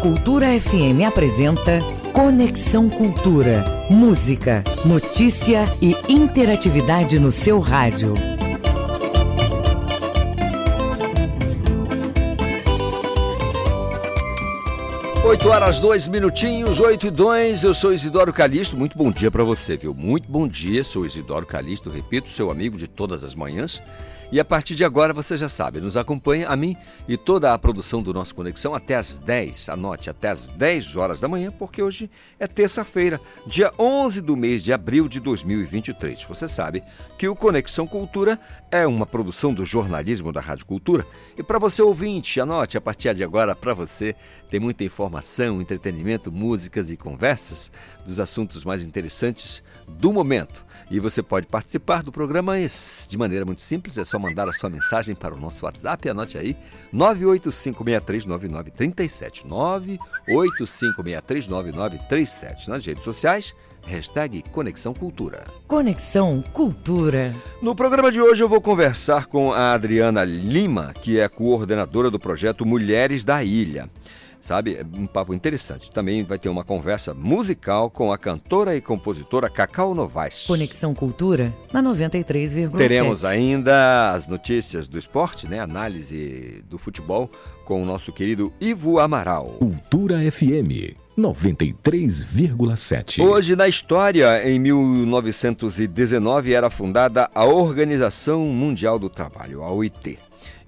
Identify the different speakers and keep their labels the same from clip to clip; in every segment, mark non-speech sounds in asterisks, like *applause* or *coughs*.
Speaker 1: Cultura FM apresenta Conexão Cultura. Música, notícia e interatividade no seu rádio.
Speaker 2: 8 horas, 2 minutinhos, 8 e 2. Eu sou Isidoro Calixto. Muito bom dia para você, viu? Muito bom dia. Sou Isidoro Calixto, repito, seu amigo de todas as manhãs. E a partir de agora você já sabe, nos acompanha a mim e toda a produção do nosso Conexão até às 10. Anote, até às 10 horas da manhã, porque hoje é terça-feira, dia 11 do mês de abril de 2023. Você sabe que o Conexão Cultura é uma produção do jornalismo da Rádio Cultura. E para você ouvinte, anote, a partir de agora, para você, tem muita informação, entretenimento, músicas e conversas dos assuntos mais interessantes do momento. E você pode participar do programa de maneira muito simples, é só mandar a sua mensagem para o nosso WhatsApp, anote aí, 985639937, 985639937. Nas redes sociais, hashtag Conexão Cultura.
Speaker 1: Conexão Cultura.
Speaker 2: No programa de hoje eu vou conversar com a Adriana Lima, que é coordenadora do projeto Mulheres da Ilha sabe? É um papo interessante. Também vai ter uma conversa musical com a cantora e compositora Cacau Novaes.
Speaker 1: Conexão Cultura na 93,7.
Speaker 2: Teremos ainda as notícias do esporte, né? Análise do futebol com o nosso querido Ivo Amaral.
Speaker 3: Cultura FM 93,7.
Speaker 2: Hoje na história, em 1919 era fundada a Organização Mundial do Trabalho, a OIT.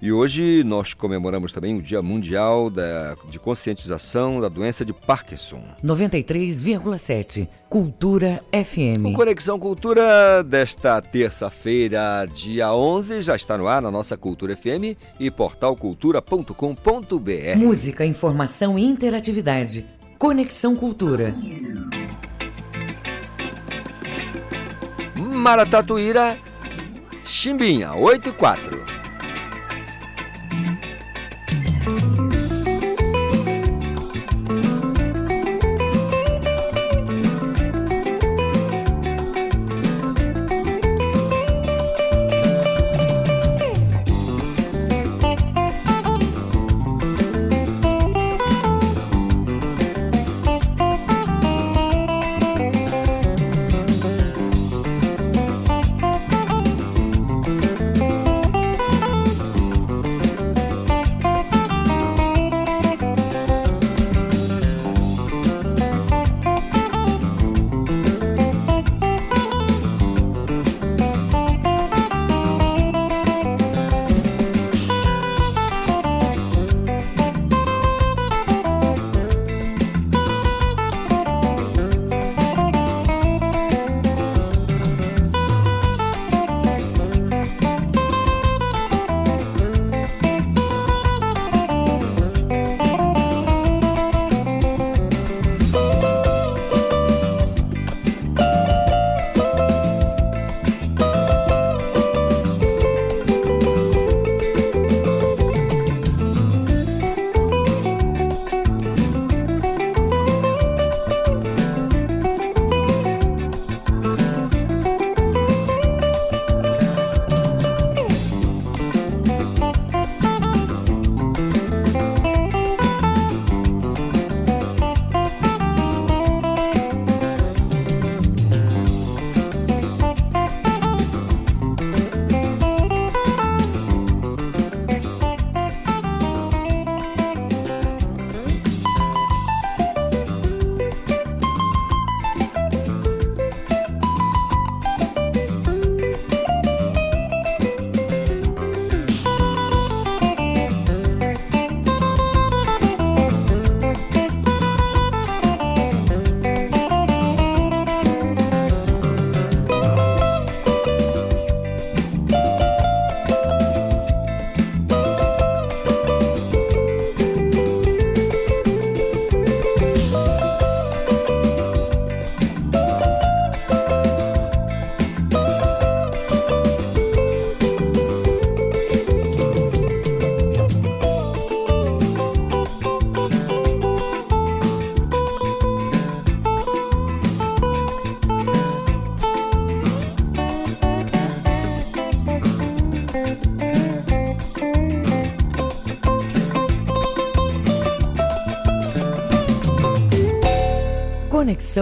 Speaker 2: E hoje nós comemoramos também o Dia Mundial da, de Conscientização da Doença de Parkinson.
Speaker 1: 93,7 Cultura FM.
Speaker 2: O Conexão Cultura desta terça-feira, dia 11, já está no ar na nossa Cultura FM e portalcultura.com.br.
Speaker 1: Música, informação e interatividade. Conexão Cultura.
Speaker 2: Maratatuíra, Chimbinha, 8 e 4.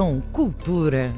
Speaker 1: Conexão Cultura.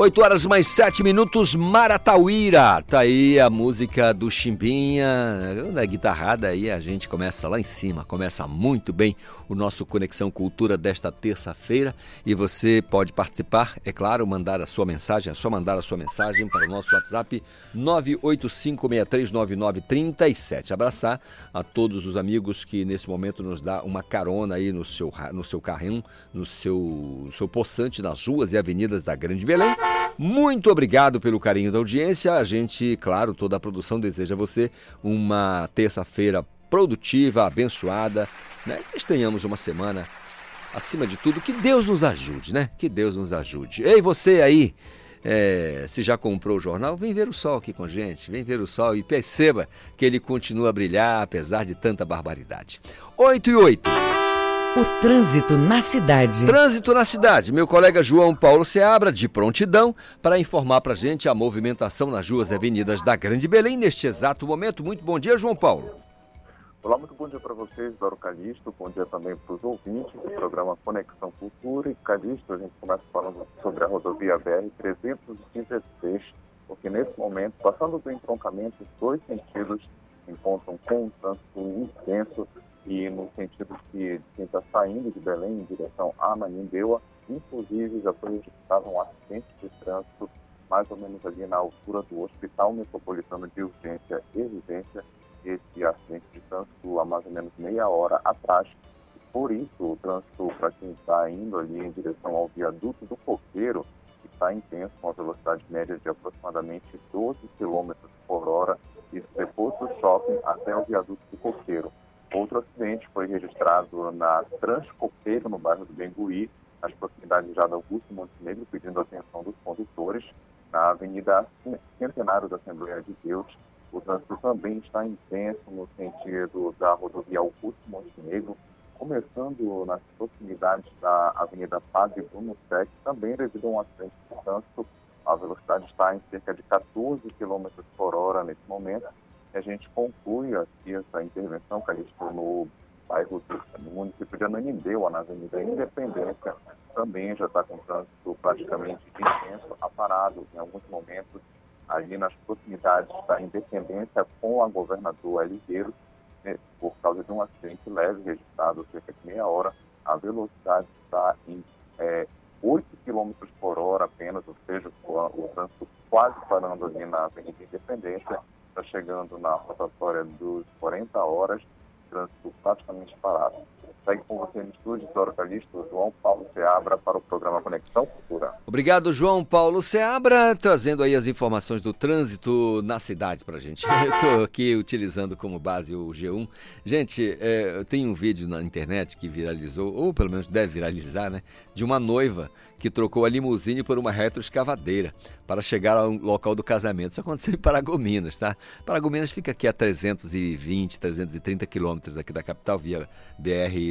Speaker 2: 8 horas mais 7 minutos, Maratauíra. Tá aí a música do Chimbinha. Na guitarrada aí a gente começa lá em cima, começa muito bem o nosso Conexão Cultura desta terça-feira. E você pode participar, é claro, mandar a sua mensagem, é só mandar a sua mensagem para o nosso WhatsApp 985639937. Abraçar a todos os amigos que nesse momento nos dá uma carona aí no seu, no seu carrinho, no seu, no seu poçante nas ruas e avenidas da Grande Belém. Muito obrigado pelo carinho da audiência. A gente, claro, toda a produção deseja a você uma terça-feira produtiva, abençoada, né? Que tenhamos uma semana acima de tudo, que Deus nos ajude, né? Que Deus nos ajude. Ei, você aí, é, se já comprou o jornal, vem ver o sol aqui com a gente, vem ver o sol e perceba que ele continua a brilhar apesar de tanta barbaridade. 8 e 8.
Speaker 1: O trânsito na cidade.
Speaker 2: Trânsito na cidade. Meu colega João Paulo Seabra, de prontidão, para informar para a gente a movimentação nas ruas e avenidas da Grande Belém neste exato momento. Muito bom dia, João Paulo.
Speaker 3: Olá, muito bom dia para vocês, Doro Calixto. Bom dia também para os ouvintes do programa Conexão Cultura. E Calixto, a gente começa falando sobre a rodovia BR-316, porque nesse momento, passando do entroncamento, os dois sentidos encontram com um trânsito intenso e no sentido que quem está saindo de Belém em direção a Manindeua, inclusive já foi registrado um acidente de trânsito mais ou menos ali na altura do Hospital Metropolitano de Urgência e Residência. Esse acidente de trânsito há mais ou menos meia hora atrás. Por isso, o trânsito para quem está indo ali em direção ao viaduto do Coqueiro está intenso, com a velocidade média de aproximadamente 12 km por hora, isso depois do shopping até o viaduto do Coqueiro. Outro acidente foi registrado na Transcopeiro, no bairro do Bengui, nas proximidades já da Augusto Montenegro, pedindo atenção dos condutores. Na Avenida Centenário da Assembleia de Deus, o trânsito também está intenso no sentido da rodovia Augusto Montenegro, começando nas proximidades da Avenida Padre Bruno Sec, também devido a um acidente de trânsito. A velocidade está em cerca de 14 km por hora nesse momento a gente conclui aqui essa intervenção que a gente no bairro do município de Ananindeua, na Avenida Independência, também já está com trânsito praticamente intenso, aparado em alguns momentos ali nas proximidades da Independência com a governador Ligeiro, né, por causa de um acidente leve registrado cerca de meia hora, a velocidade está em é, 8 km por hora apenas, ou seja, o, o trânsito quase parando ali na Avenida Independência, está chegando na rotatória dos 40 horas, trânsito praticamente parado. Segue com você no estúdio, Zoro Calixto, João Paulo Seabra, para o programa Conexão Cultura.
Speaker 2: Obrigado, João Paulo Seabra, trazendo aí as informações do trânsito na cidade para a gente. *laughs* Estou aqui utilizando como base o G1. Gente, é, tem um vídeo na internet que viralizou, ou pelo menos deve viralizar, né? De uma noiva que trocou a limusine por uma retroescavadeira para chegar ao local do casamento. Isso aconteceu em Paragominas, tá? Paragominas fica aqui a 320, 330 quilômetros aqui da capital, via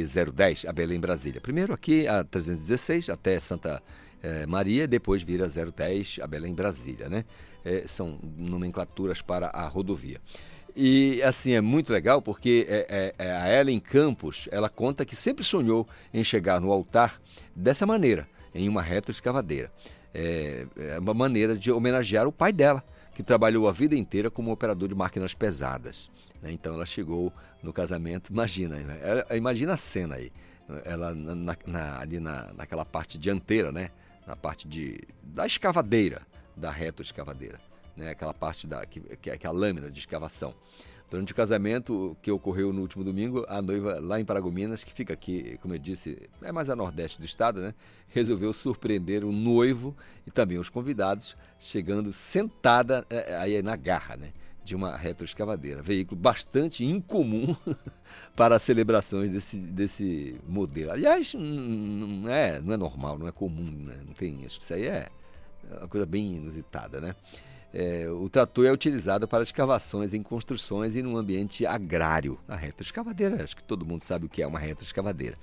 Speaker 2: BR-010, a Belém, Brasília. Primeiro aqui a 316 até Santa eh, Maria, depois vira 010 a Belém, Brasília, né? Eh, são nomenclaturas para a rodovia. E assim, é muito legal porque é, é, é, a Ellen Campos, ela conta que sempre sonhou em chegar no altar dessa maneira em uma retroescavadeira. É, é uma maneira de homenagear o pai dela, que trabalhou a vida inteira como operador de máquinas pesadas. Né? Então ela chegou no casamento, imagina, ela, imagina a cena aí, ela na, na, ali na, naquela parte dianteira, né? na parte de, da escavadeira, da retroescavadeira, né? aquela parte da, que, que, que é a lâmina de escavação. Durante o casamento que ocorreu no último domingo, a noiva lá em Paragominas, que fica aqui, como eu disse, é mais a nordeste do estado, né? Resolveu surpreender o noivo e também os convidados, chegando sentada é, é aí na garra, né? De uma retroescavadeira. Veículo bastante incomum *laughs* para celebrações desse, desse modelo. Aliás, não é, não é normal, não é comum, né? Não tem, acho que isso aí é uma coisa bem inusitada, né? É, o trator é utilizado para escavações em construções e no ambiente agrário. A retroescavadeira, acho que todo mundo sabe o que é uma retroescavadeira.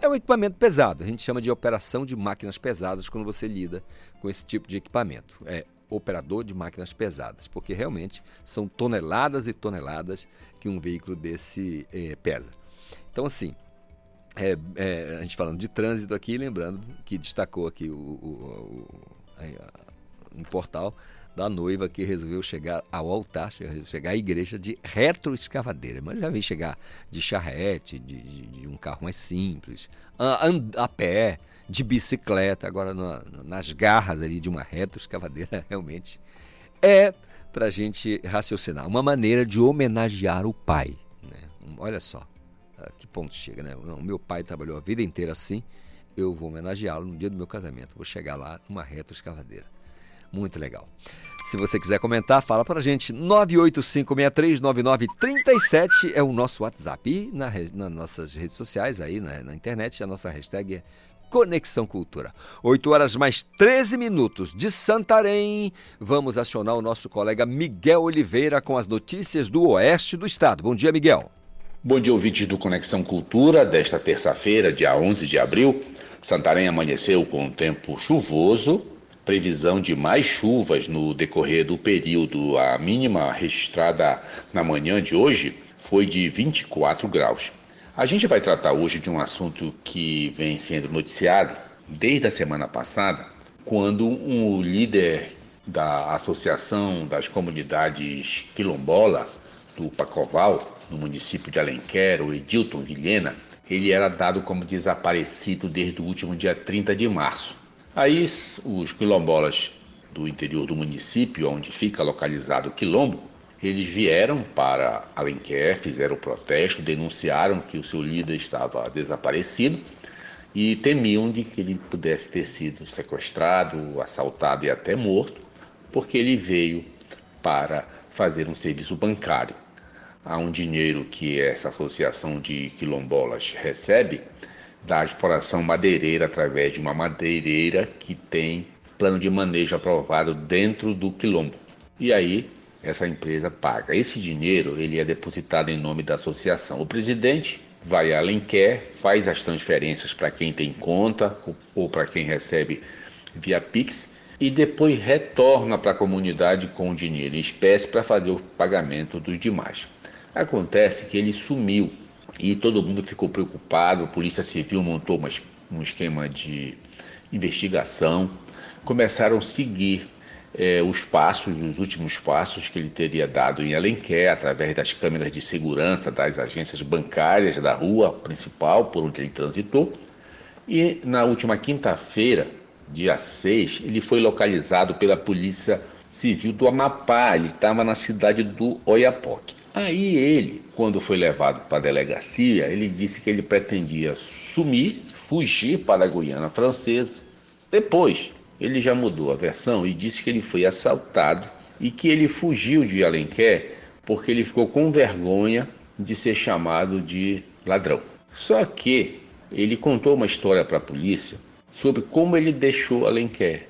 Speaker 2: É um equipamento pesado, a gente chama de operação de máquinas pesadas quando você lida com esse tipo de equipamento. É operador de máquinas pesadas, porque realmente são toneladas e toneladas que um veículo desse é, pesa. Então, assim, é, é, a gente falando de trânsito aqui, lembrando que destacou aqui o, o, o, um portal da noiva que resolveu chegar ao altar, chegar à igreja de retroescavadeira. Mas já vem chegar de charrete, de, de, de um carro mais simples, a, a, pé, de bicicleta, agora na, nas garras ali de uma retroescavadeira, *laughs* realmente é para a gente raciocinar. Uma maneira de homenagear o pai. Né? Olha só, que ponto chega, né? O meu pai trabalhou a vida inteira assim, eu vou homenageá-lo no dia do meu casamento. Vou chegar lá numa retroescavadeira. Muito legal. Se você quiser comentar, fala para a gente. 985639937 é o nosso WhatsApp. E na, nas nossas redes sociais, aí na, na internet, a nossa hashtag é Conexão Cultura. 8 horas mais 13 minutos de Santarém. Vamos acionar o nosso colega Miguel Oliveira com as notícias do oeste do estado. Bom dia, Miguel.
Speaker 4: Bom dia, ouvintes do Conexão Cultura, desta terça-feira, dia 11 de abril. Santarém amanheceu com um tempo chuvoso, previsão de mais chuvas no decorrer do período. A mínima registrada na manhã de hoje foi de 24 graus. A gente vai tratar hoje de um assunto que vem sendo noticiado desde a semana passada, quando um líder da Associação das Comunidades Quilombola do Pacoval, no município de Alenquer, o Edilton Vilhena, ele era dado como desaparecido desde o último dia 30 de março. Aí os quilombolas do interior do município, onde fica localizado o quilombo, eles vieram para Alenquer, fizeram protesto, denunciaram que o seu líder estava desaparecido e temiam de que ele pudesse ter sido sequestrado, assaltado e até morto, porque ele veio para fazer um serviço bancário. Há um dinheiro que essa associação de quilombolas recebe da exploração madeireira através de uma madeireira que tem plano de manejo aprovado dentro do quilombo. E aí essa empresa paga. Esse dinheiro ele é depositado em nome da associação. O presidente vai além quer, faz as transferências para quem tem conta ou para quem recebe via Pix e depois retorna para a comunidade com o dinheiro em espécie para fazer o pagamento dos demais. Acontece que ele sumiu e todo mundo ficou preocupado. A Polícia Civil montou uma, um esquema de investigação, começaram a seguir é, os passos, os últimos passos que ele teria dado em Alenquer, através das câmeras de segurança das agências bancárias da rua principal por onde ele transitou. E na última quinta-feira, dia 6, ele foi localizado pela Polícia Civil do Amapá. Ele estava na cidade do Oiapoque. Aí ele, quando foi levado para a delegacia, ele disse que ele pretendia sumir, fugir para a Guiana Francesa. Depois, ele já mudou a versão e disse que ele foi assaltado e que ele fugiu de Alenquer porque ele ficou com vergonha de ser chamado de ladrão. Só que ele contou uma história para a polícia sobre como ele deixou Alenquer.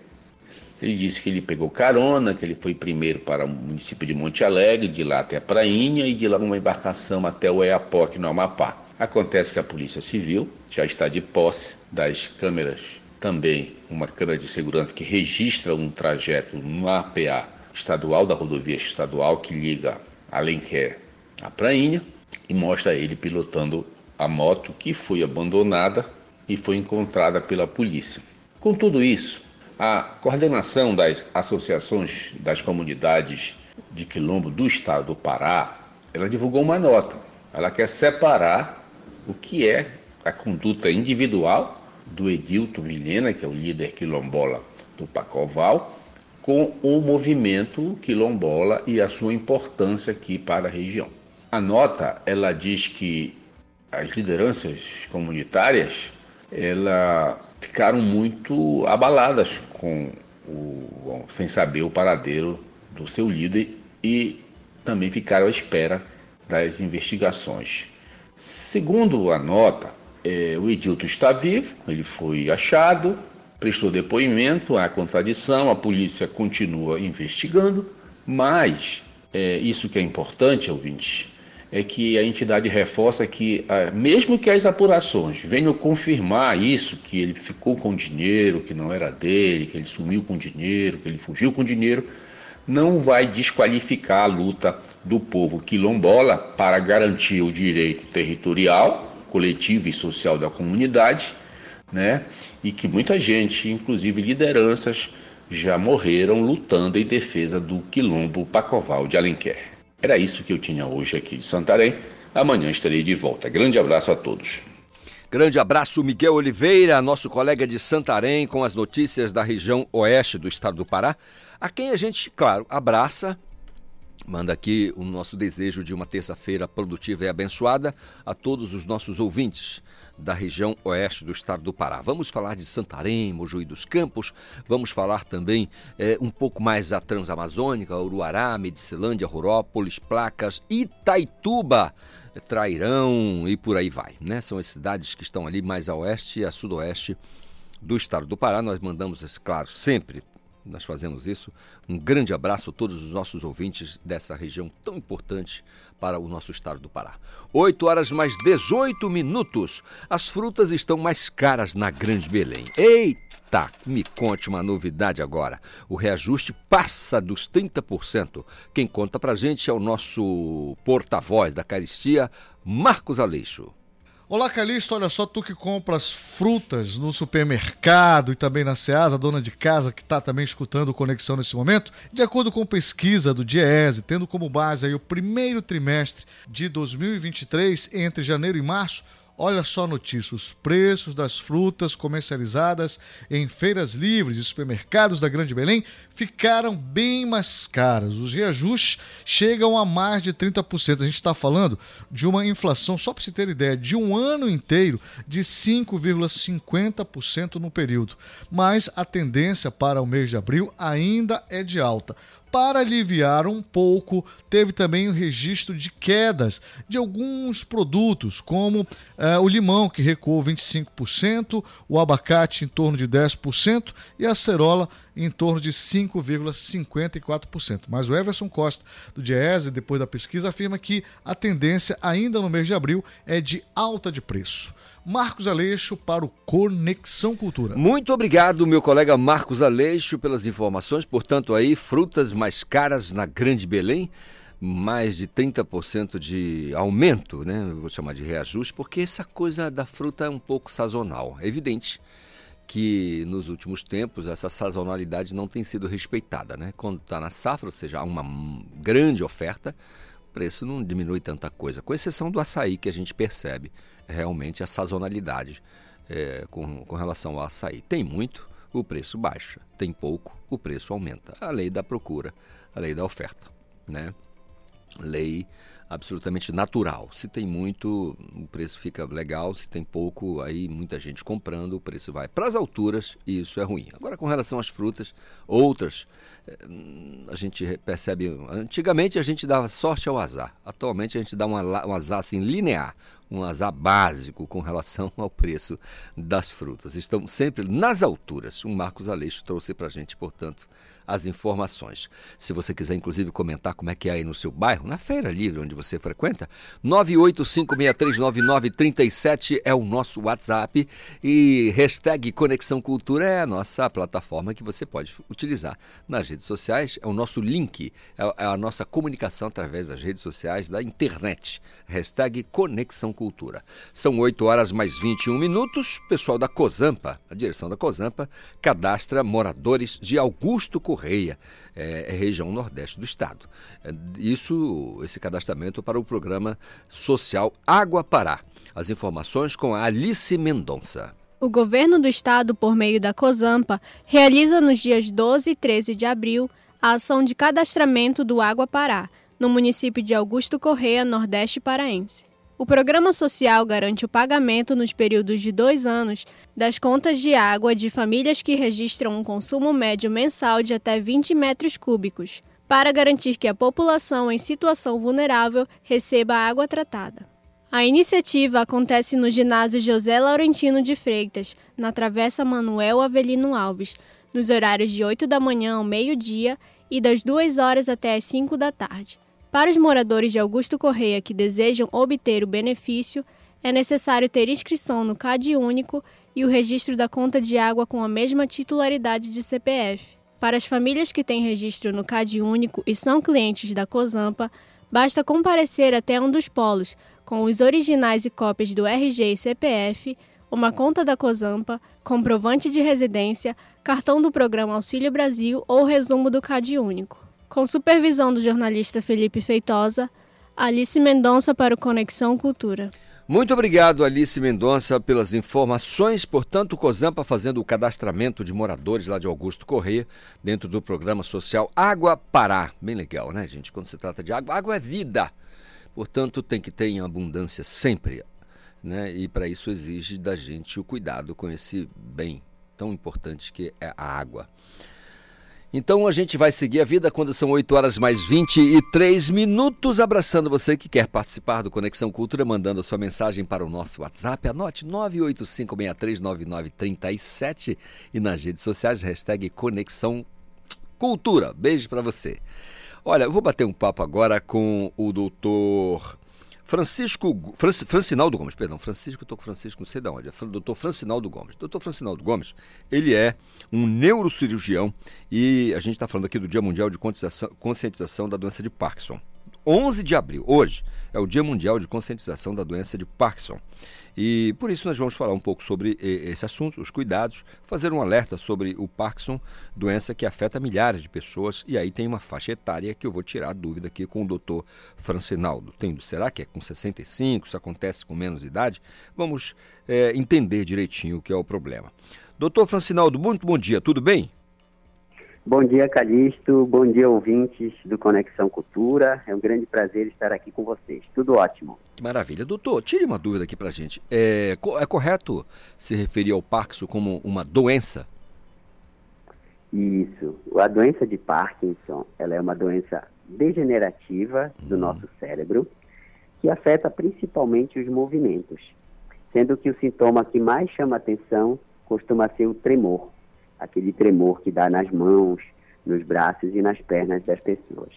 Speaker 4: Ele disse que ele pegou carona, que ele foi primeiro para o município de Monte Alegre, de lá até a Prainha e de lá uma embarcação até o Eapoque, no Amapá. Acontece que a Polícia Civil já está de posse das câmeras, também uma câmera de segurança que registra um trajeto no APA estadual, da rodovia estadual que liga Alenquer à Prainha e mostra ele pilotando a moto que foi abandonada e foi encontrada pela polícia. Com tudo isso, a coordenação das associações das comunidades de quilombo do estado do Pará, ela divulgou uma nota. Ela quer separar o que é a conduta individual do Edilto Milena, que é o líder quilombola do Pacoval, com o movimento quilombola e a sua importância aqui para a região. A nota, ela diz que as lideranças comunitárias, ela ficaram muito abaladas com o, sem saber o paradeiro do seu líder e também ficaram à espera das investigações. Segundo a nota, é, o Edilto está vivo, ele foi achado, prestou depoimento, há contradição, a polícia continua investigando, mas é, isso que é importante, ouvintes, é que a entidade reforça que, ah, mesmo que as apurações venham confirmar isso, que ele ficou com dinheiro, que não era dele, que ele sumiu com dinheiro, que ele fugiu com dinheiro, não vai desqualificar a luta do povo quilombola para garantir o direito territorial, coletiva e social da comunidade, né? E que muita gente, inclusive lideranças, já morreram lutando em defesa do quilombo Pacoval de Alenquer. Era isso que eu tinha hoje aqui de Santarém. Amanhã estarei de volta. Grande abraço a todos.
Speaker 2: Grande abraço, Miguel Oliveira, nosso colega de Santarém, com as notícias da região oeste do estado do Pará, a quem a gente, claro, abraça Manda aqui o nosso desejo de uma terça-feira produtiva e abençoada a todos os nossos ouvintes da região oeste do estado do Pará. Vamos falar de Santarém, Mojuí dos Campos, vamos falar também é, um pouco mais da Transamazônica, Uruará, Medicilândia, Rurópolis, Placas, Itaituba, Trairão e por aí vai. Né? São as cidades que estão ali mais a oeste e a sudoeste do estado do Pará. Nós mandamos, claro, sempre nós fazemos isso. Um grande abraço a todos os nossos ouvintes dessa região tão importante para o nosso estado do Pará. 8 horas mais 18 minutos. As frutas estão mais caras na Grande Belém. Eita, me conte uma novidade agora. O reajuste passa dos 30%. Quem conta pra gente é o nosso porta-voz da Caristia, Marcos Aleixo.
Speaker 5: Olá, Calixto. Olha só, tu que compras frutas no supermercado e também na Ceasa, dona de casa que está também escutando Conexão nesse momento. De acordo com pesquisa do Diese, tendo como base aí o primeiro trimestre de 2023, entre janeiro e março, Olha só a notícia: os preços das frutas comercializadas em feiras livres e supermercados da Grande Belém ficaram bem mais caros. Os reajustes chegam a mais de 30%. A gente está falando de uma inflação, só para se ter ideia, de um ano inteiro de 5,50% no período. Mas a tendência para o mês de abril ainda é de alta para aliviar um pouco, teve também o registro de quedas de alguns produtos, como eh, o limão, que recuou 25%, o abacate em torno de 10% e a cerola em torno de 5,54%. Mas o Everson Costa, do Diese, depois da pesquisa, afirma que a tendência ainda no mês de abril é de alta de preço. Marcos Aleixo para o Conexão Cultura.
Speaker 2: Muito obrigado, meu colega Marcos Aleixo, pelas informações. Portanto, aí, frutas mais caras na Grande Belém, mais de 30% de aumento, né? Vou chamar de reajuste, porque essa coisa da fruta é um pouco sazonal. É evidente que nos últimos tempos essa sazonalidade não tem sido respeitada, né? Quando está na safra, ou seja, há uma grande oferta, o preço não diminui tanta coisa, com exceção do açaí que a gente percebe realmente a sazonalidade é, com, com relação ao açaí. Tem muito, o preço baixa. Tem pouco, o preço aumenta. A lei da procura, a lei da oferta, né? Lei absolutamente natural. Se tem muito, o preço fica legal. Se tem pouco, aí muita gente comprando, o preço vai para as alturas e isso é ruim. Agora, com relação às frutas, outras, eh, a gente percebe. Antigamente a gente dava sorte ao azar. Atualmente a gente dá um azar assim linear um azar básico com relação ao preço das frutas. Estão sempre nas alturas. O Marcos Aleixo trouxe para a gente, portanto, as informações. Se você quiser, inclusive, comentar como é que é aí no seu bairro, na Feira Livre, onde você frequenta, 985639937 é o nosso WhatsApp e hashtag Conexão Cultura é a nossa plataforma que você pode utilizar nas redes sociais, é o nosso link, é, é a nossa comunicação através das redes sociais, da internet. Hashtag Conexão Cultura. São 8 horas mais 21 minutos. Pessoal da Cozampa, a direção da Cozampa, cadastra moradores de Augusto Correia é, região nordeste do estado. É, isso, esse cadastramento para o programa social Água Pará. As informações com a Alice Mendonça.
Speaker 6: O governo do estado, por meio da COSAMPA, realiza nos dias 12 e 13 de abril a ação de cadastramento do Água Pará, no município de Augusto Correia, Nordeste Paraense. O programa social garante o pagamento nos períodos de dois anos das contas de água de famílias que registram um consumo médio mensal de até 20 metros cúbicos, para garantir que a população em situação vulnerável receba água tratada. A iniciativa acontece no ginásio José Laurentino de Freitas, na Travessa Manuel Avelino Alves, nos horários de 8 da manhã ao meio-dia e das 2 horas até as 5 da tarde. Para os moradores de Augusto Correia que desejam obter o benefício, é necessário ter inscrição no CAD único e o registro da conta de água com a mesma titularidade de CPF. Para as famílias que têm registro no CAD único e são clientes da COSAMPA, basta comparecer até um dos polos, com os originais e cópias do RG e CPF, uma conta da COSAMPA, comprovante de residência, cartão do programa Auxílio Brasil ou resumo do CAD Único. Com supervisão do jornalista Felipe Feitosa, Alice Mendonça para o Conexão Cultura.
Speaker 2: Muito obrigado, Alice Mendonça, pelas informações. Portanto, o fazendo o cadastramento de moradores lá de Augusto Correia, dentro do programa social Água Pará. Bem legal, né, gente? Quando se trata de água, água é vida. Portanto, tem que ter em abundância sempre. Né? E para isso exige da gente o cuidado com esse bem tão importante que é a água. Então a gente vai seguir a vida quando são 8 horas mais 23 minutos. Abraçando você que quer participar do Conexão Cultura, mandando a sua mensagem para o nosso WhatsApp. Anote 985639937 e nas redes sociais, hashtag Conexão Cultura. Beijo para você. Olha, eu vou bater um papo agora com o doutor Francisco, Fran, Francinaldo Gomes, perdão, Francisco, estou com Francisco, não sei de onde, é doutor Francinaldo Gomes. Doutor Francinaldo Gomes, ele é um neurocirurgião e a gente está falando aqui do Dia Mundial de Conscientização da Doença de Parkinson. 11 de abril, hoje, é o Dia Mundial de Conscientização da Doença de Parkinson. E por isso nós vamos falar um pouco sobre esse assunto, os cuidados, fazer um alerta sobre o Parkinson, doença que afeta milhares de pessoas. E aí tem uma faixa etária que eu vou tirar a dúvida aqui com o doutor Francinaldo. Tem, será que é com 65? Se acontece com menos idade? Vamos é, entender direitinho o que é o problema. Doutor Francinaldo, muito bom dia, tudo bem?
Speaker 7: Bom dia, Calixto. Bom dia, ouvintes do Conexão Cultura. É um grande prazer estar aqui com vocês. Tudo ótimo.
Speaker 2: Que maravilha. Doutor, tire uma dúvida aqui pra gente. É, é correto se referir ao Parkinson como uma doença?
Speaker 7: Isso. A doença de Parkinson, ela é uma doença degenerativa do hum. nosso cérebro que afeta principalmente os movimentos, sendo que o sintoma que mais chama atenção costuma ser o tremor aquele tremor que dá nas mãos, nos braços e nas pernas das pessoas.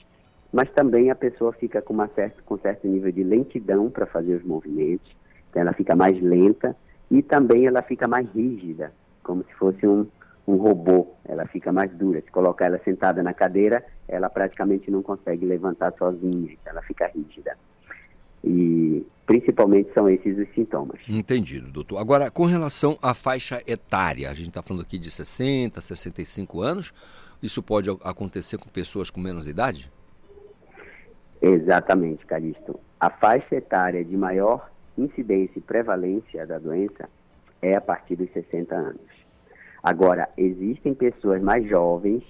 Speaker 7: Mas também a pessoa fica com, uma certa, com certo nível de lentidão para fazer os movimentos, então ela fica mais lenta e também ela fica mais rígida, como se fosse um, um robô, ela fica mais dura. Se colocar ela sentada na cadeira, ela praticamente não consegue levantar sozinha, então ela fica rígida. E principalmente são esses os sintomas.
Speaker 2: Entendido, doutor. Agora, com relação à faixa etária, a gente está falando aqui de 60, 65 anos, isso pode acontecer com pessoas com menos idade?
Speaker 7: Exatamente, Calixto. A faixa etária de maior incidência e prevalência da doença é a partir dos 60 anos. Agora, existem pessoas mais jovens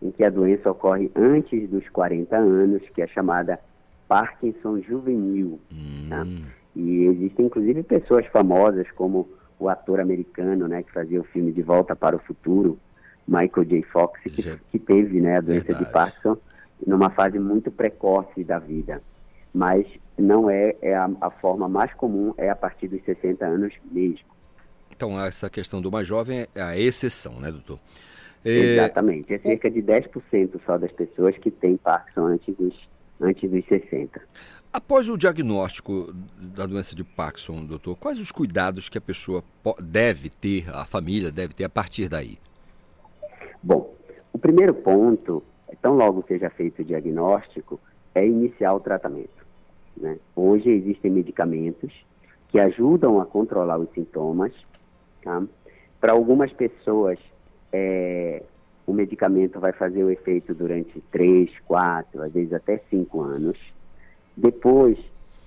Speaker 7: em que a doença ocorre antes dos 40 anos, que é chamada Parkinson juvenil. Tá? Hum. Tá? E existem inclusive pessoas famosas como o ator americano, né, que fazia o filme De Volta para o Futuro, Michael J. Fox, que, que teve, né, a doença Verdade. de Parkinson numa fase muito precoce da vida. Mas não é, é a, a, forma mais comum é a partir dos 60 anos mesmo.
Speaker 2: Então essa questão do mais jovem é a exceção, né, doutor?
Speaker 7: É... Exatamente. É cerca de 10% só das pessoas que têm Parkinson antes dos antes dos 60.
Speaker 2: Após o diagnóstico da doença de Parkinson, doutor, quais os cuidados que a pessoa deve ter, a família deve ter a partir daí?
Speaker 7: Bom, o primeiro ponto, tão logo seja feito o diagnóstico, é iniciar o tratamento. Né? Hoje existem medicamentos que ajudam a controlar os sintomas. Tá? Para algumas pessoas, é, o medicamento vai fazer o efeito durante 3, 4, às vezes até 5 anos. Depois,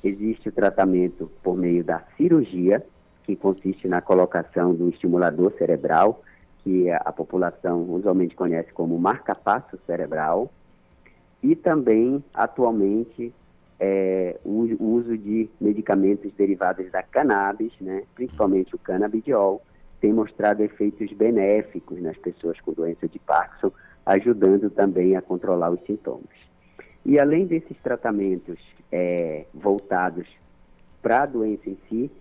Speaker 7: existe o tratamento por meio da cirurgia, que consiste na colocação do estimulador cerebral, que a população usualmente conhece como marca-passo cerebral, e também, atualmente, é, o uso de medicamentos derivados da cannabis, né, principalmente o canabidiol, tem mostrado efeitos benéficos nas pessoas com doença de Parkinson, ajudando também a controlar os sintomas. E além desses tratamentos é, voltados para a doença em si,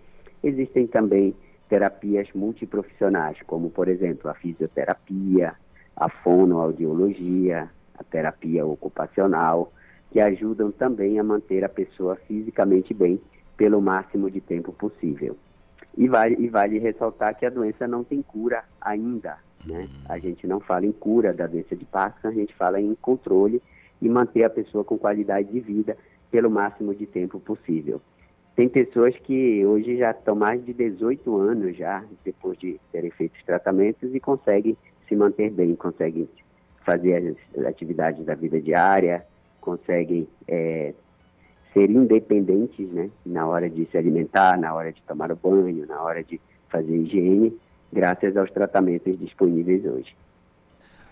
Speaker 7: existem também terapias multiprofissionais, como por exemplo a fisioterapia, a fonoaudiologia, a terapia ocupacional, que ajudam também a manter a pessoa fisicamente bem pelo máximo de tempo possível. E vale, e vale ressaltar que a doença não tem cura ainda. Né? A gente não fala em cura da doença de Parkinson, a gente fala em controle e manter a pessoa com qualidade de vida pelo máximo de tempo possível. Tem pessoas que hoje já estão mais de 18 anos já, depois de terem feito os tratamentos, e conseguem se manter bem, conseguem fazer as atividades da vida diária, conseguem é, ser independentes né, na hora de se alimentar, na hora de tomar o banho, na hora de fazer higiene, graças aos tratamentos disponíveis hoje.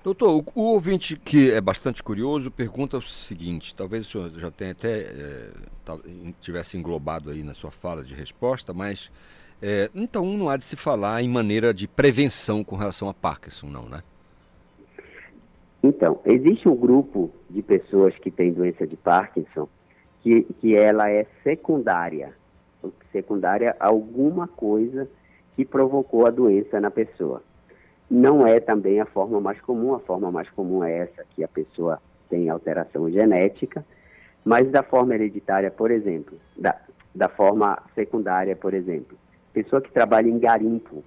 Speaker 2: Doutor, o, ouvinte que é bastante curioso pergunta o seguinte: talvez o senhor já tenha até é, tivesse englobado aí na sua fala de resposta, mas é, então não há de se falar em maneira de prevenção com relação a Parkinson, não, né?
Speaker 7: Então, existe um grupo de pessoas que têm doença de Parkinson que, que ela é secundária, secundária a alguma coisa que provocou a doença na pessoa. Não é também a forma mais comum, a forma mais comum é essa, que a pessoa tem alteração genética, mas da forma hereditária, por exemplo, da, da forma secundária, por exemplo, pessoa que trabalha em garimpo,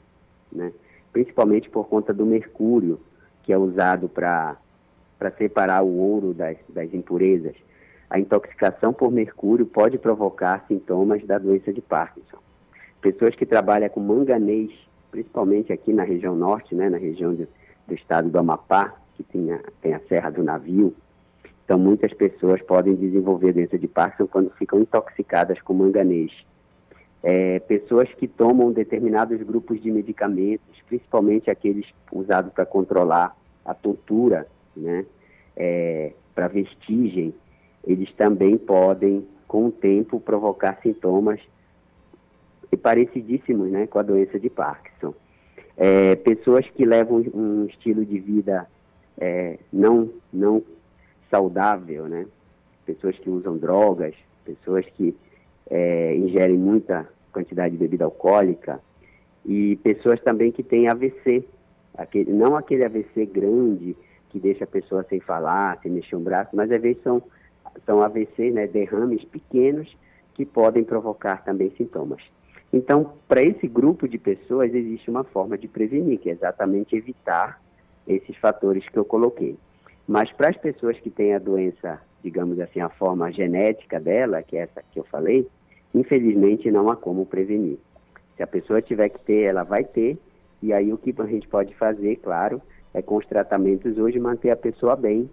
Speaker 7: né, principalmente por conta do mercúrio, que é usado para separar o ouro das, das impurezas. A intoxicação por mercúrio pode provocar sintomas da doença de Parkinson. Pessoas que trabalham com manganês, principalmente aqui na região norte, né, na região do, do estado do Amapá, que tem a, tem a Serra do Navio. Então, muitas pessoas podem desenvolver doença de Parkinson quando ficam intoxicadas com manganês. É, pessoas que tomam determinados grupos de medicamentos, principalmente aqueles usados para controlar a tontura, né, é, para vestigem, eles também podem, com o tempo, provocar sintomas parecidíssimos né, com a doença de Parkinson. É, pessoas que levam um estilo de vida é, não, não saudável, né? pessoas que usam drogas, pessoas que é, ingerem muita quantidade de bebida alcoólica e pessoas também que têm AVC, aquele, não aquele AVC grande que deixa a pessoa sem falar, sem mexer o braço, mas às vezes são, são AVC, né, derrames pequenos que podem provocar também sintomas. Então, para esse grupo de pessoas, existe uma forma de prevenir, que é exatamente evitar esses fatores que eu coloquei. Mas para as pessoas que têm a doença, digamos assim, a forma genética dela, que é essa que eu falei, infelizmente não há como prevenir. Se a pessoa tiver que ter, ela vai ter, e aí o que a gente pode fazer, claro, é com os tratamentos hoje manter a pessoa bem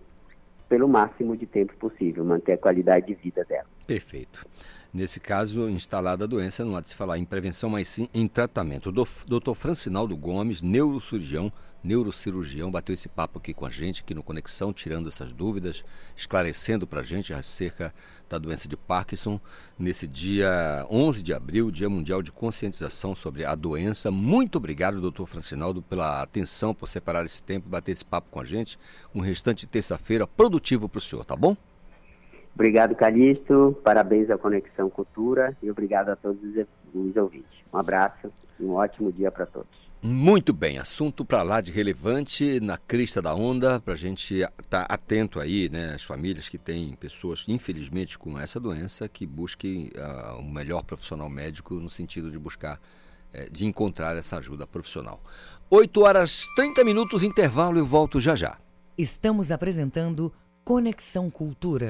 Speaker 7: pelo máximo de tempo possível, manter a qualidade de vida dela.
Speaker 2: Perfeito. Nesse caso, instalada a doença, não há de se falar em prevenção, mas sim em tratamento. O doutor Francinaldo Gomes, neurocirurgião, neurocirurgião, bateu esse papo aqui com a gente, aqui no Conexão, tirando essas dúvidas, esclarecendo para a gente acerca da doença de Parkinson, nesse dia 11 de abril, Dia Mundial de Conscientização sobre a doença. Muito obrigado, doutor Francinaldo, pela atenção, por separar esse tempo, bater esse papo com a gente. Um restante de terça-feira produtivo para o senhor, tá bom?
Speaker 7: Obrigado, Calixto. Parabéns à Conexão Cultura e obrigado a todos os ouvintes. Um abraço e um ótimo dia para todos.
Speaker 2: Muito bem, assunto para lá de relevante na crista da onda, para a gente estar tá atento aí, né, as famílias que têm pessoas, infelizmente, com essa doença, que busquem uh, um melhor profissional médico no sentido de buscar, uh, de encontrar essa ajuda profissional. 8 horas 30 minutos, intervalo e volto já já.
Speaker 1: Estamos apresentando Conexão Cultura.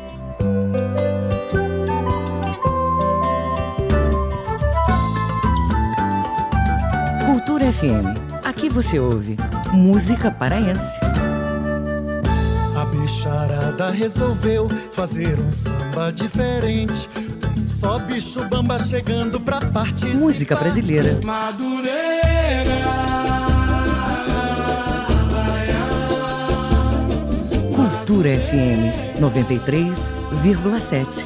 Speaker 1: FM. Aqui você ouve música paraense.
Speaker 8: A bicharada resolveu fazer um samba diferente. Só bicho bamba chegando pra parte.
Speaker 1: Música brasileira.
Speaker 8: Madureira.
Speaker 1: Cultura FM 93,7.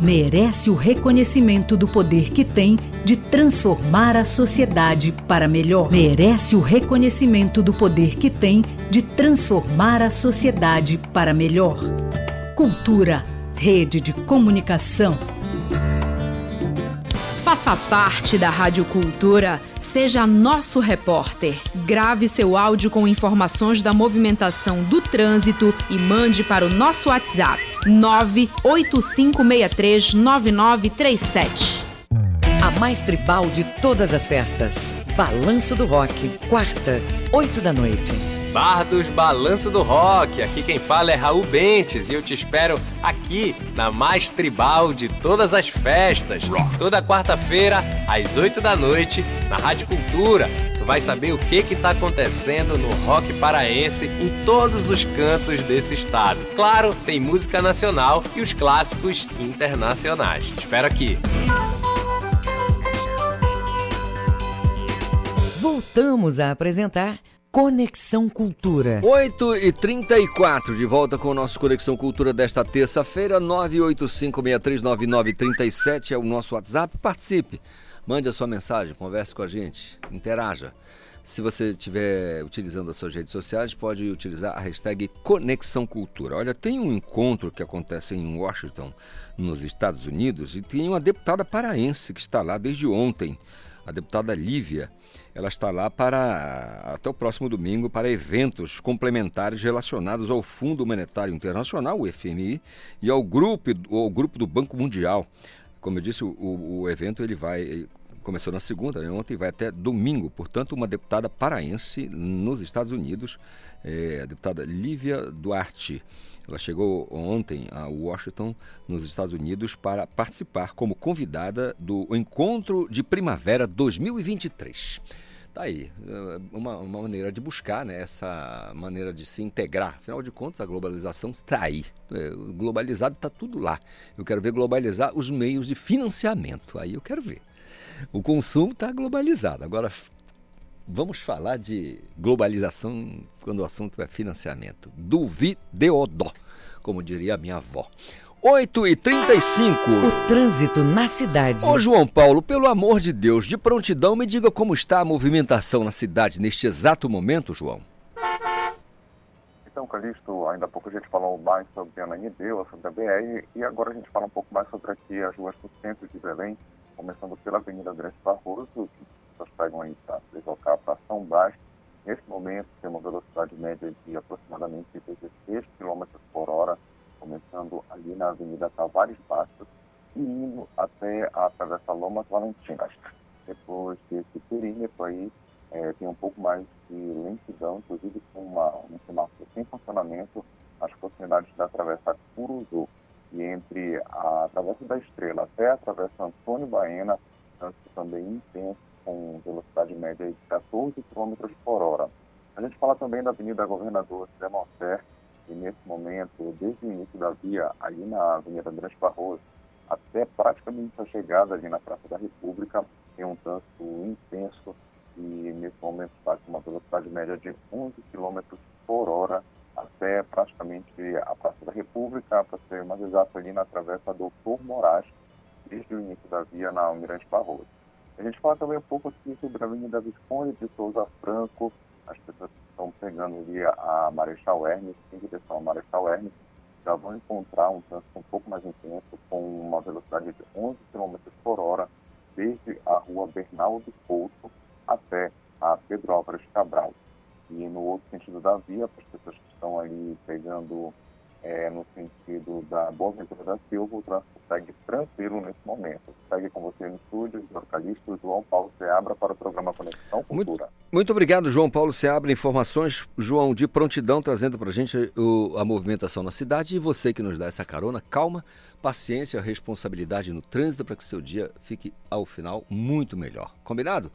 Speaker 9: merece o reconhecimento do poder que tem de transformar a sociedade para melhor. Merece o reconhecimento do poder que tem de transformar a sociedade para melhor. Cultura, rede de comunicação.
Speaker 10: Faça parte da Rádio Cultura. Seja nosso repórter. Grave seu áudio com informações da movimentação do trânsito e mande para o nosso WhatsApp 985639937.
Speaker 1: A mais tribal de todas as festas. Balanço do Rock, quarta, oito da noite.
Speaker 11: Bar dos Balanço do Rock. Aqui quem fala é Raul Bentes e eu te espero aqui na mais tribal de todas as festas. Toda quarta-feira, às 8 da noite, na Rádio Cultura. Vai saber o que que tá acontecendo no rock paraense em todos os cantos desse estado. Claro, tem música nacional e os clássicos internacionais. Te espero aqui.
Speaker 1: Voltamos a apresentar Conexão Cultura.
Speaker 2: 8 e 34 de volta com o nosso Conexão Cultura desta terça-feira. 985639937 é o nosso WhatsApp. Participe, mande a sua mensagem, converse com a gente, interaja. Se você estiver utilizando as suas redes sociais, pode utilizar a hashtag Conexão Cultura. Olha, tem um encontro que acontece em Washington, nos Estados Unidos, e tem uma deputada paraense que está lá desde ontem, a deputada Lívia ela está lá para até o próximo domingo para eventos complementares relacionados ao Fundo Monetário Internacional, o FMI, e ao grupo, ao grupo do Banco Mundial. Como eu disse, o, o evento ele vai começou na segunda, né, ontem vai até domingo. Portanto, uma deputada paraense nos Estados Unidos, é, a deputada Lívia Duarte. Ela chegou ontem a Washington, nos Estados Unidos, para participar como convidada do Encontro de Primavera 2023. Tá aí, é, uma, uma maneira de buscar né, essa maneira de se integrar. Afinal de contas, a globalização está aí. É, globalizado está tudo lá. Eu quero ver globalizar os meios de financiamento. Aí eu quero ver. O consumo está globalizado. Agora, vamos falar de globalização quando o assunto é financiamento. Duvideodó, como diria a minha avó. 8 e 35
Speaker 1: O trânsito na cidade.
Speaker 2: Ô João Paulo, pelo amor de Deus, de prontidão, me diga como está a movimentação na cidade neste exato momento, João.
Speaker 3: Então, Calixto, ainda há pouco a gente falou mais sobre a Ananideu, sobre a BR, e agora a gente fala um pouco mais sobre aqui as ruas do centro de Belém, começando pela Avenida Andrés Barroso, que as pessoas pegam aí para deslocar para São Brás. Nesse momento, tem uma velocidade média de aproximadamente 16 km por hora começando ali na Avenida Tavares Bastos e indo até a Travessa Lomas Valentinas. Depois desse perímetro aí, é, tem um pouco mais de lentidão, inclusive com uma, um semáforo sem funcionamento nas proximidades da Travessa Curuzu. E entre a Travessa da Estrela até a Travessa Antônio Baena, trânsito também intenso, com velocidade média de 14 km por hora. A gente fala também da Avenida Governador José Malcer, e nesse momento, desde o início da via, ali na Avenida Andrés Barroso, até praticamente a chegada ali na Praça da República, tem um trânsito intenso e nesse momento está com uma velocidade média de 11 km por hora até praticamente a Praça da República, para ser mais exato ali na Travessa Doutor Moraes, desde o início da via na Almirante Barroso. A gente fala também um pouco aqui sobre a Avenida Visconde de Souza Franco, as pessoas que estão pegando ali a Marechal Hermes, em direção a Marechal Hermes, já vão encontrar um trânsito um pouco mais intenso, com uma velocidade de 11 km por hora, desde a rua Bernardo Couto até a Pedro Álvares Cabral. E no outro sentido da via, para as pessoas que estão ali pegando é, no sentido da Boaventura da Silva, o trânsito segue tranquilo nesse momento. Segue com você no estúdio, jornalista João Paulo Seabra para o programa Conexão Cultura.
Speaker 2: Muito, muito obrigado, João Paulo Seabra. Informações, João, de prontidão, trazendo para a gente o, a movimentação na cidade e você que nos dá essa carona. Calma, paciência, responsabilidade no trânsito para que o seu dia fique, ao final, muito melhor. Combinado?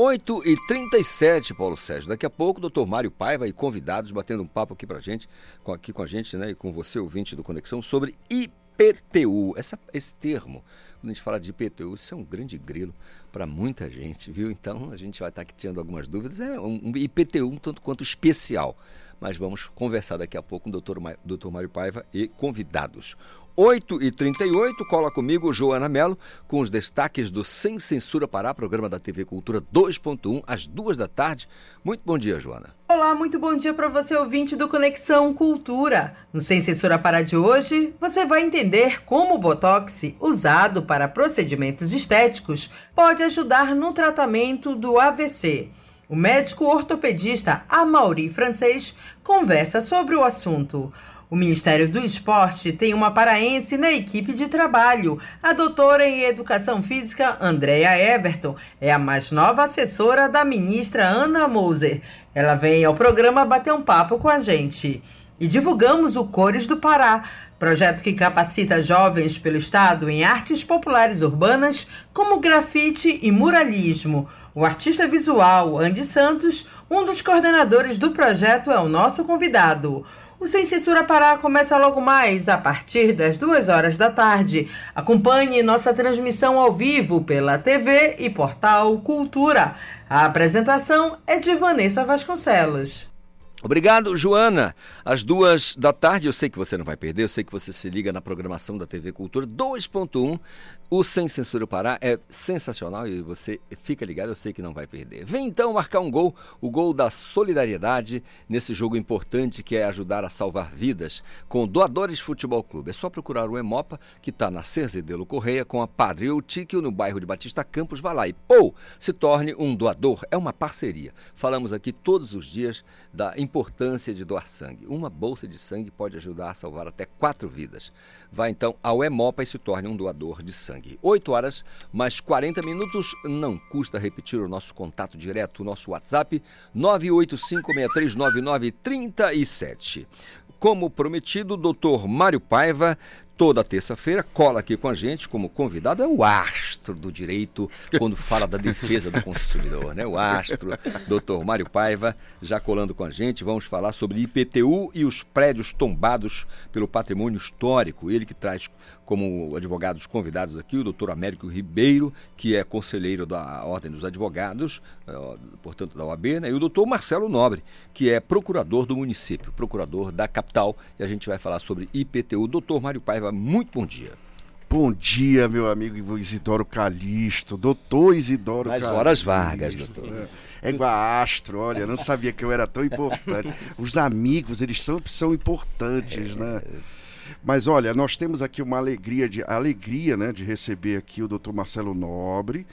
Speaker 2: 8 e 37 Paulo Sérgio. Daqui a pouco, doutor Mário Paiva e convidados batendo um papo aqui pra gente, com, aqui com a gente, né, e com você, ouvinte do Conexão, sobre IPTU. Essa, esse termo, quando a gente fala de IPTU, isso é um grande grilo para muita gente, viu? Então, a gente vai estar aqui tirando algumas dúvidas. É um, um IPTU um tanto quanto especial. Mas vamos conversar daqui a pouco com o doutor, doutor Mário Paiva e convidados. 8 e 38 cola comigo Joana Melo com os destaques do Sem Censura Pará, programa da TV Cultura 2.1, às duas da tarde. Muito bom dia, Joana.
Speaker 12: Olá, muito bom dia para você, ouvinte do Conexão Cultura. No Sem Censura Pará de hoje, você vai entender como o Botox, usado para procedimentos estéticos, pode ajudar no tratamento do AVC. O médico ortopedista Amaury Francês conversa sobre o assunto. O Ministério do Esporte tem uma paraense na equipe de trabalho. A doutora em Educação Física, Andrea Everton, é a mais nova assessora da ministra Ana Moser. Ela vem ao programa bater um papo com a gente. E divulgamos o Cores do Pará, projeto que capacita jovens pelo estado em artes populares urbanas como grafite e muralismo. O artista visual Andy Santos, um dos coordenadores do projeto, é o nosso convidado. O Sem Censura Pará começa logo mais, a partir das duas horas da tarde. Acompanhe nossa transmissão ao vivo pela TV e portal Cultura. A apresentação é de Vanessa Vasconcelos.
Speaker 2: Obrigado, Joana. Às duas da tarde, eu sei que você não vai perder, eu sei que você se liga na programação da TV Cultura 2.1 o Sem Censura Pará é sensacional e você fica ligado, eu sei que não vai perder. Vem então marcar um gol, o gol da solidariedade nesse jogo importante que é ajudar a salvar vidas com Doadores Futebol Clube. É só procurar o Emopa, que está na Cerzedelo Correia, com a Padre Eutíquio, no bairro de Batista Campos. Vá lá e, ou se torne um doador. É uma parceria. Falamos aqui todos os dias da importância de doar sangue. Uma bolsa de sangue pode ajudar a salvar até quatro vidas. Vá então ao Emopa e se torne um doador de sangue sangue. 8 horas mais 40 minutos. Não custa repetir o nosso contato direto, o nosso WhatsApp 985639937. Como prometido, doutor Mário Paiva toda terça-feira, cola aqui com a gente como convidado, é o astro do direito quando fala da defesa do consumidor, né? O astro, doutor Mário Paiva, já colando com a gente. Vamos falar sobre IPTU e os prédios tombados pelo patrimônio histórico. Ele que traz como advogados convidados aqui o doutor Américo Ribeiro, que é conselheiro da Ordem dos Advogados, eh, portanto da OAB, né? e o doutor Marcelo Nobre, que é procurador do município, procurador da capital, e a gente vai falar sobre IPTU. Doutor Mário Paiva, muito bom dia.
Speaker 13: Bom dia, meu amigo Isidoro Calixto, doutor Isidoro
Speaker 2: Nas Calixto. horas vagas, doutor.
Speaker 13: É, é igual astro, olha, não sabia que eu era tão importante. *laughs* Os amigos, eles são, são importantes, é, né? É mas olha, nós temos aqui uma alegria de alegria, né, de receber aqui o Dr. Marcelo Nobre,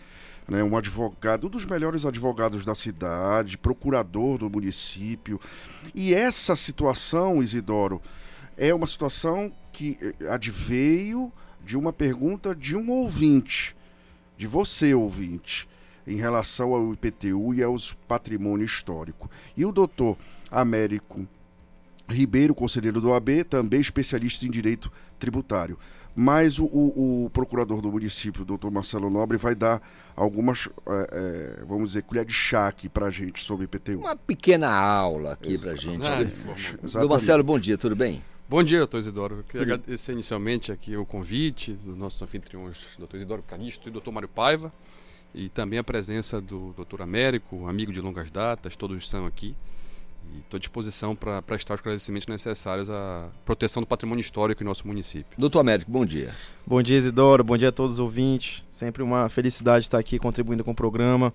Speaker 13: né, um advogado, um dos melhores advogados da cidade, procurador do município. E essa situação, Isidoro, é uma situação que eh, adveio de uma pergunta de um ouvinte, de você, ouvinte, em relação ao IPTU e aos patrimônio histórico. E o doutor Américo Ribeiro, conselheiro do AB, também especialista em direito tributário. Mas o, o, o procurador do município, o doutor Marcelo Nobre, vai dar algumas, é, é, vamos dizer, colher de chá aqui para a gente sobre IPTU.
Speaker 2: Uma pequena aula aqui para a gente. Ah, doutor Marcelo, bom dia, tudo bem?
Speaker 14: Bom dia, doutor Isidoro. Eu queria tudo. agradecer inicialmente aqui o convite dos nossos anfitriões, doutor Isidoro Canisto e doutor Mário Paiva, e também a presença do doutor Américo, amigo de longas datas, todos estão aqui. E estou à disposição para prestar os esclarecimentos necessários à proteção do patrimônio histórico em nosso município.
Speaker 2: Doutor Américo, bom dia.
Speaker 15: Bom dia, Isidoro. Bom dia a todos os ouvintes. Sempre uma felicidade estar aqui contribuindo com o programa.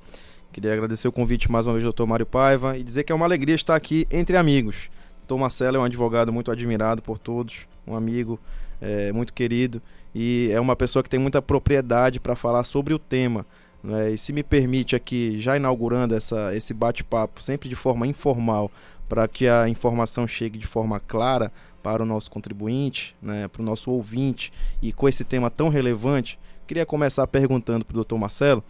Speaker 15: Queria agradecer o convite mais uma vez, doutor Mário Paiva, e dizer que é uma alegria estar aqui entre amigos. Doutor Marcelo é um advogado muito admirado por todos, um amigo é, muito querido, e é uma pessoa que tem muita propriedade para falar sobre o tema Né? E se me permite aqui, já inaugurando essa, esse bate-papo, sempre de forma informal, para que a informação chegue de forma clara para o nosso contribuinte, né, para o nosso ouvinte, e com esse tema tão relevante, queria começar perguntando para o doutor Marcelo,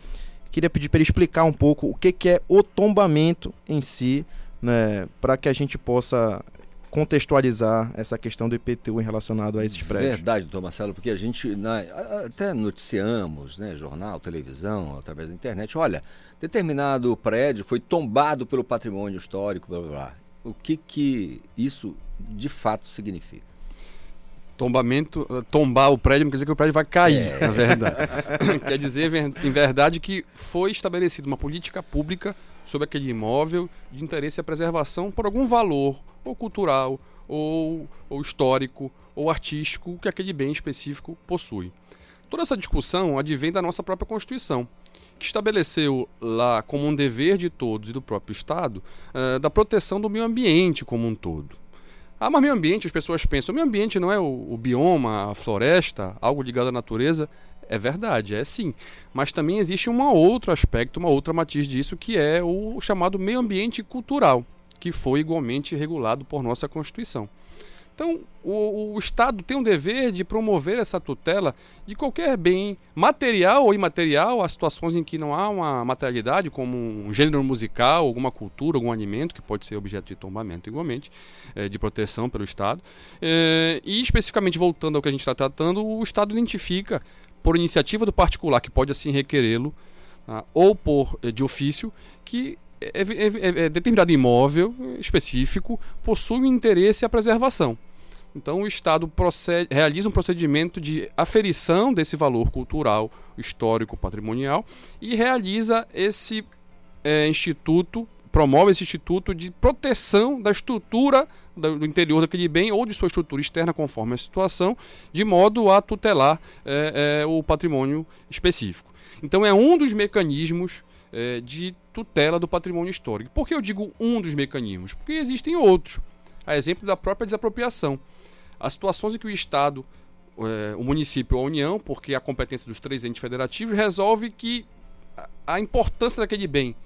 Speaker 15: queria pedir para ele explicar um pouco o que, que é o tombamento em si, né, para que a gente possa contextualizar essa questão do IPTU em relacionado a esses prédios.
Speaker 2: Verdade, doutor Marcelo, porque a gente na, até noticiamos, né, jornal, televisão, através da internet, olha, determinado prédio foi tombado pelo patrimônio histórico, blá, blá, blá. O que que isso de fato significa?
Speaker 14: Tombamento, eh, tombar o prédio não quer dizer que o prédio vai cair, é. na verdade. *laughs* quer dizer, em verdade, que foi estabelecida uma política pública sobre aquele imóvel de interesse à preservação por algum valor, ou cultural, ou, ou histórico, ou artístico que aquele bem específico possui. Toda essa discussão advém da nossa própria Constituição, que estabeleceu lá como um dever de todos e do próprio Estado uh, da proteção do meio ambiente como um todo. Ah, mas meio ambiente, as pessoas pensam, o meio ambiente não é o, o bioma, a floresta, algo ligado à natureza. É verdade, é sim. Mas também existe um outro aspecto, uma outra matiz disso, que é o chamado meio ambiente cultural, que foi igualmente regulado por nossa Constituição. Então, o, o, Estado tem um dever de promover essa tutela de qualquer bem material ou imaterial, as situações em que não há uma materialidade, como um gênero musical, alguma cultura, algum alimento, que pode ser objeto de tombamento igualmente, é, de proteção pelo Estado. É, e, especificamente, voltando ao que a gente está tratando, o Estado identifica, por iniciativa do particular, que pode assim requerê-lo, tá, ou por eh, de ofício, que é, é, é, determinado imóvel específico possui um interesse à preservação. Então, o Estado procede, realiza um procedimento de aferição desse valor cultural, histórico, patrimonial e realiza esse é, instituto, promove esse instituto de proteção da estrutura do, interior daquele bem ou de sua estrutura externa, conforme a situação, de modo a tutelar é, é, o patrimônio específico. Então, é um dos mecanismos é, de tutela do patrimônio histórico. Por que eu digo um dos mecanismos? Porque existem outros. A exemplo da própria desapropriação. As situações em que o Estado, é, o município ou a União, porque a competência dos três entes federativos, resolve que a importância daquele bem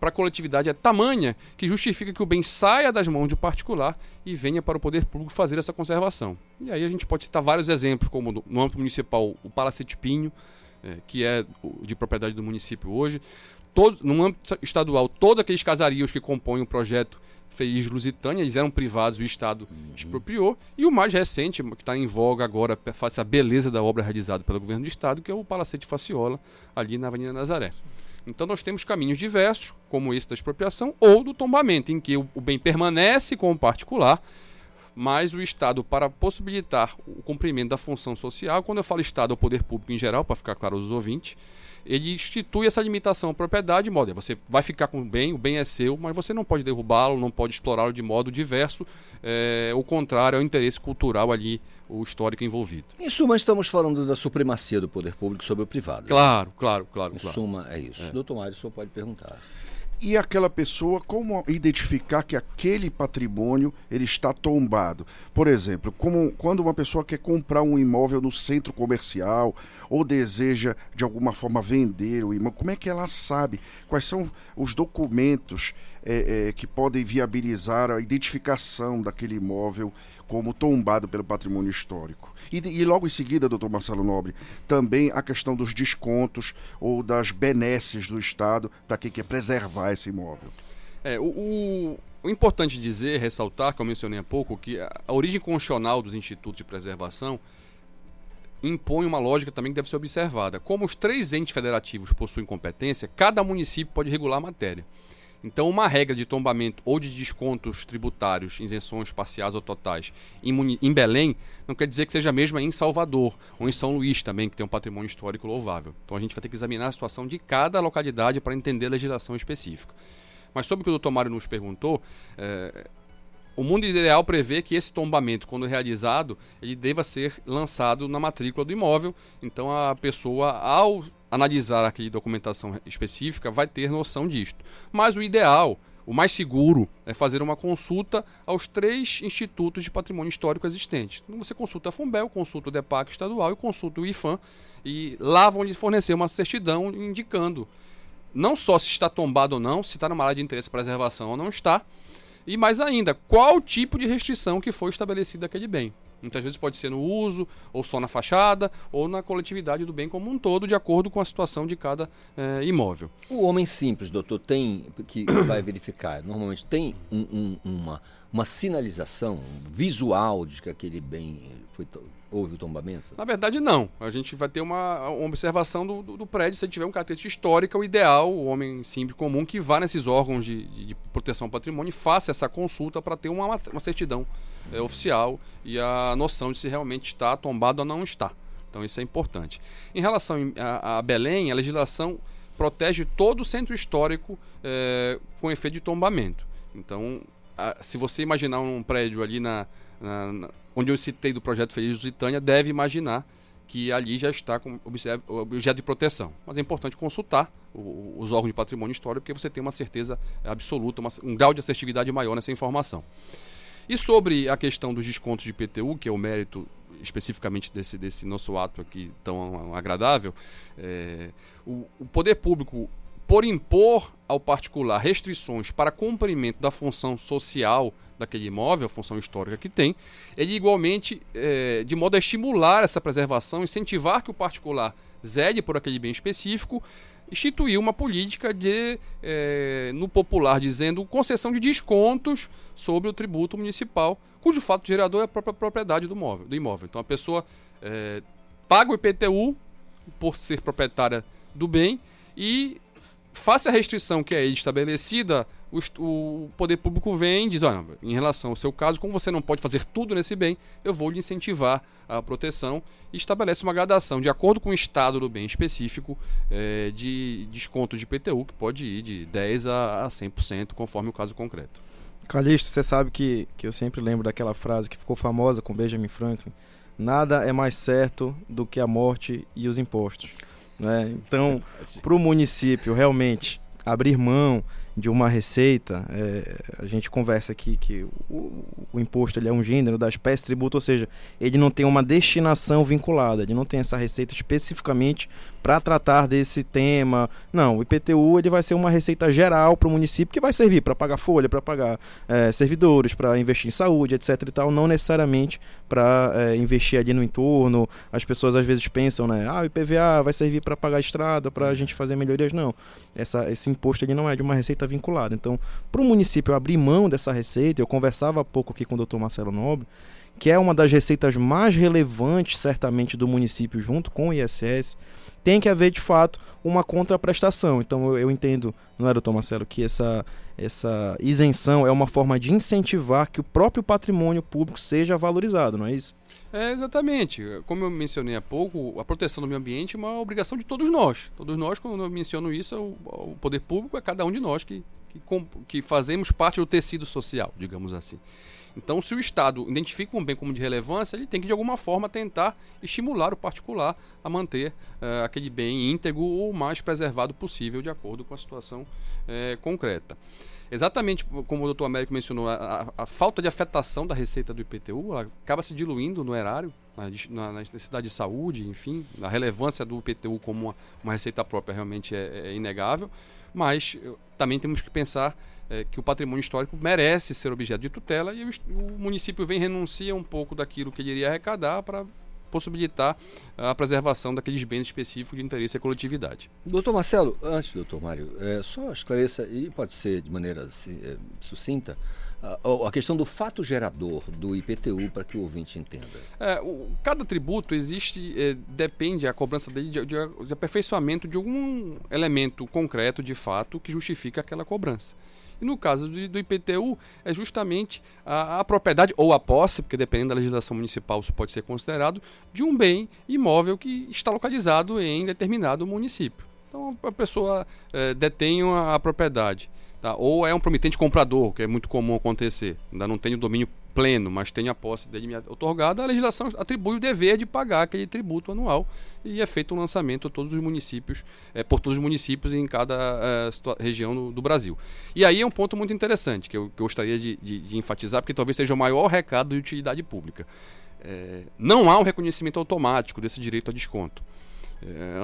Speaker 14: para a coletividade é tamanha que justifica que o bem saia das mãos de um particular e venha para o poder público fazer essa conservação. E aí a gente pode citar vários exemplos, como no, âmbito municipal o Palacete Pinho, é, que é de propriedade do município hoje. Todo, no âmbito estadual, todos aqueles casarios que compõem o projeto Feliz Lusitânia, eles eram privados, o Estado uhum. expropriou. E o mais recente, que está em voga agora, face à beleza da obra realizada pelo governo do Estado, que é o Palacete Faciola, ali na Avenida Nazaré. Então nós temos caminhos diversos, como esse da expropriação ou do tombamento, em que o, o bem permanece com o particular, mas o Estado, para possibilitar o cumprimento da função social, quando eu falo Estado, é o poder público em geral, para ficar claro aos ouvintes, ele institui essa limitação à propriedade, de modo você vai ficar com o bem, o bem é seu, mas você não pode derrubá-lo, não pode explorá-lo de modo diverso, é, o contrário ao interesse cultural ali, o histórico envolvido.
Speaker 2: Em suma, estamos falando da supremacia do poder público sobre o privado.
Speaker 14: Claro, claro, claro.
Speaker 2: Em
Speaker 14: claro.
Speaker 2: suma, é isso. É. Doutor Mário, o senhor pode perguntar
Speaker 13: e aquela pessoa como identificar que aquele patrimônio ele está tombado. Por exemplo, como quando uma pessoa quer comprar um imóvel no centro comercial ou deseja de alguma forma vender o imóvel, como é que ela sabe quais são os documentos é, é, que podem viabilizar a identificação daquele imóvel como tombado pelo patrimônio histórico. E, e, logo em seguida, doutor Marcelo Nobre, também a questão dos descontos ou das benesses do Estado para quem quer preservar esse imóvel.
Speaker 14: É, o, o, o, importante dizer, ressaltar, que eu mencionei há pouco, que a, a origem constitucional dos institutos de preservação impõe uma lógica também que deve ser observada. Como os três entes federativos possuem competência, cada município pode regular a matéria. Então, uma regra de tombamento ou de descontos tributários, isenções parciais ou totais em, em, Belém, não quer dizer que seja a mesma em Salvador ou em São Luís também, que tem um patrimônio histórico louvável. Então, a gente vai ter que examinar a situação de cada localidade para entender a legislação específica. Mas sobre o que o doutor Mário nos perguntou, é, o mundo ideal prevê que esse tombamento, quando realizado, ele deva ser lançado na matrícula do imóvel. Então, a pessoa, ao analisar aqui documentação específica, vai ter noção disto. Mas o ideal, o mais seguro é fazer uma consulta aos três institutos de patrimônio histórico existentes. Então você consulta a Fumbel, consulta o DEPAC estadual e consulta o IFAM, e lá vão lhe fornecer uma certidão indicando não só se está tombado ou não, se está numa área de interesse de preservação ou não está, e mais ainda, qual tipo de restrição que foi estabelecida aquele bem. Muitas vezes pode ser no uso, ou só na fachada, ou na coletividade do bem como um todo, de acordo com a situação de cada é, imóvel.
Speaker 2: O homem simples, doutor, tem que *coughs* vai verificar, normalmente tem um, um, uma, uma sinalização visual de que aquele bem foi houve o tombamento?
Speaker 14: Na verdade, não. A gente vai ter uma, uma observação do, do, do, prédio. Se ele tiver um cartete histórico, é o ideal, o homem simples comum, que vá nesses órgãos de, de, de proteção ao patrimônio e faça essa consulta para ter uma, uma certidão é, oficial e a noção de se realmente está tombado ou não está. Então, isso é importante. Em relação a, a Belém, a legislação protege todo o centro histórico é, com efeito de tombamento. Então, a, se você imaginar um prédio ali na, na, na onde eu citei do projeto Feliz Lusitânia, deve imaginar que ali já está com objeto de proteção. Mas é importante consultar os órgãos de patrimônio histórico, porque você tem uma certeza absoluta, um grau de assertividade maior nessa informação. E sobre a questão dos descontos de IPTU, que é o mérito especificamente desse, desse nosso ato aqui tão agradável, é, o, o poder público por impor ao particular restrições para cumprimento da função social daquele imóvel, a função histórica que tem, ele igualmente, é, de modo a estimular essa preservação, incentivar que o particular zele por aquele bem específico, instituiu uma política de, é, no popular dizendo, concessão de descontos sobre o tributo municipal, cujo fato gerador é a própria propriedade do, móvel, do imóvel. Então a pessoa é, paga o IPTU por ser proprietária do bem e face à restrição que é estabelecida, o, o, poder público vem e diz: olha, em relação ao seu caso, como você não pode fazer tudo nesse bem, eu vou lhe incentivar a proteção e estabelece uma gradação, de acordo com o estado do bem específico, é, de desconto de PTU, que pode ir de 10% a 100%, conforme o caso concreto.
Speaker 15: Calixto, você sabe que, que eu sempre lembro daquela frase que ficou famosa com Benjamin Franklin: nada é mais certo do que a morte e os impostos. Né? Então, para o município realmente abrir mão de uma receita, é, a gente conversa aqui que o, o, imposto ele é um gênero da espécie tributo, ou seja, ele não tem uma destinação vinculada, ele não tem essa receita especificamente para tratar desse tema. Não, o IPTU ele vai ser uma receita geral para o município que vai servir para pagar folha, para pagar é, servidores, para investir em saúde, etc. e tal, não necessariamente para é, investir ali no entorno. As pessoas às vezes pensam, né? Ah, o IPVA vai servir para pagar a estrada, para a gente fazer melhorias. Não, Essa, esse imposto ele não é de uma receita vinculada. Então, para o município abrir mão dessa receita, eu conversava há pouco aqui com o Dr. Marcelo Nobre, que é uma das receitas mais relevantes, certamente, do município, junto com o ISS tem que haver de fato uma contraprestação. Então eu, eu entendo, não é, doutor Marcelo, que essa, essa isenção é uma forma de incentivar que o próprio patrimônio público seja valorizado, não é isso?
Speaker 14: É, exatamente. Como eu mencionei há pouco, a proteção do meio ambiente é uma obrigação de todos nós. Todos nós, quando eu menciono isso, o, o poder público é cada um de nós que, que, que fazemos parte do tecido social, digamos assim. Então, se o Estado identifica um bem como de relevância, ele tem que, de alguma forma, tentar estimular o particular a manter uh, aquele bem íntegro ou mais preservado possível, de acordo com a situação uh, concreta. Exatamente como o doutor Américo mencionou, a, a, a, falta de afetação da receita do IPTU acaba se diluindo no erário, na, na, na, necessidade de saúde, enfim, a relevância do IPTU como uma, uma receita própria realmente é, é inegável, mas também temos que pensar é, que o patrimônio histórico merece ser objeto de tutela e o, o município vem renuncia um pouco daquilo que ele iria arrecadar para possibilitar a preservação daqueles bens específicos de interesse à coletividade.
Speaker 2: Doutor Marcelo, antes, doutor Mário, é, só esclareça, e pode ser de maneira assim, é, sucinta, a, a, questão do fato gerador do IPTU para que o ouvinte entenda.
Speaker 14: É, o, cada tributo existe, é, depende a cobrança dele de, de, de aperfeiçoamento de algum elemento concreto de fato que justifica aquela cobrança. E no caso do, do IPTU, é justamente a, a, propriedade ou a posse, porque dependendo da legislação municipal isso pode ser considerado, de um bem imóvel que está localizado em determinado município. Então a pessoa é, detém a, a propriedade Tá? Ou é um promitente comprador, que é muito comum acontecer. Ainda não tem o domínio pleno, mas tem a posse dele otorgada, a legislação atribui o dever de pagar aquele tributo anual e é feito um lançamento todos os municípios, é, por todos os municípios em cada é, região do, do, Brasil. E aí é um ponto muito interessante que eu, que gostaria de, de, de, enfatizar, porque talvez seja o maior recado de utilidade pública. É, não há um reconhecimento automático desse direito a desconto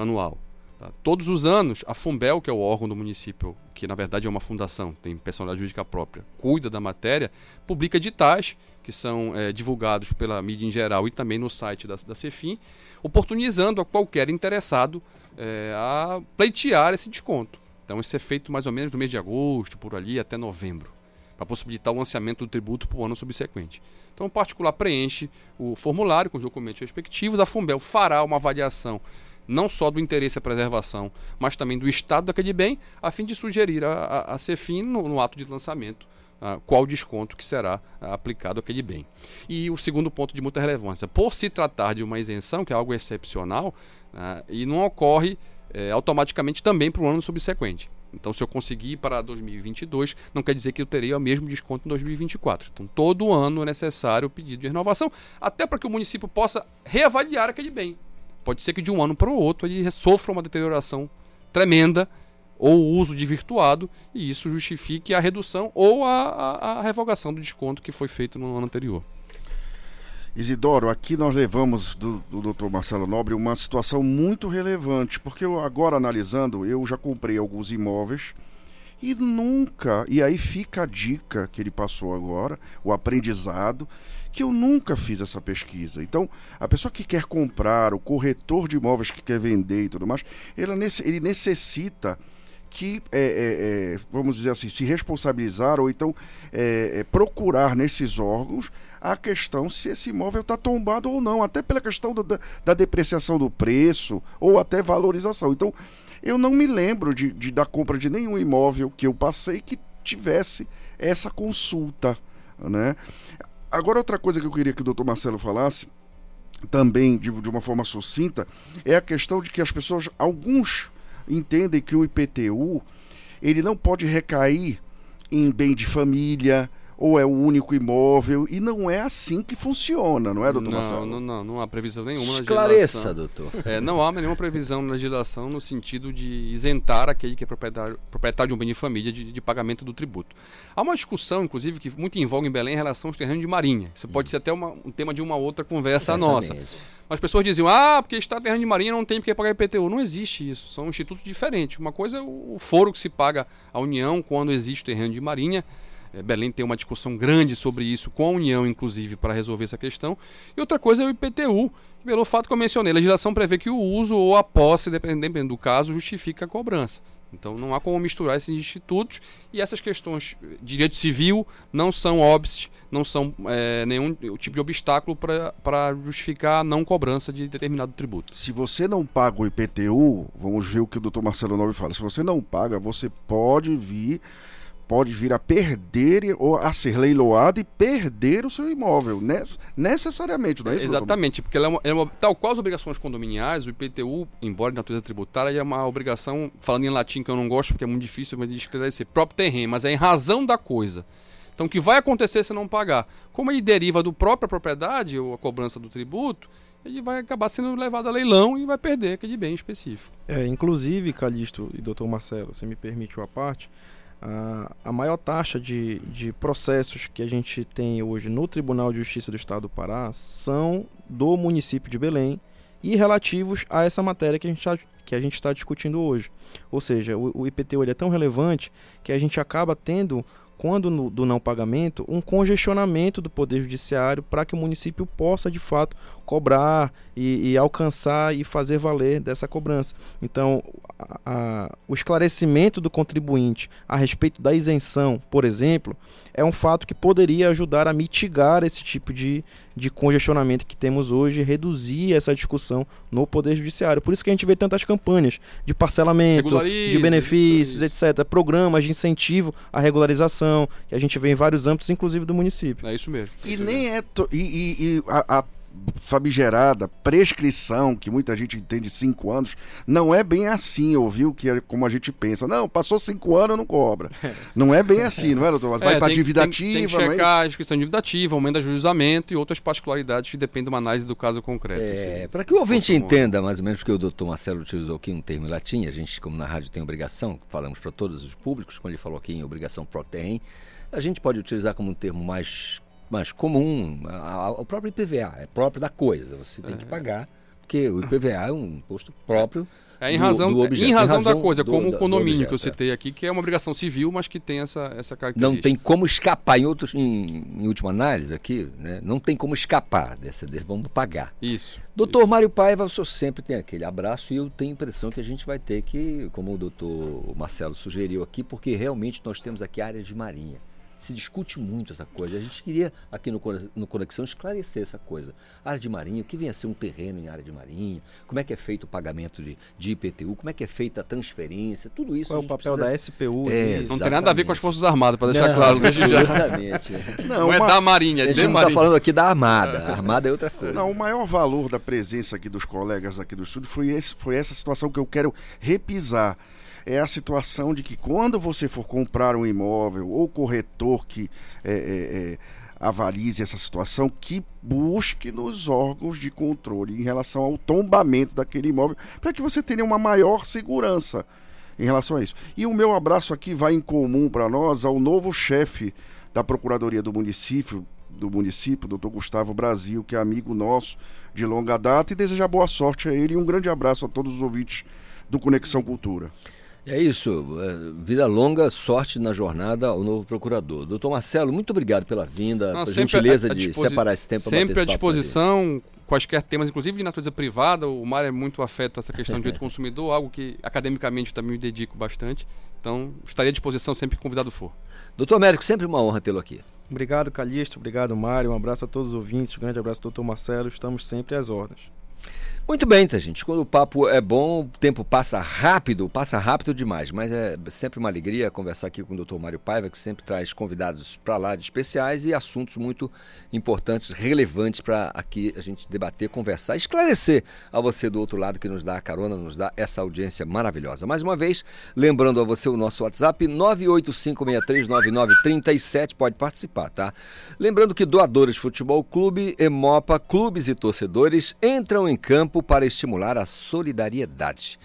Speaker 14: anual. Tá? Todos os anos, a Fumbel, que é o órgão do município, que na verdade é uma fundação, tem personalidade jurídica própria, cuida da matéria, publica editais que são é, divulgados pela mídia em geral e também no site da, da Cefim, oportunizando a qualquer interessado é, a pleitear esse desconto. Então, isso é feito mais ou menos no mês de agosto, por ali, até novembro, para possibilitar o lançamento do tributo para o ano subsequente. Então, o particular preenche o formulário com os documentos respectivos, a Fumbel fará uma avaliação não só do interesse à preservação, mas também do estado daquele bem, a fim de sugerir a, a, CEFIN no, no ato de lançamento Uh, qual desconto que será uh, aplicado àquele bem. E o segundo ponto de muita relevância, por se tratar de uma isenção, que é algo excepcional, uh, e não ocorre eh, automaticamente também para o ano subsequente. Então, se eu conseguir para 2022, não quer dizer que eu terei o mesmo desconto em 2024. Então, todo ano é necessário o pedido de renovação, até para que o município possa reavaliar aquele bem. Pode ser que de um ano para o outro ele sofra uma deterioração tremenda ou o uso de virtuado e isso justifique a redução ou a, a, a revogação do desconto que foi feito no ano anterior.
Speaker 13: Isidoro, aqui nós levamos do, do Dr. Marcelo Nobre uma situação muito relevante, porque eu agora analisando, eu já comprei alguns imóveis e nunca, e aí fica a dica que ele passou agora, o aprendizado, que eu nunca fiz essa pesquisa. Então, a pessoa que quer comprar, o corretor de imóveis que quer vender e tudo mais, ele necessita que, é, é, é, vamos dizer assim, se responsabilizar ou então é, é, procurar nesses órgãos a questão se esse imóvel está tombado ou não, até pela questão da, da, depreciação do preço ou até valorização. Então, eu não me lembro de, de da compra de nenhum imóvel que eu passei que tivesse essa consulta. Né? Agora, outra coisa que eu queria que o doutor Marcelo falasse, também de, de uma forma sucinta, é a questão de que as pessoas, alguns entendem que o IPTU ele não pode recair em bem de família, ou é o único imóvel e não é assim que funciona, não é, doutor
Speaker 14: não,
Speaker 13: Marcelo?
Speaker 14: Não, não, não há previsão nenhuma
Speaker 2: Esclareça,
Speaker 14: na
Speaker 2: doutor.
Speaker 14: É, não há nenhuma previsão na legislação no sentido de isentar aquele que é proprietário, proprietário de um bem de família de, de, pagamento do tributo. Há uma discussão, inclusive, que muito envolve em Belém em relação aos terrenos de marinha. Isso pode ser até uma, um tema de uma outra conversa nossa. As pessoas diziam, ah, porque está terreno de marinha não tem porque pagar IPTU. Não existe isso, são institutos diferentes. Uma coisa é o foro que se paga à União quando existe terreno de marinha, Belém tem uma discussão grande sobre isso, com a União, inclusive, para resolver essa questão. E outra coisa é o IPTU, pelo fato que eu mencionei. A legislação prevê que o uso ou a posse, dependendo do caso, justifica a cobrança. Então não há como misturar esses institutos e essas questões de direito civil não são óbices, não são é, nenhum tipo de obstáculo para justificar a não cobrança de determinado tributo.
Speaker 13: Se você não paga o IPTU, vamos ver o que o doutor Marcelo Nobre fala, se você não paga, você pode vir pode vir a perder ou a ser leiloado e perder o seu imóvel, necessariamente, não é isso?
Speaker 14: Exatamente, porque ela é, uma, é uma, tal qual as obrigações condominiais, o IPTU, embora de natureza tributária, é uma obrigação, falando em latim que eu não gosto porque é muito difícil de esclarecer, próprio terreno, mas é em razão da coisa. Então, o que vai acontecer se não pagar? Como ele deriva do própria propriedade ou a cobrança do tributo, ele vai acabar sendo levado a leilão e vai perder aquele bem específico.
Speaker 15: É, inclusive, Calixto e doutor Marcelo, você me permite uma parte, a, a maior taxa de, de processos que a gente tem hoje no Tribunal de Justiça do Estado do Pará são do município de Belém e relativos a essa matéria que a gente está que a gente está discutindo hoje. Ou seja, o, o IPTU é tão relevante que a gente acaba tendo quando no, do não pagamento, um congestionamento do Poder Judiciário para que o município possa, de fato, cobrar e, e alcançar e fazer valer dessa cobrança. Então, a, a, o esclarecimento do contribuinte a respeito da isenção, por exemplo, é um fato que poderia ajudar a mitigar esse tipo de, de congestionamento que temos hoje, reduzir essa discussão no Poder Judiciário. Por isso que a gente vê tantas campanhas de parcelamento, de benefícios, etc., programas de incentivo à regularização, que a gente vê em vários âmbitos, inclusive do município.
Speaker 14: É isso mesmo.
Speaker 13: E nem é. E, e, e a, a famigerada prescrição, que muita gente entende cinco anos, não é bem assim, ouviu? Que é como a gente pensa. Não, passou cinco anos, não cobra. *laughs* Não é bem assim, não é, doutor? Vai
Speaker 14: É,
Speaker 13: para
Speaker 14: tem-
Speaker 13: dívida
Speaker 14: tem-
Speaker 13: ativa,
Speaker 14: Tem que
Speaker 13: não é
Speaker 14: checar a inscrição de dívida ativa, aumento de ajuizamento e outras particularidades que dependem de uma análise do caso concreto.
Speaker 2: É, para que o ouvinte entenda mais ou menos, porque o doutor Marcelo utilizou aqui um termo em latim, a gente, como na rádio tem obrigação, falamos para todos os públicos, quando ele falou aqui em obrigação pro terrem, a gente pode utilizar como um termo mais, mais comum, a- a- o próprio IPVA, é próprio da coisa, você tem que pagar, porque o IPVA é um imposto próprio.
Speaker 14: É em
Speaker 2: do-
Speaker 14: razão,
Speaker 2: do objeto,
Speaker 14: em razão, da coisa,
Speaker 2: do-
Speaker 14: como o
Speaker 2: do
Speaker 14: condomínio que eu
Speaker 2: é.
Speaker 14: citei aqui, que é uma obrigação civil, mas que tem essa, essa característica.
Speaker 2: Não tem como escapar, em, outros, em, em última análise aqui, né, não tem como escapar dessa, desse, vamos pagar.
Speaker 14: Isso.
Speaker 2: Doutor Mário Paiva, o senhor sempre tem aquele abraço e eu tenho a impressão que a gente vai ter que, como o doutor Marcelo sugeriu aqui, porque realmente nós temos aqui área de marinha. Se discute muito essa coisa. A gente queria, aqui no, no Conexão, esclarecer essa coisa. Área de marinha, o que vem a ser um terreno em área de marinha, como é que é feito o pagamento de, de IPTU, como é que é feita a transferência, tudo isso.
Speaker 15: Qual é
Speaker 2: a
Speaker 15: o
Speaker 2: gente
Speaker 15: papel
Speaker 2: precisa-
Speaker 15: da SPU?
Speaker 2: É,
Speaker 14: Não tem nada a ver com as Forças Armadas, para deixar
Speaker 2: Não,
Speaker 14: claro. desde já.
Speaker 2: absolutamente.
Speaker 14: Não, é da Marinha,
Speaker 2: A
Speaker 14: é
Speaker 2: gente
Speaker 14: de
Speaker 2: não está
Speaker 14: Marinha.
Speaker 2: falando aqui da Armada. A Armada é outra coisa.
Speaker 13: Não, o maior valor da presença aqui dos colegas aqui do estúdio foi, esse, foi essa situação que eu quero repisar. É a situação de que quando você for comprar um imóvel, ou corretor que é, é, é, avalize essa situação, que busque nos órgãos de controle em relação ao tombamento daquele imóvel, para que você tenha uma maior segurança em relação a isso. E o meu abraço aqui vai em comum para nós ao novo chefe da Procuradoria do município, do município, doutor Gustavo Brasil, que é amigo nosso de longa data, e desejar boa sorte a ele e um grande abraço a todos os ouvintes do Conexão Cultura.
Speaker 2: É isso. é, Vida longa, sorte na jornada ao novo procurador. Doutor Marcelo, muito obrigado pela vinda,
Speaker 14: Não,
Speaker 2: pela gentileza
Speaker 14: à- à
Speaker 2: de
Speaker 14: disposi-
Speaker 2: separar esse tempo para bater
Speaker 14: Sempre
Speaker 2: esse
Speaker 14: à
Speaker 2: a
Speaker 14: disposição, quaisquer temas, inclusive de natureza privada. O Mário é muito afeto a essa questão de *laughs* direito do consumidor, algo que academicamente também me dedico bastante. Então, estaria à disposição sempre que convidado for.
Speaker 2: Doutor Américo, sempre uma honra tê-lo aqui.
Speaker 15: Obrigado, Calixto. Obrigado, Mário. Um abraço a todos os ouvintes. Um grande abraço, doutor Marcelo. Estamos sempre às ordens.
Speaker 2: Muito bem, tá, gente. Quando o papo é bom, o tempo passa rápido, passa rápido demais. Mas é sempre uma alegria conversar aqui com o Dr. Mário Paiva, que sempre traz convidados para lá de especiais e assuntos muito importantes, relevantes para aqui a gente debater, conversar, esclarecer a você do outro lado que nos dá a carona, nos dá essa audiência maravilhosa. Mais uma vez, lembrando a você o nosso WhatsApp 985639937, pode participar, tá? Lembrando que doadores futebol clube, Emopa, clubes e torcedores entram em campo para estimular a solidariedade.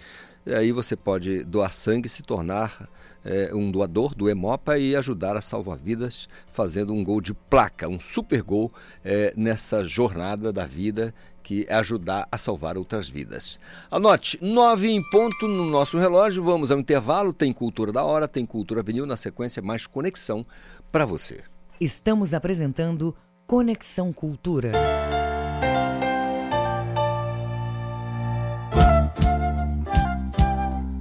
Speaker 2: E aí você pode doar sangue se tornar é, um doador do Emopa e ajudar a salvar vidas fazendo um gol de placa, um super gol é, nessa jornada da vida que é ajudar a salvar outras vidas. Anote, nove em ponto no nosso relógio, vamos ao intervalo, tem Cultura da Hora, tem Cultura Vinil, na sequência mais conexão para você.
Speaker 1: Estamos apresentando Conexão Cultura.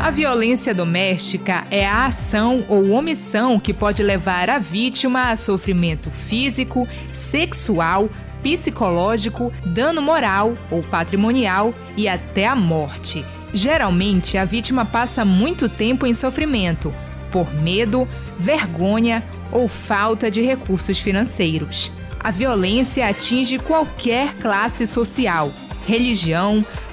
Speaker 10: A violência doméstica é a ação ou omissão que pode levar a vítima a sofrimento físico, sexual, psicológico, dano moral ou patrimonial e até a morte. Geralmente, a vítima passa muito tempo em sofrimento por medo, vergonha ou falta de recursos financeiros. A violência atinge qualquer classe social, religião,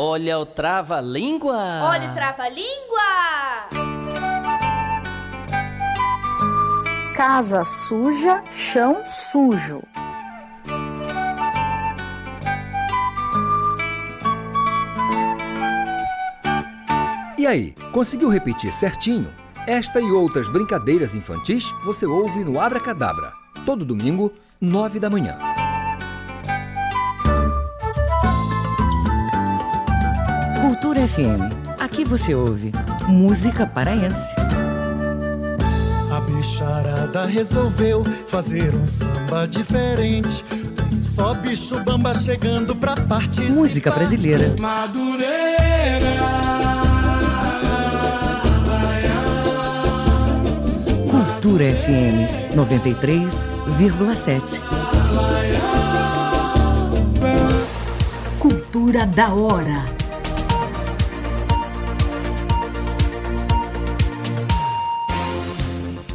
Speaker 16: Olha o trava-língua!
Speaker 17: Olha o trava-língua!
Speaker 18: Casa suja, chão sujo.
Speaker 19: E aí, conseguiu repetir certinho? Esta e outras brincadeiras infantis você ouve no Abra Cadabra, todo domingo, nove da manhã.
Speaker 1: Cultura FM. Aqui você ouve música paraense.
Speaker 8: A bicharada resolveu fazer um samba diferente. Só bicho bamba chegando pra participar.
Speaker 1: Música brasileira. Cultura FM 93,7.
Speaker 9: Cultura da hora.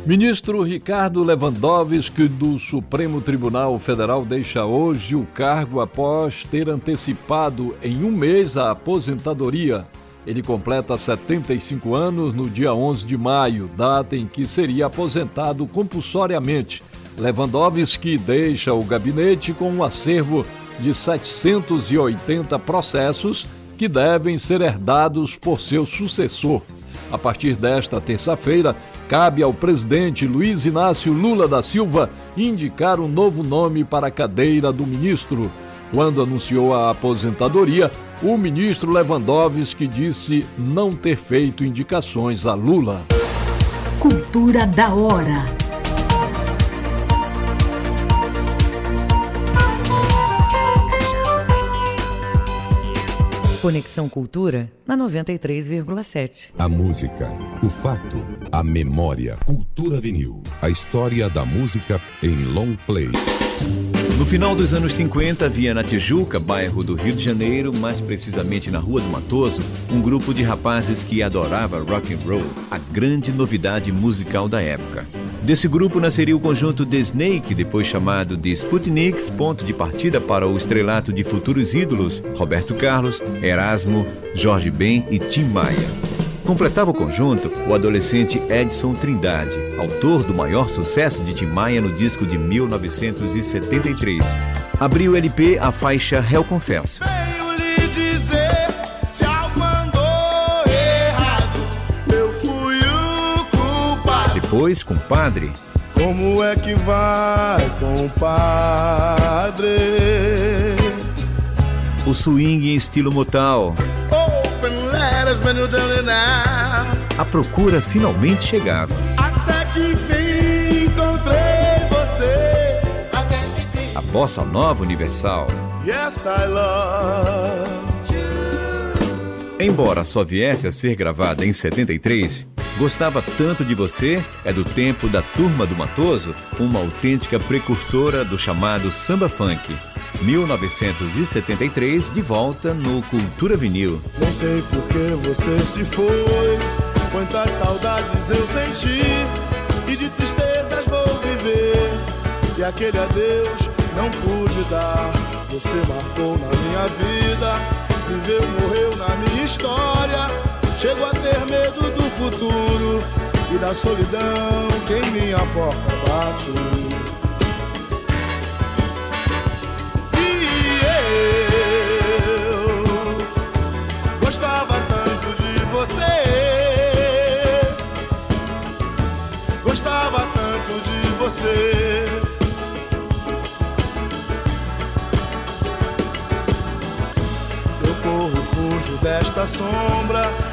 Speaker 20: Ministro Ricardo Lewandowski do Supremo Tribunal Federal deixa hoje o cargo após ter antecipado em um mês a aposentadoria. Ele completa 75 anos no dia 11 de maio, data em que seria aposentado compulsoriamente. Lewandowski deixa o gabinete com um acervo de 780 processos que devem ser herdados por seu sucessor. A partir desta terça-feira, cabe ao presidente Luiz Inácio Lula da Silva indicar um novo nome para a cadeira do ministro. Quando anunciou a aposentadoria, o ministro Lewandowski disse não ter feito indicações a Lula.
Speaker 9: Cultura da hora.
Speaker 1: Conexão Cultura na 93,7.
Speaker 21: A música, o fato, a memória. Cultura Vinil. A história da música em long play.
Speaker 22: No final dos anos 50, havia na Tijuca, bairro do Rio de Janeiro, mais precisamente na Rua do Matoso, um grupo de rapazes que adorava rock and roll, a grande novidade musical da época. Desse grupo nasceria o conjunto The Snake, depois chamado de Sputniks, ponto de partida para o estrelato de futuros ídolos Roberto Carlos, Erasmo, Jorge Ben e Tim Maia. Completava o conjunto o adolescente Edson Trindade, autor do maior sucesso de Tim Maia no disco de 1973. Abriu o LP a faixa Hell Confesso. Depois, compadre,
Speaker 8: Como é que vai, compadre?
Speaker 22: o swing em estilo motal.
Speaker 8: You.
Speaker 22: A procura finalmente chegava.
Speaker 8: Até que enfim encontrei você. Até que enfim.
Speaker 22: A bossa nova universal.
Speaker 8: Yes, I love.
Speaker 22: Embora só viesse a ser gravada em 73, Gostava tanto de você é do tempo da Turma do Matoso, uma autêntica precursora do chamado samba funk. 1973, de volta no Cultura Vinil.
Speaker 8: Nem sei por que você se foi. Quantas saudades eu senti. E de tristezas vou viver. E aquele adeus não pude dar. Você marcou na minha vida. Viveu, morreu na minha história. Chego a ter medo do futuro. E da solidão que em minha porta bate. E eu gostava tanto de você. Gostava tanto de você. Eu corro, fujo desta sombra.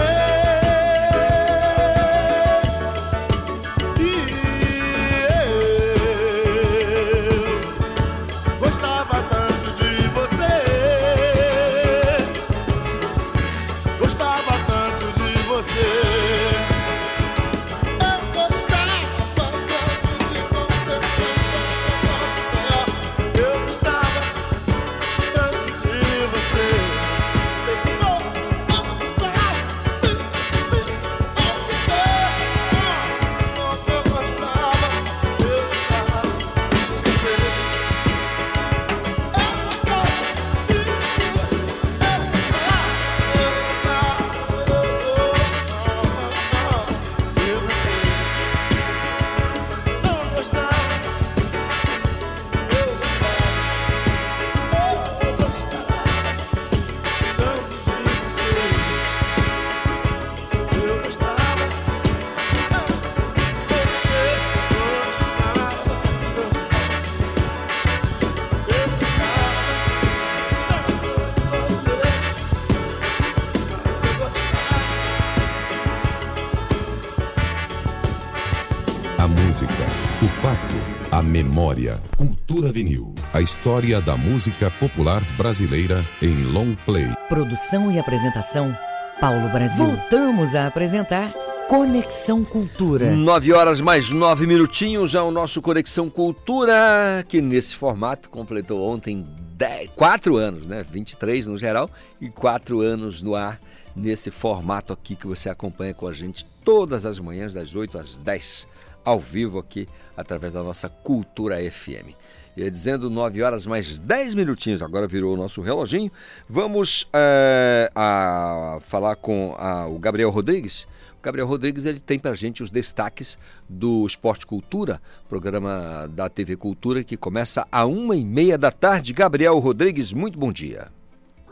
Speaker 21: Memória. Cultura Vinil. A história da música popular brasileira em long play.
Speaker 1: Produção e apresentação, Paulo Brasil. Voltamos a apresentar Conexão Cultura.
Speaker 2: Nove horas mais nove minutinhos é o nosso Conexão Cultura, que nesse formato completou ontem dez, quatro anos, né? 23 no geral e quatro anos no ar, nesse formato aqui que você acompanha com a gente todas as manhãs, das 8 às 10, ao vivo aqui, através da nossa Cultura FM. Ia dizendo 9 horas mais 10 minutinhos, agora virou o nosso reloginho. Vamos eh, a falar com a- o Gabriel Rodrigues. O Gabriel Rodrigues ele tem pra gente os destaques do Esporte Cultura, programa da TV Cultura que começa a uma e meia da tarde. Gabriel Rodrigues, muito bom dia.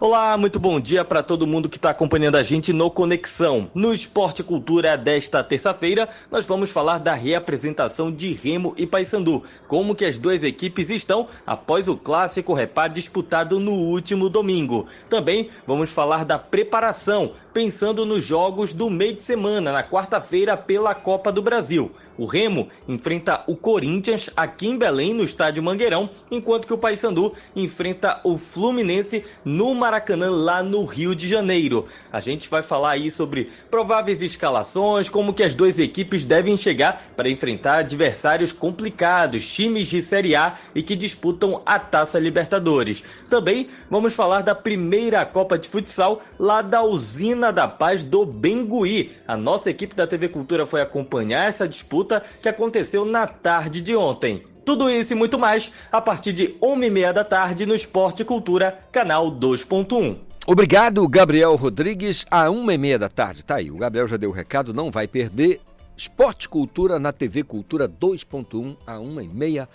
Speaker 23: Olá, muito bom dia para todo mundo que está acompanhando a gente no Conexão. No Esporte Cultura desta terça-feira, nós vamos falar da reapresentação de Remo e Paysandu, como que as duas equipes estão após o clássico repar disputado no último domingo. Também vamos falar da preparação, pensando nos jogos do meio de semana, na quarta-feira pela Copa do Brasil. O Remo enfrenta o Corinthians aqui em Belém, no estádio Mangueirão, enquanto que o Paysandu enfrenta o Fluminense no Maracanã, lá no Rio de Janeiro. A gente vai falar aí sobre prováveis escalações, como que as duas equipes devem chegar para enfrentar adversários complicados, times de Série A e que disputam a Taça Libertadores. Também vamos falar da primeira Copa de Futsal lá da Usina da Paz do Bengui. A nossa equipe da TV Cultura foi acompanhar essa disputa que aconteceu na tarde de ontem. Tudo isso e muito mais a partir de 1h30 da tarde no Esporte Cultura, canal 2.1.
Speaker 2: Obrigado, Gabriel Rodrigues, a uma e meia da tarde. Tá aí, o Gabriel já deu o recado, não vai perder. Esporte Cultura na TV Cultura 2.1 a uma e meia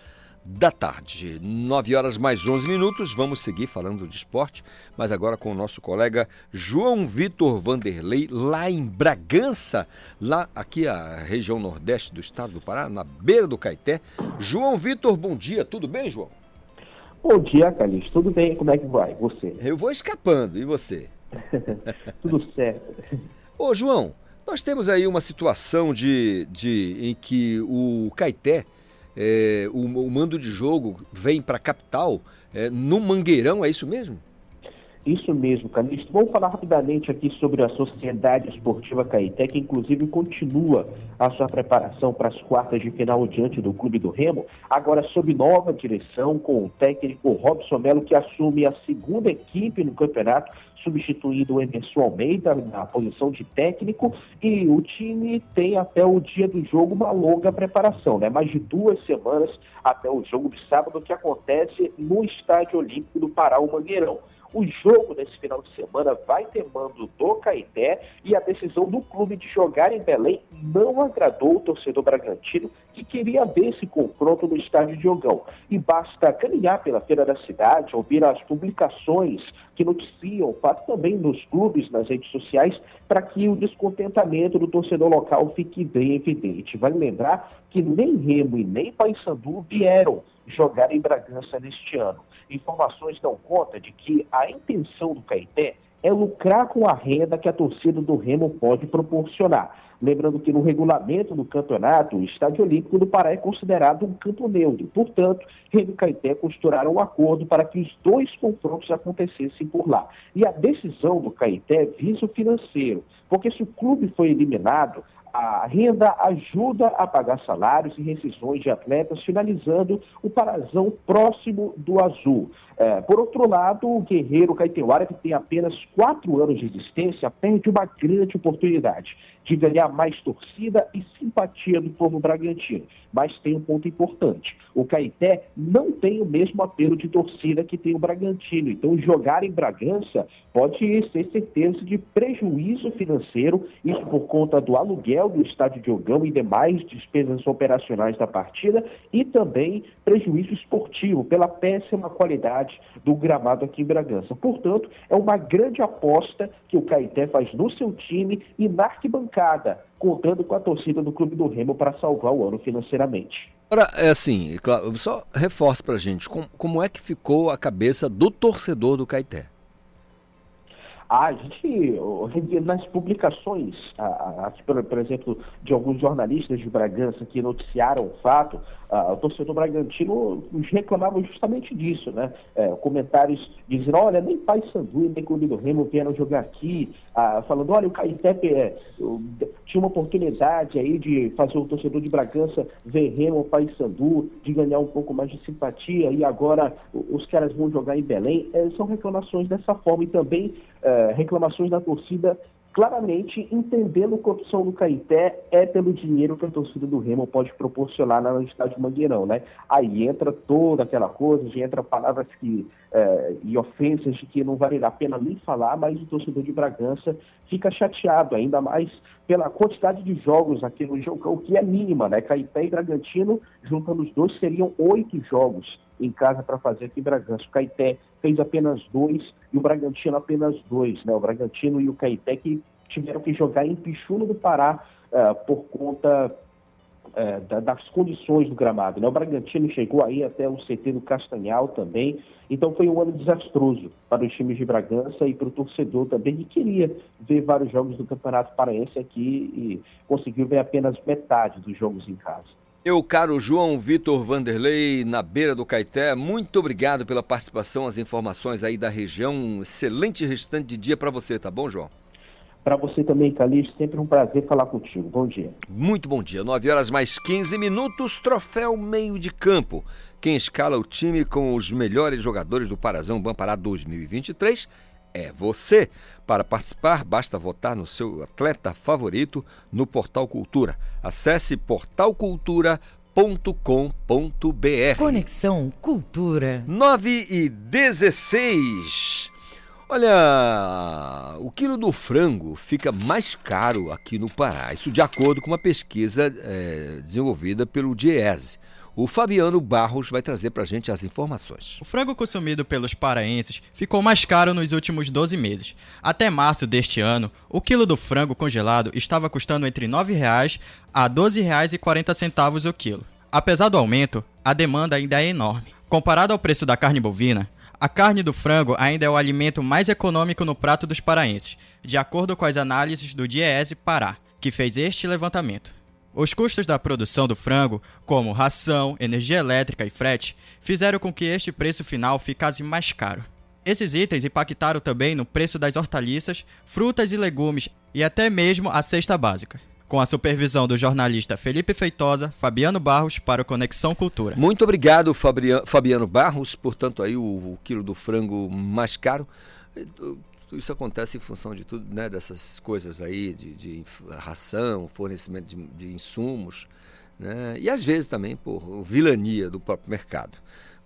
Speaker 2: da tarde. 9 horas mais 11 minutos, vamos seguir falando de esporte, mas agora com o nosso colega João Vitor Vanderlei, lá em Bragança, lá aqui a região nordeste do estado do Pará, na beira do Caeté. João Vitor, bom dia, tudo bem, João?
Speaker 24: Bom dia, Calixto. Tudo bem? Como é que vai? Você?
Speaker 2: Eu vou escapando, e você? *laughs*
Speaker 24: Tudo certo.
Speaker 2: Ô, João, nós temos aí uma situação de, de em que o Caeté, é, o, o mando de jogo vem para a capital é, no Mangueirão, é isso mesmo?
Speaker 24: Isso mesmo, Calixto. Vamos falar rapidamente aqui sobre a Sociedade Esportiva Caeté, que inclusive continua a sua preparação para as quartas de final diante do Clube do Remo, agora sob nova direção, com o técnico Robson Melo, que assume a segunda equipe no campeonato, substituindo o Emerson Almeida na posição de técnico, e o time tem até o dia do jogo uma longa preparação, né? Mais de duas semanas até o jogo de sábado, que acontece no Estádio Olímpico do Pará, o Mangueirão. O jogo desse final de semana vai ter mando do Caeté e a decisão do clube de jogar em Belém não agradou o torcedor bragantino que queria ver esse confronto no estádio Diogão. E basta caminhar pela feira da cidade, ouvir as publicações que noticiam o fato também nos clubes, nas redes sociais, para que o descontentamento do torcedor local fique bem evidente. Vale lembrar que nem Remo e nem Paysandu vieram jogar em Bragança neste ano. Informações dão conta de que a intenção do Caeté é lucrar com a renda que a torcida do Remo pode proporcionar. Lembrando que no regulamento do campeonato, o Estádio Olímpico do Pará é considerado um campo neutro. Portanto, Remo e Caeté costuraram um acordo para que os dois confrontos acontecessem por lá. E a decisão do Caeté visa o financeiro, porque se o clube foi eliminado, a renda ajuda a pagar salários e rescisões de atletas, finalizando o parazão próximo do azul. É, por outro lado, o guerreiro Caeteuara, que tem apenas quatro anos de existência, perde uma grande oportunidade de ganhar mais torcida e simpatia do povo bragantino. Mas tem um ponto importante: o Caeté não tem o mesmo apelo de torcida que tem o Bragantino. Então, jogar em Bragança pode ser certeza de prejuízo financeiro, isso por conta do aluguel do estádio de Ogão e demais despesas operacionais da partida, e também prejuízo esportivo pela péssima qualidade do gramado aqui em Bragança. Portanto, é uma grande aposta que o Caeté faz no seu time e na arquibancada, contando com a torcida do Clube do Remo para salvar o ano financeiramente.
Speaker 2: Agora, é assim, só reforça pra gente, como, como é que ficou a cabeça do torcedor do Caeté?
Speaker 24: a gente, nas publicações, por, por, exemplo, de alguns jornalistas de Bragança que noticiaram o fato, o torcedor bragantino reclamava justamente disso, né? É, comentários dizendo, olha, nem Pai Sandu nem Clube Remo vieram jogar aqui, ah, falando, olha, o Caetepe é, tinha uma oportunidade aí de fazer o torcedor de Bragança ver Remo, Pai Sandu, de ganhar um pouco mais de simpatia, e agora os caras vão jogar em Belém. É, são reclamações dessa forma e também é, reclamações da torcida claramente entendendo que a opção do Caeté é pelo dinheiro que a torcida do Remo pode proporcionar no estádio Mangueirão, né? Aí entra toda aquela coisa, já entra palavras que, é, e ofensas de que não vale a pena nem falar, mas o torcedor de Bragança fica chateado, ainda mais pela quantidade de jogos aqui no jogo, o que é mínima, né? Caeté e Bragantino, juntando os dois, seriam oito jogos em casa para fazer aqui em Bragança. O Caeté fez apenas dois e o Bragantino apenas dois, né? O Bragantino e o Caeté que tiveram que jogar em Pichuno do Pará uh, por conta da, das condições do gramado. Né? O Bragantino chegou aí até o CT do Castanhal também, então foi um ano desastroso para os times de Bragança e para o torcedor também, que queria ver vários jogos do Campeonato Paraense aqui e conseguiu ver apenas metade dos jogos em casa.
Speaker 2: Eu, caro João Vitor Vanderlei, na beira do Caeté, muito obrigado pela participação, as informações aí da região. Um excelente restante de dia para você, tá bom, João?
Speaker 24: Para você também, Calixto, sempre um prazer falar contigo. Bom dia.
Speaker 2: Muito bom dia. 9 horas mais 15 minutos, troféu meio de campo. Quem escala o time com os melhores jogadores do Parazão Bampará 2023 é você. Para participar, basta votar no seu atleta favorito no Portal Cultura. Acesse portalcultura.com.br.
Speaker 1: Conexão Cultura.
Speaker 2: 9 e 16. Olha, o quilo do frango fica mais caro aqui no Pará. Isso de acordo com uma pesquisa é, desenvolvida pelo Diese. O Fabiano Barros vai trazer para a gente as informações.
Speaker 25: O frango consumido pelos paraenses ficou mais caro nos últimos 12 meses. Até março deste ano, o quilo do frango congelado estava custando entre R$ 9,00 a R$ 12,40 o quilo. Apesar do aumento, a demanda ainda é enorme. Comparado ao preço da carne bovina, a carne do frango ainda é o alimento mais econômico no prato dos paraenses, de acordo com as análises do Diese Pará, que fez este levantamento. Os custos da produção do frango, como ração, energia elétrica e frete, fizeram com que este preço final ficasse mais caro. Esses itens impactaram também no preço das hortaliças, frutas e legumes e até mesmo a cesta básica. Com a supervisão do jornalista Felipe Feitosa, Fabiano Barros para o Conexão Cultura.
Speaker 2: Muito obrigado, Fabiano Barros. Portanto, aí o, o quilo do frango mais caro. Isso acontece em função de tudo, né, dessas coisas aí, de, de ração, fornecimento de, de insumos, né, e às vezes também por vilania do próprio mercado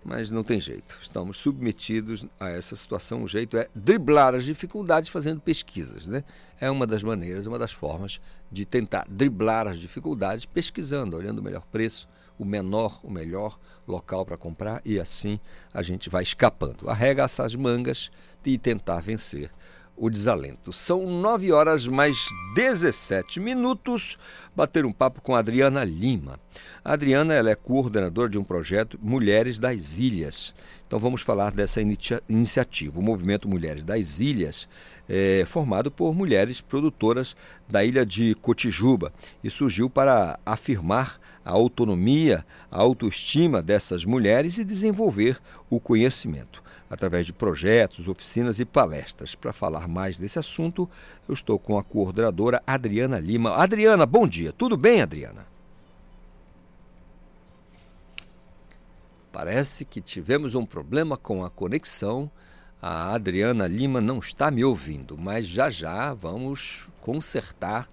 Speaker 2: mas não tem jeito. Estamos submetidos a essa situação. O jeito é driblar as dificuldades fazendo pesquisas. Né? É uma das maneiras, uma das formas de tentar driblar as dificuldades pesquisando, olhando o melhor preço, o menor, o melhor local para comprar e assim a gente vai escapando. Arregaça as mangas e tentar vencer o desalento. São 9 horas mais 17 minutos. Bater um papo com Adriana Lima. A Adriana ela é coordenadora de um projeto Mulheres das Ilhas. Então vamos falar dessa inicia iniciativa. O movimento Mulheres das Ilhas é formado por mulheres produtoras da ilha de Cotijuba e surgiu para afirmar a autonomia, a autoestima dessas mulheres e desenvolver o conhecimento através de projetos, oficinas e palestras. Para falar mais desse assunto, eu estou com a coordenadora Adriana Lima. Adriana, bom dia. Tudo bem, Adriana? Parece que tivemos um problema com a conexão. A Adriana Lima não está me ouvindo, mas já já vamos consertar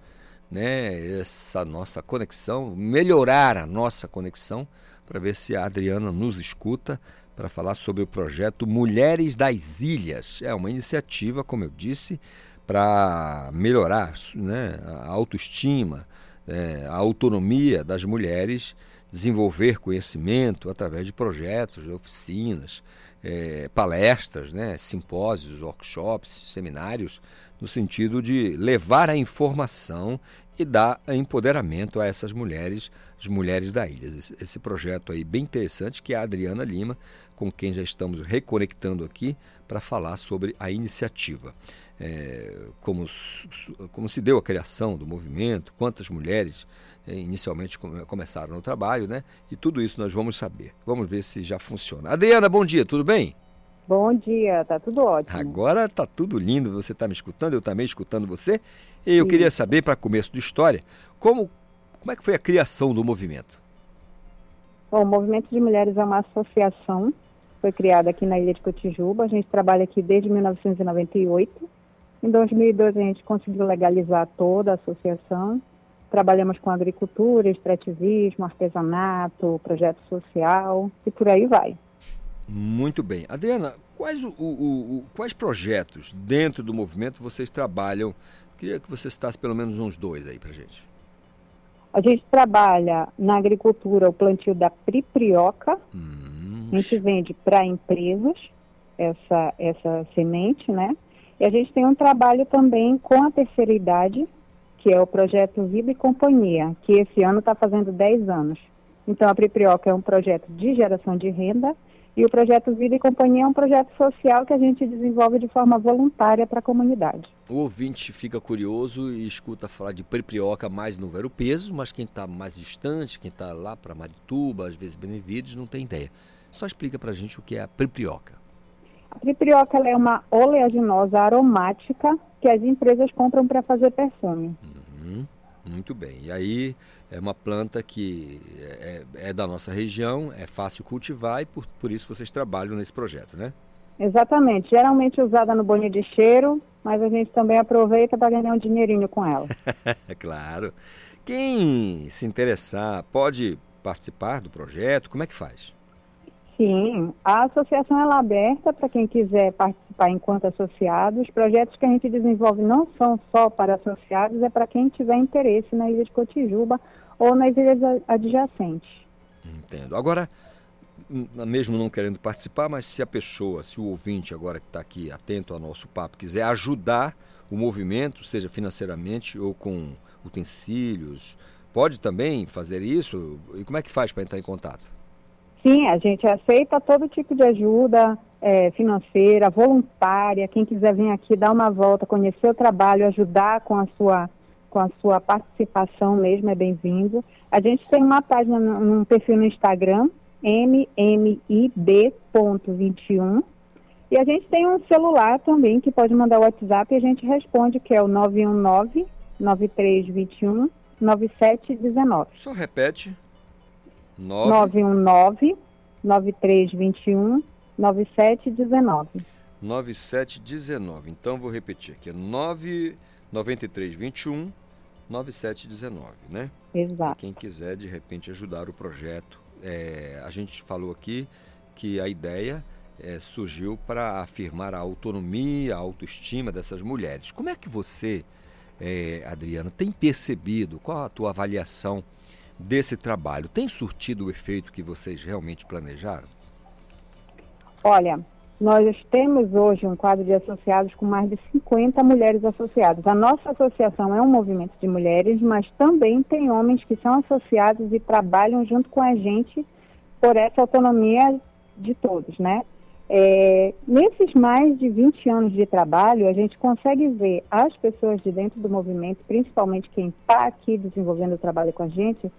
Speaker 2: né, essa nossa conexão, melhorar a nossa conexão para ver se a Adriana nos escuta para falar sobre o projeto Mulheres das Ilhas. É uma iniciativa, como eu disse, para melhorar né, a autoestima, é, a autonomia das mulheres, desenvolver conhecimento através de projetos, oficinas, é, palestras, né, simpósios, workshops, seminários, no sentido de levar a informação e dar empoderamento a essas mulheres, as mulheres da ilha. Esse, projeto aí bem interessante que a Adriana Lima com quem já estamos reconectando aqui para falar sobre a iniciativa. É, como, como se deu a criação do movimento, quantas mulheres é, inicialmente começaram no trabalho, né? E tudo isso nós vamos saber. Vamos ver se já funciona. Adriana, bom dia, tudo bem?
Speaker 26: Bom dia, tá tudo ótimo.
Speaker 2: Agora tá tudo lindo, você está me escutando, eu também escutando você. E eu Sim. queria saber, para começo de história, como, como é que foi a criação do movimento?
Speaker 26: Bom, o Movimento de Mulheres é uma associação foi criada aqui na Ilha de Cotijuba. A gente trabalha aqui desde 1998. Em 2012 a gente conseguiu legalizar toda a associação. Trabalhamos com agricultura, extrativismo, artesanato, projeto social e por aí vai.
Speaker 2: Muito bem. Adriana, quais, o, o, o, quais projetos dentro do movimento vocês trabalham? Queria que você citasse pelo menos uns dois aí para gente.
Speaker 26: A gente trabalha na agricultura o plantio da priprioca. Hum a gente vende para empresas essa, essa semente, né? E a gente tem um trabalho também com a terceira idade, que é o projeto Vida e Companhia, que esse ano está fazendo 10 anos. Então, a Priprioca é um projeto de geração de renda e o projeto Vida e Companhia é um projeto social que a gente desenvolve de forma voluntária para a comunidade.
Speaker 2: O ouvinte fica curioso e escuta falar de Priprioca mais no Vero Peso, mas quem está mais distante, quem está lá para Marituba, às vezes Benevides, não tem ideia. Só explica para a gente o que é a priprioca.
Speaker 26: A priprioca é uma oleaginosa aromática que as empresas compram para fazer perfume.
Speaker 2: Uhum, muito bem. E aí é uma planta que é, é, da nossa região, é fácil cultivar e por, por isso vocês trabalham nesse projeto, né?
Speaker 26: Exatamente. Geralmente usada no boninho de cheiro, mas a gente também aproveita para ganhar um dinheirinho com ela. *laughs*
Speaker 2: claro. Quem se interessar pode participar do projeto? Como é que faz?
Speaker 26: Sim, a associação é aberta para quem quiser participar enquanto associado. Os projetos que a gente desenvolve não são só para associados, é para quem tiver interesse na Ilha de Cotijuba ou nas ilhas adjacentes.
Speaker 2: Entendo. Agora, mesmo não querendo participar, mas se a pessoa, se o ouvinte agora que está aqui atento ao nosso papo, quiser ajudar o movimento, seja financeiramente ou com utensílios, pode também fazer isso? E como é que faz para entrar em contato?
Speaker 26: Sim, a gente aceita todo tipo de ajuda é, financeira, voluntária. Quem quiser vir aqui dar uma volta, conhecer o trabalho, ajudar com a sua com a sua participação mesmo é bem-vindo. A gente tem uma página, um perfil no Instagram, mmib.21, E a gente tem um celular também que pode mandar o WhatsApp e a gente responde, que é o 919 9321 9719.
Speaker 2: Só repete.
Speaker 26: 919 9321 9719.
Speaker 2: 9719. Então vou repetir aqui, é 99321 9719, né?
Speaker 26: Exato.
Speaker 2: Quem quiser de repente ajudar o projeto. É, a gente falou aqui que a ideia é, surgiu para afirmar a autonomia, a autoestima dessas mulheres. Como é que você, é, Adriana, tem percebido, qual a tua avaliação desse trabalho? Tem surtido o efeito que vocês realmente planejaram?
Speaker 26: Olha, nós temos hoje um quadro de associados com mais de 50 mulheres associadas. A nossa associação é um movimento de mulheres, mas também tem homens que são associados e trabalham junto com a gente por essa autonomia de todos, né? É, nesses mais de 20 anos de trabalho, a gente consegue ver as pessoas de dentro do movimento, principalmente quem está aqui desenvolvendo o trabalho com a gente,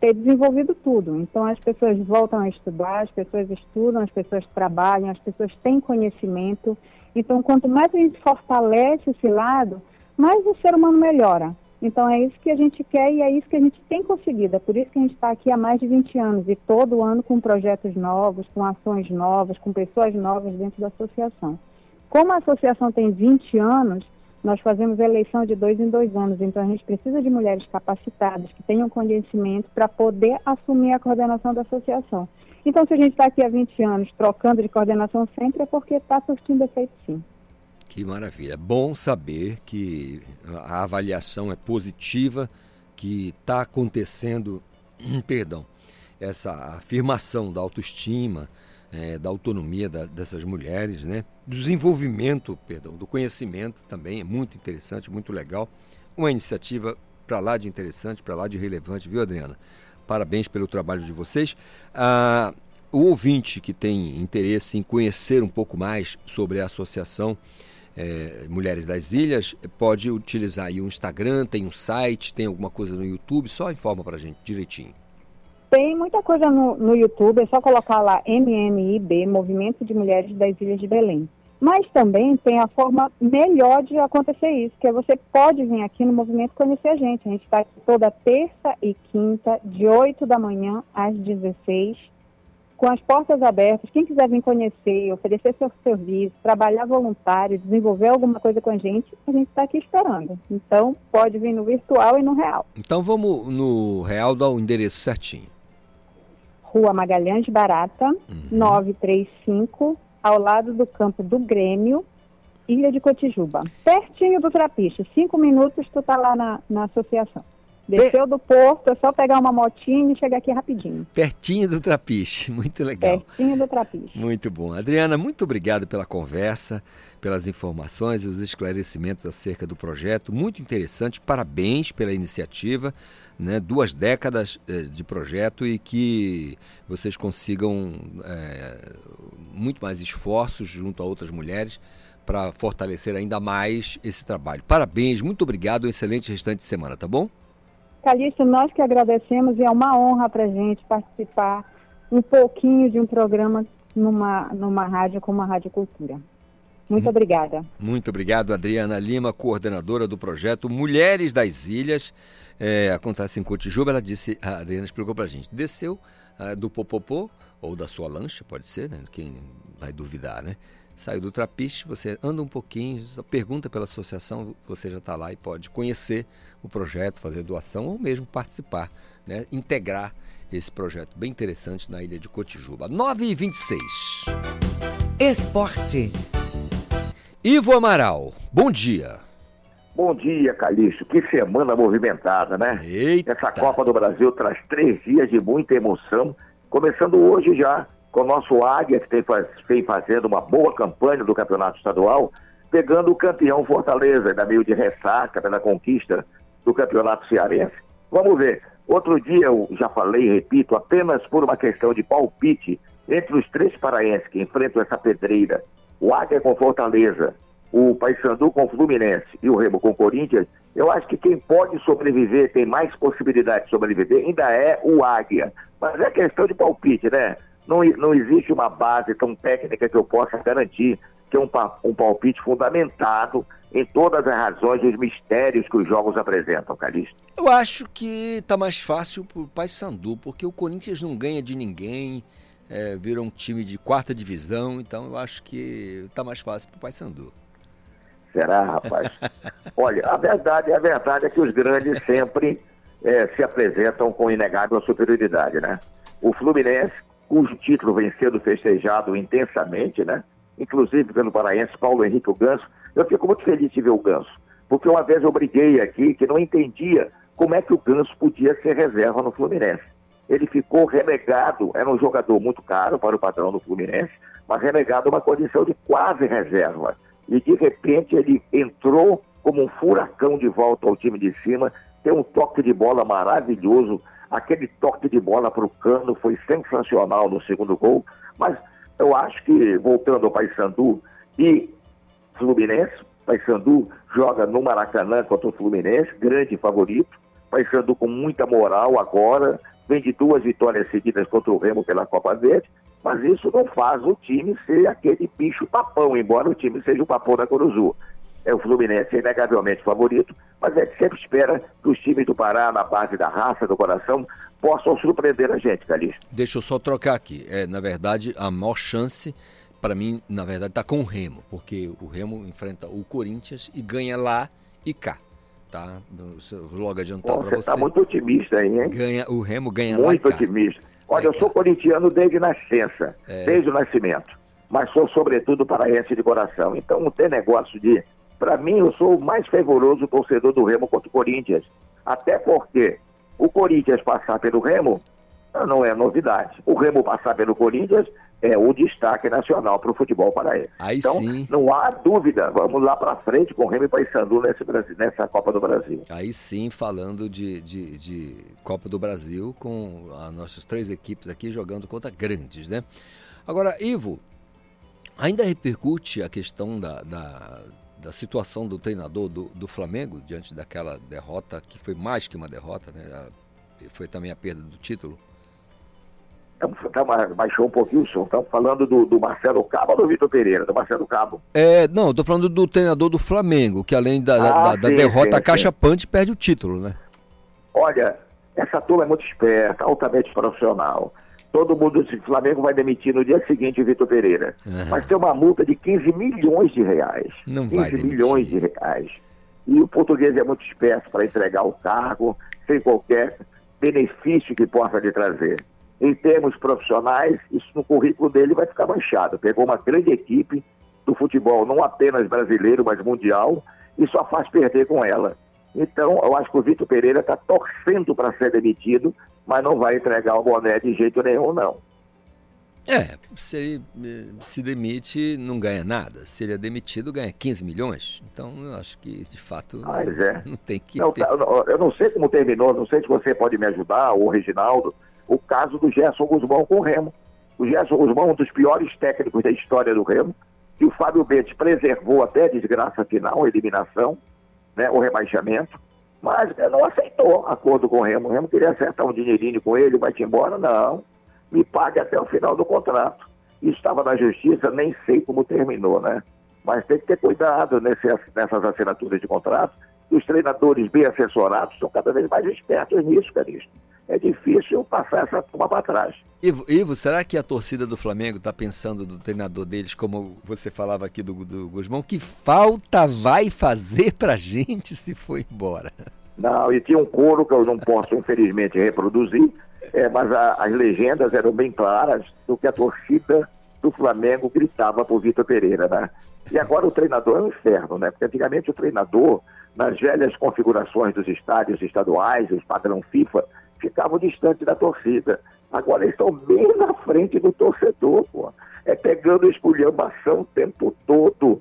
Speaker 26: ter desenvolvido tudo. Então, as pessoas voltam a estudar, as pessoas estudam, as pessoas trabalham, as pessoas têm conhecimento. Então, quanto mais a gente fortalece esse lado, mais o ser humano melhora. Então é isso que a gente quer e é isso que a gente tem conseguido. É por isso que a gente está aqui há mais de 20 anos e todo ano com projetos novos, com ações novas, com pessoas novas dentro da associação. Como a associação tem 20 anos, nós fazemos eleição de dois em dois anos, então a gente precisa de mulheres capacitadas, que tenham conhecimento para poder assumir a coordenação da associação. Então, se a gente está aqui há 20 anos trocando de coordenação sempre, é porque está surtindo efeito sim.
Speaker 2: Que maravilha. Bom saber que a avaliação é positiva, que está acontecendo, *clears throat* perdão, essa afirmação da autoestima, é, da autonomia da, dessas mulheres, né? Desenvolvimento, perdão, do conhecimento também é muito interessante, muito legal. Uma iniciativa para lá de interessante, para lá de relevante, viu, Adriana? Parabéns pelo trabalho de vocês. Ah, o ouvinte que tem interesse em conhecer um pouco mais sobre a associação é, Mulheres das Ilhas, pode utilizar aí o Instagram, tem um site, tem alguma coisa no YouTube, só informa pra gente direitinho.
Speaker 26: Tem muita coisa no, no YouTube, é só colocar lá MMIB, Movimento de Mulheres das Ilhas de Belém. Mas também tem a forma melhor de acontecer isso, que é você pode vir aqui no movimento conhecer a gente. A gente está toda terça e quinta, de 8 da manhã às 16 com as portas abertas, quem quiser vir conhecer, oferecer seu serviço, trabalhar voluntário, desenvolver alguma coisa com a gente, a gente está aqui esperando. Então, pode vir no virtual e no real.
Speaker 2: Então, vamos no real dar o endereço certinho.
Speaker 26: Rua Magalhães Barata, uhum. 935, ao lado do campo do Grêmio, Ilha de Cotijuba. Pertinho do Trapiche. Cinco minutos tu tá lá na, na associação. Desceu do porto, é só pegar uma motinha e chegar aqui rapidinho.
Speaker 2: Pertinho do Trapiche, *laughs* muito legal.
Speaker 26: Pertinho do Trapiche.
Speaker 2: Muito bom. Adriana, muito obrigado pela conversa, pelas informações e os esclarecimentos acerca do projeto. Muito interessante, parabéns pela iniciativa. Né, duas décadas eh, de projeto e que vocês consigam eh, muito mais esforços junto a outras mulheres para fortalecer ainda mais esse trabalho. Parabéns, muito obrigado, um excelente restante de semana, tá bom?
Speaker 26: Calixto, nós que agradecemos e é uma honra para a gente participar um pouquinho de um programa numa, numa rádio como a Rádio Cultura. Muito obrigada.
Speaker 2: Muito obrigado, Adriana Lima, coordenadora do projeto Mulheres das Ilhas. É, acontece em Cotijuba, ela disse, a Adriana explicou para a gente, desceu uh, do Popopô, ou da sua lancha, pode ser, né? Quem vai duvidar, né? Saiu do trapiche, você anda um pouquinho, pergunta pela associação, você já está lá e pode conhecer o projeto, fazer doação ou mesmo participar, né? integrar esse projeto bem interessante na ilha de Cotijuba. 9 e 26.
Speaker 1: Esporte.
Speaker 2: Ivo Amaral, bom dia.
Speaker 27: Bom dia, Calixto. Que semana movimentada, né?
Speaker 2: Eita.
Speaker 27: Essa Copa do Brasil traz três dias de muita emoção, começando hoje já com o nosso Águia, que tem, vem fazendo uma boa campanha do campeonato estadual, pegando o campeão Fortaleza, ainda meio de ressaca pela conquista do campeonato cearense. Vamos ver. Outro dia eu já falei repito, apenas por uma questão de palpite entre os três paraenses que enfrentam essa pedreira, o Águia com Fortaleza, o Paysandu com Fluminense e o Remo com Corinthians, eu acho que quem pode sobreviver, tem mais possibilidade de sobreviver, ainda é o Águia. Mas é questão de palpite, né? não, não existe uma base tão técnica que eu possa garantir que é um, um palpite fundamentado em todas as razões e os mistérios que os jogos apresentam, Calixto.
Speaker 2: Eu acho que está mais fácil para o Paysandu, porque o Corinthians não ganha de ninguém, é, virou um time de quarta divisão, então eu acho que está mais fácil para o Paysandu.
Speaker 27: Será, rapaz? *laughs* Olha, a verdade, a verdade é que os grandes sempre é, se apresentam com inegável superioridade, né? O Fluminense, cujo título vem sendo festejado intensamente, né? Inclusive pelo paraense Paulo Henrique o Ganso. Eu fico muito feliz de ver o Ganso, porque uma vez eu briguei aqui que não entendia como é que o Ganso podia ser reserva no Fluminense. Ele ficou relegado, era um jogador muito caro para o padrão do Fluminense, mas relegado a uma condição de quase reserva. E de repente ele entrou como um furacão de volta ao time de cima, tem um toque de bola maravilhoso, aquele toque de bola para o Cano foi sensacional no segundo gol, mas eu acho que, voltando ao Paysandu e Fluminense, Paysandu joga no Maracanã contra o Fluminense, grande favorito, Paysandu com muita moral agora, vem de duas vitórias seguidas contra o Remo pela Copa Verde, mas isso não faz o time ser aquele bicho papão, embora o time seja o papão da Coruzu. É o Fluminense é inegavelmente favorito, mas é que sempre espera que os times do Pará, na base da raça, do coração, possam surpreender a gente, Calixto.
Speaker 2: Deixa eu só trocar aqui. É, na verdade, a maior chance, para mim, na verdade, está com o Remo, porque o Remo enfrenta o Corinthians e ganha lá e cá. Tá? Vou logo adiantar para você. Você
Speaker 27: está muito otimista aí, hein?
Speaker 2: Ganha, o Remo ganha
Speaker 27: muito
Speaker 2: lá.
Speaker 27: Muito otimista. Olha, eu sou corintiano desde nascença, é. desde o nascimento, mas sou sobretudo paraense de coração. Então não tem negócio de para mim, eu sou o mais fervoroso torcedor do Remo contra o Corinthians. Até porque o Corinthians passar pelo Remo não é novidade. O Remo passar pelo Corinthians é o destaque nacional para o futebol paraense. Então,
Speaker 2: sim.
Speaker 27: não há dúvida. Vamos lá para frente com o Remo e Paysandu nesse Brasil, nessa Copa do Brasil.
Speaker 2: Aí sim, falando de, de, de Copa do Brasil, com as nossas três equipes aqui jogando contra grandes, né? Agora, Ivo, ainda repercute a questão da, da da situação do treinador do, do Flamengo diante daquela derrota, que foi mais que uma derrota, né? Foi também a perda do título?
Speaker 27: Tá, baixou um pouquinho o som. Estamos falando do, do, Marcelo Cabo ou do Vitor Pereira? Do Marcelo Cabo.
Speaker 2: É, não, estou falando do treinador do Flamengo, que além da, ah, da, sim, da derrota sim, caixa pante perde o título, né?
Speaker 27: Olha, essa turma é muito esperta, altamente profissional todo mundo, o Flamengo vai demitir no dia seguinte o Vitor Pereira. Uhum. Mas tem uma multa de 15 milhões de reais.
Speaker 2: Não
Speaker 27: 15
Speaker 2: vai
Speaker 27: milhões de reais. E o português é muito esperto para entregar o cargo sem qualquer benefício que possa lhe trazer. Em termos profissionais, isso no currículo dele vai ficar manchado. Pegou uma grande equipe do futebol, não apenas brasileiro, mas mundial, e só faz perder com ela. Então, eu acho que o Vitor Pereira está torcendo para ser demitido, mas não vai entregar o boné de jeito nenhum, não.
Speaker 2: É, se ele eh, se demite, não ganha nada. Se ele é demitido, ganha 15 milhões. Então, eu acho que, de fato,
Speaker 27: é. *laughs*
Speaker 2: não tem que
Speaker 27: não,
Speaker 2: ter...
Speaker 27: Tá, eu não sei como terminou, não sei se você pode me ajudar, ou o Reginaldo, o caso do Gerson Guzmão com o Remo. O Gerson Guzmão, um dos piores técnicos da história do Remo, que o Fábio Betes preservou até a desgraça final, a eliminação, né, o rebaixamento, mas não aceitou acordo com o Remo. O Remo queria acertar um dinheirinho com ele, vai-te embora, não. Me pague até o final do contrato. Isso estava na justiça, nem sei como terminou, né? Mas tem que ter cuidado nesse, nessas assinaturas de contrato. Os treinadores bem assessorados são cada vez mais espertos nisso, Caristo é difícil passar essa turma para trás.
Speaker 2: Ivo, Ivo, será que a torcida do Flamengo está pensando do treinador deles, como você falava aqui do, do Guzmão, que falta vai fazer para gente se for embora?
Speaker 27: Não, e tinha um coro que eu não posso, infelizmente, reproduzir, é, mas a, as legendas eram bem claras do que a torcida do Flamengo gritava por Vitor Pereira, né? E agora o treinador é um inferno, né? Porque antigamente o treinador, nas velhas configurações dos estádios estaduais, os padrão FIFA, ficavam distantes da torcida. Agora eles estão bem na frente do torcedor, pô. É pegando esculhambação o tempo todo.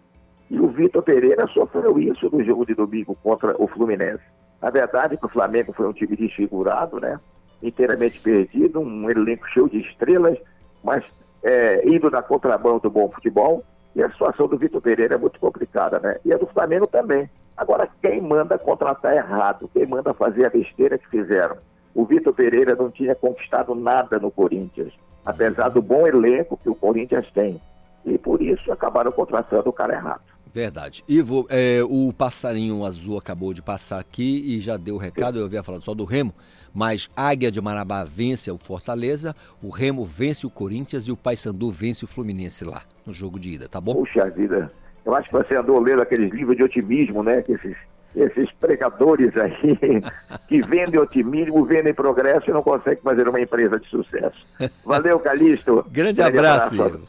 Speaker 27: E o Vitor Pereira sofreu isso no jogo de domingo contra o Fluminense. A verdade que o Flamengo foi um time desfigurado, né? Inteiramente perdido, um elenco cheio de estrelas, mas é, indo na contramão do bom futebol. E a situação do Vitor Pereira é muito complicada, né? E a do Flamengo também. Agora, quem manda contratar errado? Quem manda fazer a besteira que fizeram? O Vitor Pereira não tinha conquistado nada no Corinthians. apesar do bom elenco que o Corinthians tem. E por isso acabaram contratando o cara errado.
Speaker 2: Verdade. Ivo, é, o passarinho azul acabou de passar aqui e já deu o recado, eu havia falado só do Remo, mas Águia de Marabá vence o Fortaleza, o Remo vence o Corinthians e o Paysandu vence o Fluminense lá, no jogo de ida, tá bom?
Speaker 27: Puxa vida, eu acho que você andou lendo aqueles livros de otimismo, né? Que esses, esses pregadores aí *laughs* que vendem otimismo, vendem progresso e não conseguem fazer uma empresa de sucesso. Valeu, Calixto. *laughs*
Speaker 2: Grande, abraço, abraço. Ivo.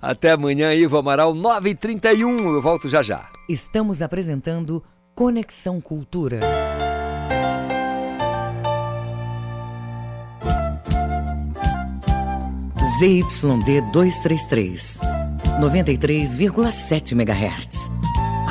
Speaker 2: Até amanhã, Ivo Amaral, 9h31. Eu volto já já.
Speaker 1: Estamos apresentando Conexão Cultura. ZYD 233, 93,7 MHz.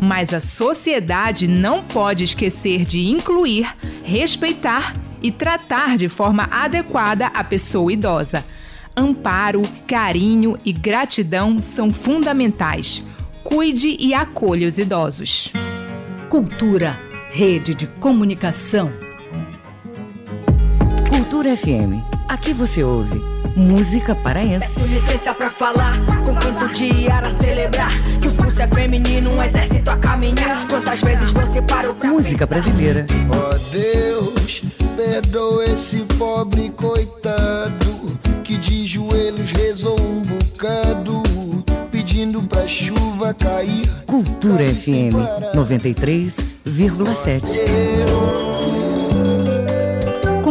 Speaker 10: Mas a sociedade não pode esquecer de incluir, respeitar e tratar de forma adequada a pessoa idosa. Amparo, carinho e gratidão são fundamentais. Cuide e acolha os idosos.
Speaker 9: Cultura, rede de comunicação.
Speaker 1: Cultura FM. Aqui você ouve música paraense.
Speaker 28: Peço licença pra falar, com quanto dia a celebrar que o pulso é feminino, um exército a caminhar. Quantas vezes você parou pra
Speaker 1: Música
Speaker 28: pensar?
Speaker 1: brasileira.
Speaker 29: Ó oh Deus, perdoa esse pobre coitado que de joelhos rezou um bocado pedindo pra chuva cair.
Speaker 1: Cultura FM 93,7.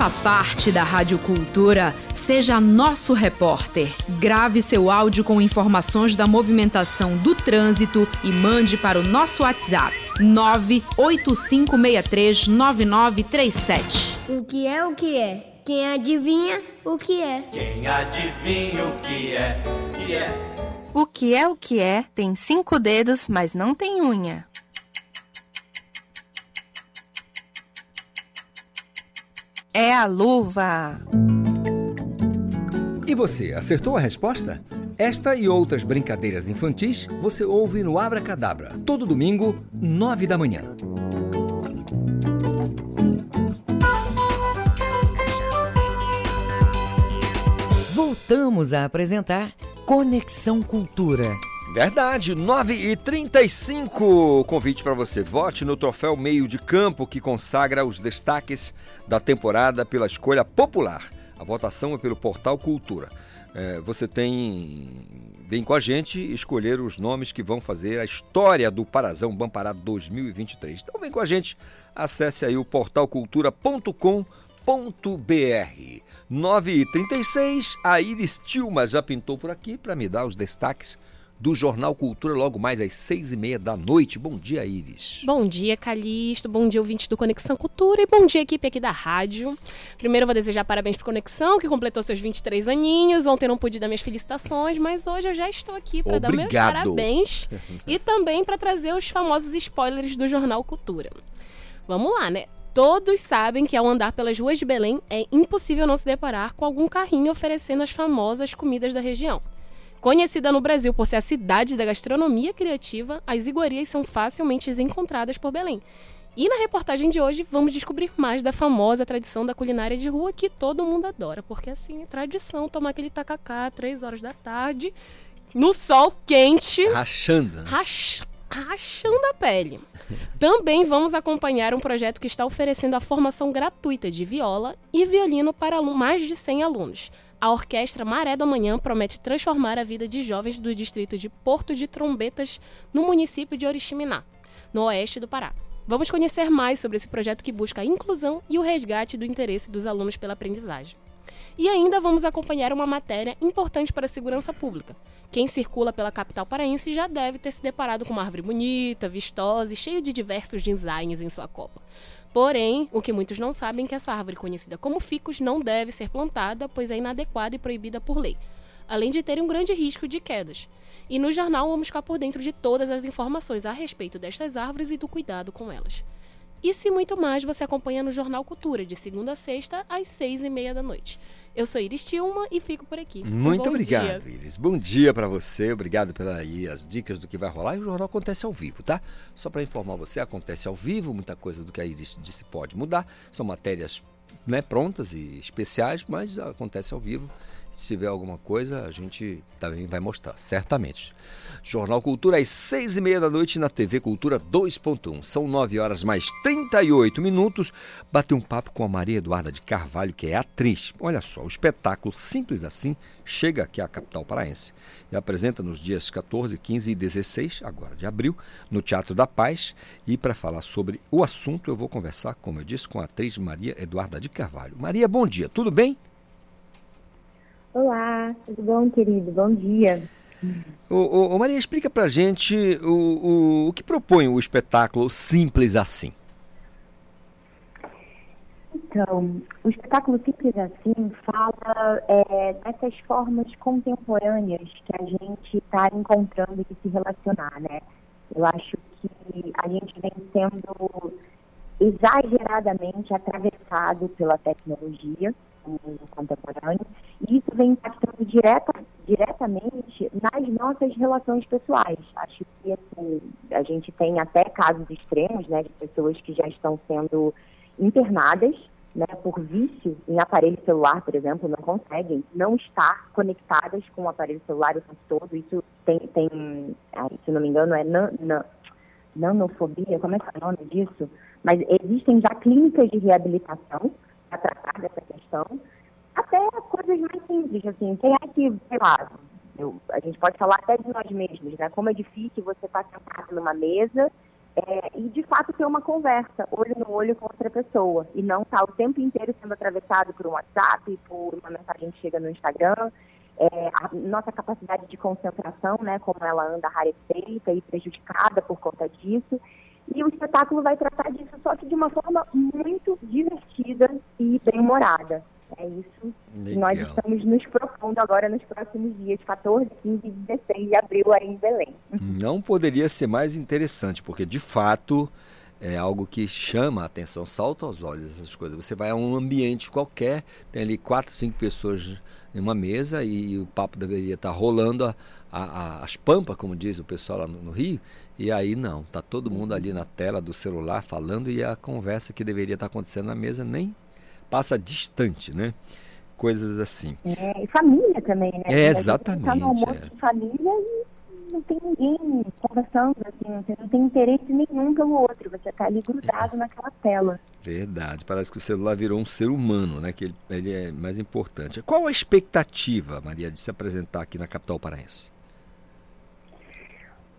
Speaker 30: Faça parte da Rádio Cultura, seja nosso repórter. Grave seu áudio com informações da movimentação do trânsito e mande para o nosso WhatsApp 985639937.
Speaker 31: O que é o que é? Quem adivinha o que é?
Speaker 32: Quem adivinha o que é? Que é?
Speaker 33: O que é o que é tem cinco dedos, mas não tem unha. É a luva.
Speaker 19: E você, acertou a resposta? Esta e outras brincadeiras infantis você ouve no Abra Cadabra, todo domingo, nove da manhã.
Speaker 1: Voltamos a apresentar Conexão Cultura.
Speaker 2: Verdade, 9 e 35 Convite para você. Vote no troféu Meio de Campo que consagra os destaques da temporada pela escolha popular. A votação é pelo Portal Cultura. É, você tem. Vem com a gente escolher os nomes que vão fazer a história do Parazão Bampará 2023. Então vem com a gente, acesse aí o portalcultura.com.br. 9h36, a Iris Tilma já pintou por aqui para me dar os destaques do Jornal Cultura logo mais às seis e meia da noite. Bom dia, Iris.
Speaker 34: Bom dia, Calixto. Bom dia, ouvinte do Conexão Cultura. E bom dia, equipe aqui da rádio. Primeiro, eu vou desejar parabéns para Conexão, que completou seus 23 aninhos. Ontem não pude dar minhas felicitações, mas hoje eu já estou aqui para dar meus parabéns *laughs* e também para trazer os famosos spoilers do Jornal Cultura. Vamos lá, né? Todos sabem que ao andar pelas ruas de Belém é impossível não se deparar com algum carrinho oferecendo as famosas comidas da região. Conhecida no Brasil por ser a cidade da gastronomia criativa, as iguarias são facilmente encontradas por Belém. E na reportagem de hoje vamos descobrir mais da famosa tradição da culinária de rua que todo mundo adora, porque assim, é tradição tomar aquele tacacá três horas da tarde, no sol quente.
Speaker 2: Rachando. Né?
Speaker 34: Rach... Rachando a pele. Também vamos acompanhar um projeto que está oferecendo a formação gratuita de viola e violino para mais de 100 alunos. A Orquestra Maré da Manhã promete transformar a vida de jovens do distrito de Porto de Trombetas no município de Oriximiná, no oeste do Pará. Vamos conhecer mais sobre esse projeto que busca a inclusão e o resgate do interesse dos alunos pela aprendizagem. E ainda vamos acompanhar uma matéria importante para a segurança pública. Quem circula pela capital paraense já deve ter se deparado com uma árvore bonita, vistosa e cheia de diversos designs em sua copa. Porém, o que muitos não sabem é que essa árvore conhecida como ficus não deve ser plantada, pois é inadequada e proibida por lei, além de ter um grande risco de quedas. E no jornal vamos ficar por dentro de todas as informações a respeito destas árvores e do cuidado com elas. E muito mais você acompanha no Jornal Cultura, de segunda a sexta, às seis e meia da noite. Eu sou Iris Tilma e fico por aqui.
Speaker 2: Muito Bom obrigado, dia. Iris. Bom dia para você. Obrigado pelas aí as dicas do que vai rolar. E o jornal acontece ao vivo, tá? Só para informar você, acontece ao vivo. Muita coisa do que a Iris disse pode mudar. São matérias né, prontas e especiais, mas acontece ao vivo. Se tiver alguma coisa, a gente também vai mostrar, certamente. Jornal Cultura às seis e meia da noite na TV Cultura 2.1. São nove horas mais 38 minutos. Bateu um papo com a Maria Eduarda de Carvalho, que é atriz. Olha só, o espetáculo Simples Assim chega aqui à capital paraense e apresenta nos dias 14, 15 e 16, agora de abril, no Teatro da Paz. E para falar sobre o assunto, eu vou conversar, como eu disse, com a atriz Maria Eduarda de Carvalho. Maria, bom dia, tudo bem?
Speaker 35: Olá, tudo bom, querido? Bom dia.
Speaker 2: Ô, ô, Maria, explica pra gente o, o, o que propõe o espetáculo Simples Assim.
Speaker 35: Então, o espetáculo Simples Assim fala é, dessas formas contemporâneas que a gente está encontrando de se relacionar, né? Eu acho que a gente vem sendo exageradamente atravessado pela tecnologia no mundo contemporâneo, e isso vem impactando direta, diretamente nas nossas relações pessoais. Acho que assim, a gente tem até casos extremos né, de pessoas que já estão sendo internadas né, por vício em aparelho celular, por exemplo, não conseguem não estar conectadas com o aparelho celular o tempo todo. Isso tem, tem se não me engano, é nan, nan, nanofobia, como é que é o nome disso? Mas existem já clínicas de reabilitação para tratar dessa questão, até coisas mais simples, assim, quem é que, sei lá, eu, a gente pode falar até de nós mesmos, né? Como é difícil você estar sentado numa mesa é, e de fato ter uma conversa, olho no olho com outra pessoa, e não estar tá o tempo inteiro sendo atravessado por um WhatsApp, por uma mensagem que chega no Instagram. É, a nossa capacidade de concentração, né, como ela anda rarefeita e prejudicada por conta disso. E o espetáculo vai tratar disso, só que de uma forma muito divertida e bem-humorada. É isso que nós estamos nos propondo agora nos próximos dias, 14, 15 e 16 de abril, aí em Belém.
Speaker 2: Não poderia ser mais interessante, porque de fato é algo que chama a atenção, salta aos olhos essas coisas. Você vai a um ambiente qualquer, tem ali quatro, cinco pessoas em uma mesa e o papo deveria estar rolando a, a, a, as pampas, como diz o pessoal lá no, no, Rio, e aí não, tá todo mundo ali na tela do celular falando e a conversa que deveria estar acontecendo na mesa nem passa distante, né? Coisas assim.
Speaker 35: É, e família também, né?
Speaker 2: É, exatamente. Tá
Speaker 35: no almoço
Speaker 2: é.
Speaker 35: de família e não tem ninguém conversando, assim, você não tem interesse nenhum pelo outro, você está ali grudado é. naquela tela.
Speaker 2: Verdade, parece que o celular virou um ser humano, né? Que ele, ele é mais importante. Qual a expectativa, Maria, de se apresentar aqui na capital paraense?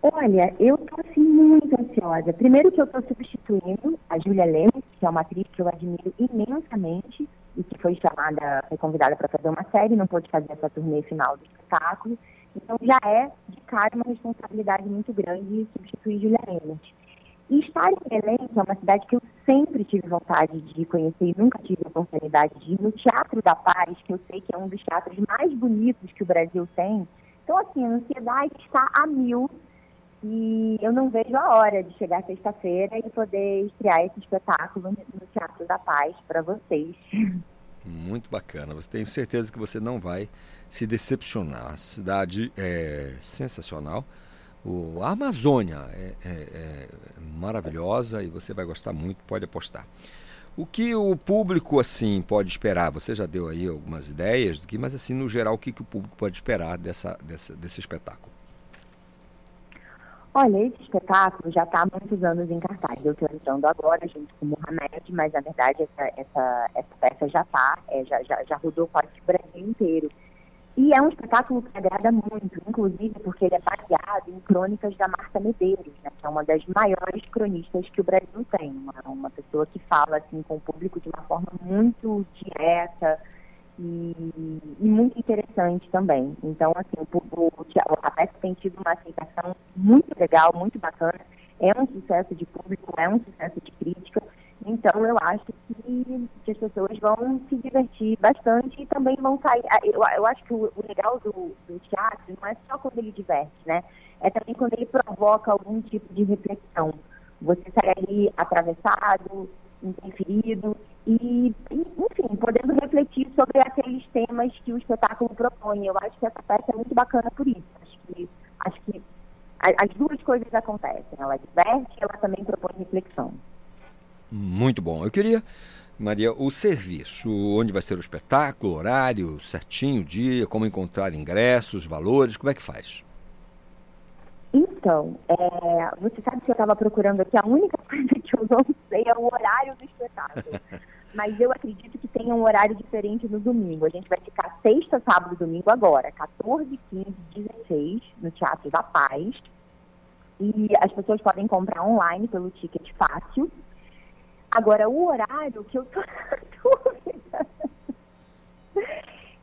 Speaker 35: Olha, eu estou assim muito ansiosa. Primeiro que eu estou substituindo a Júlia Lemos, que é uma atriz que eu admiro imensamente e que foi chamada, foi convidada para fazer uma série, não pôde fazer essa turnê final do espetáculo. Então já é de cara uma responsabilidade muito grande substituir Júlia Lemos. E estar em Belém, que é uma cidade que eu sempre tive vontade de conhecer e nunca tive a oportunidade de ir, no Teatro da Paz, que eu sei que é um dos teatros mais bonitos que o Brasil tem. Então, assim, a ansiedade está a mil e eu não vejo a hora de chegar sexta-feira e poder estrear esse espetáculo no Teatro da Paz para vocês.
Speaker 2: Muito bacana. Você tem certeza que você não vai se decepcionar. A cidade é sensacional. O, a Amazônia é, é, é maravilhosa e você vai gostar muito, pode apostar. O que o público assim pode esperar? Você já deu aí algumas ideias do que, mas assim no geral o que, que o público pode esperar dessa, dessa desse espetáculo?
Speaker 35: Olha, esse espetáculo já está há muitos anos em cartaz. Eu estou entrando agora junto com o Mohamed, mas na verdade essa, essa, essa peça já está, é, já, já, já rodou quase o Brasil inteiro. E é um espetáculo que agrada muito, inclusive porque ele é baseado em crônicas da Marta Medeiros, né, que é uma das maiores cronistas que o Brasil tem. Uma, uma pessoa que fala assim, com o público de uma forma muito direta, e, e, muito interessante também. Então, assim, o, o, a peça tem tido uma aceitação muito legal, muito bacana. É um sucesso de público, é um sucesso de crítica. Então, eu acho que, que as pessoas vão se divertir bastante e também vão sair. Eu, eu acho que o, o legal do, do, teatro não é só quando ele diverte, né? É também quando ele provoca algum tipo de reflexão. Você sai ali atravessado, interferido e, enfim, podendo refletir sobre aqueles temas que o espetáculo propõe. Eu acho que essa peça é muito bacana por isso. Acho que, acho que as duas coisas acontecem. Ela diverte e ela também propõe reflexão.
Speaker 2: Muito bom. Eu queria, Maria, o serviço, onde vai ser o espetáculo, horário, certinho, dia, como encontrar ingressos, valores, como é que faz?
Speaker 35: Então, é, você sabe que eu estava procurando aqui, a única *laughs* coisa que eu não sei é o horário do espetáculo. *laughs* Mas eu acredito que tenha um horário diferente no domingo. A gente vai ficar sexta, sábado e domingo agora, 14, 15, 16, no Teatro da Paz. E as pessoas podem comprar online pelo ticket fácil. Agora, o horário que eu tô *laughs*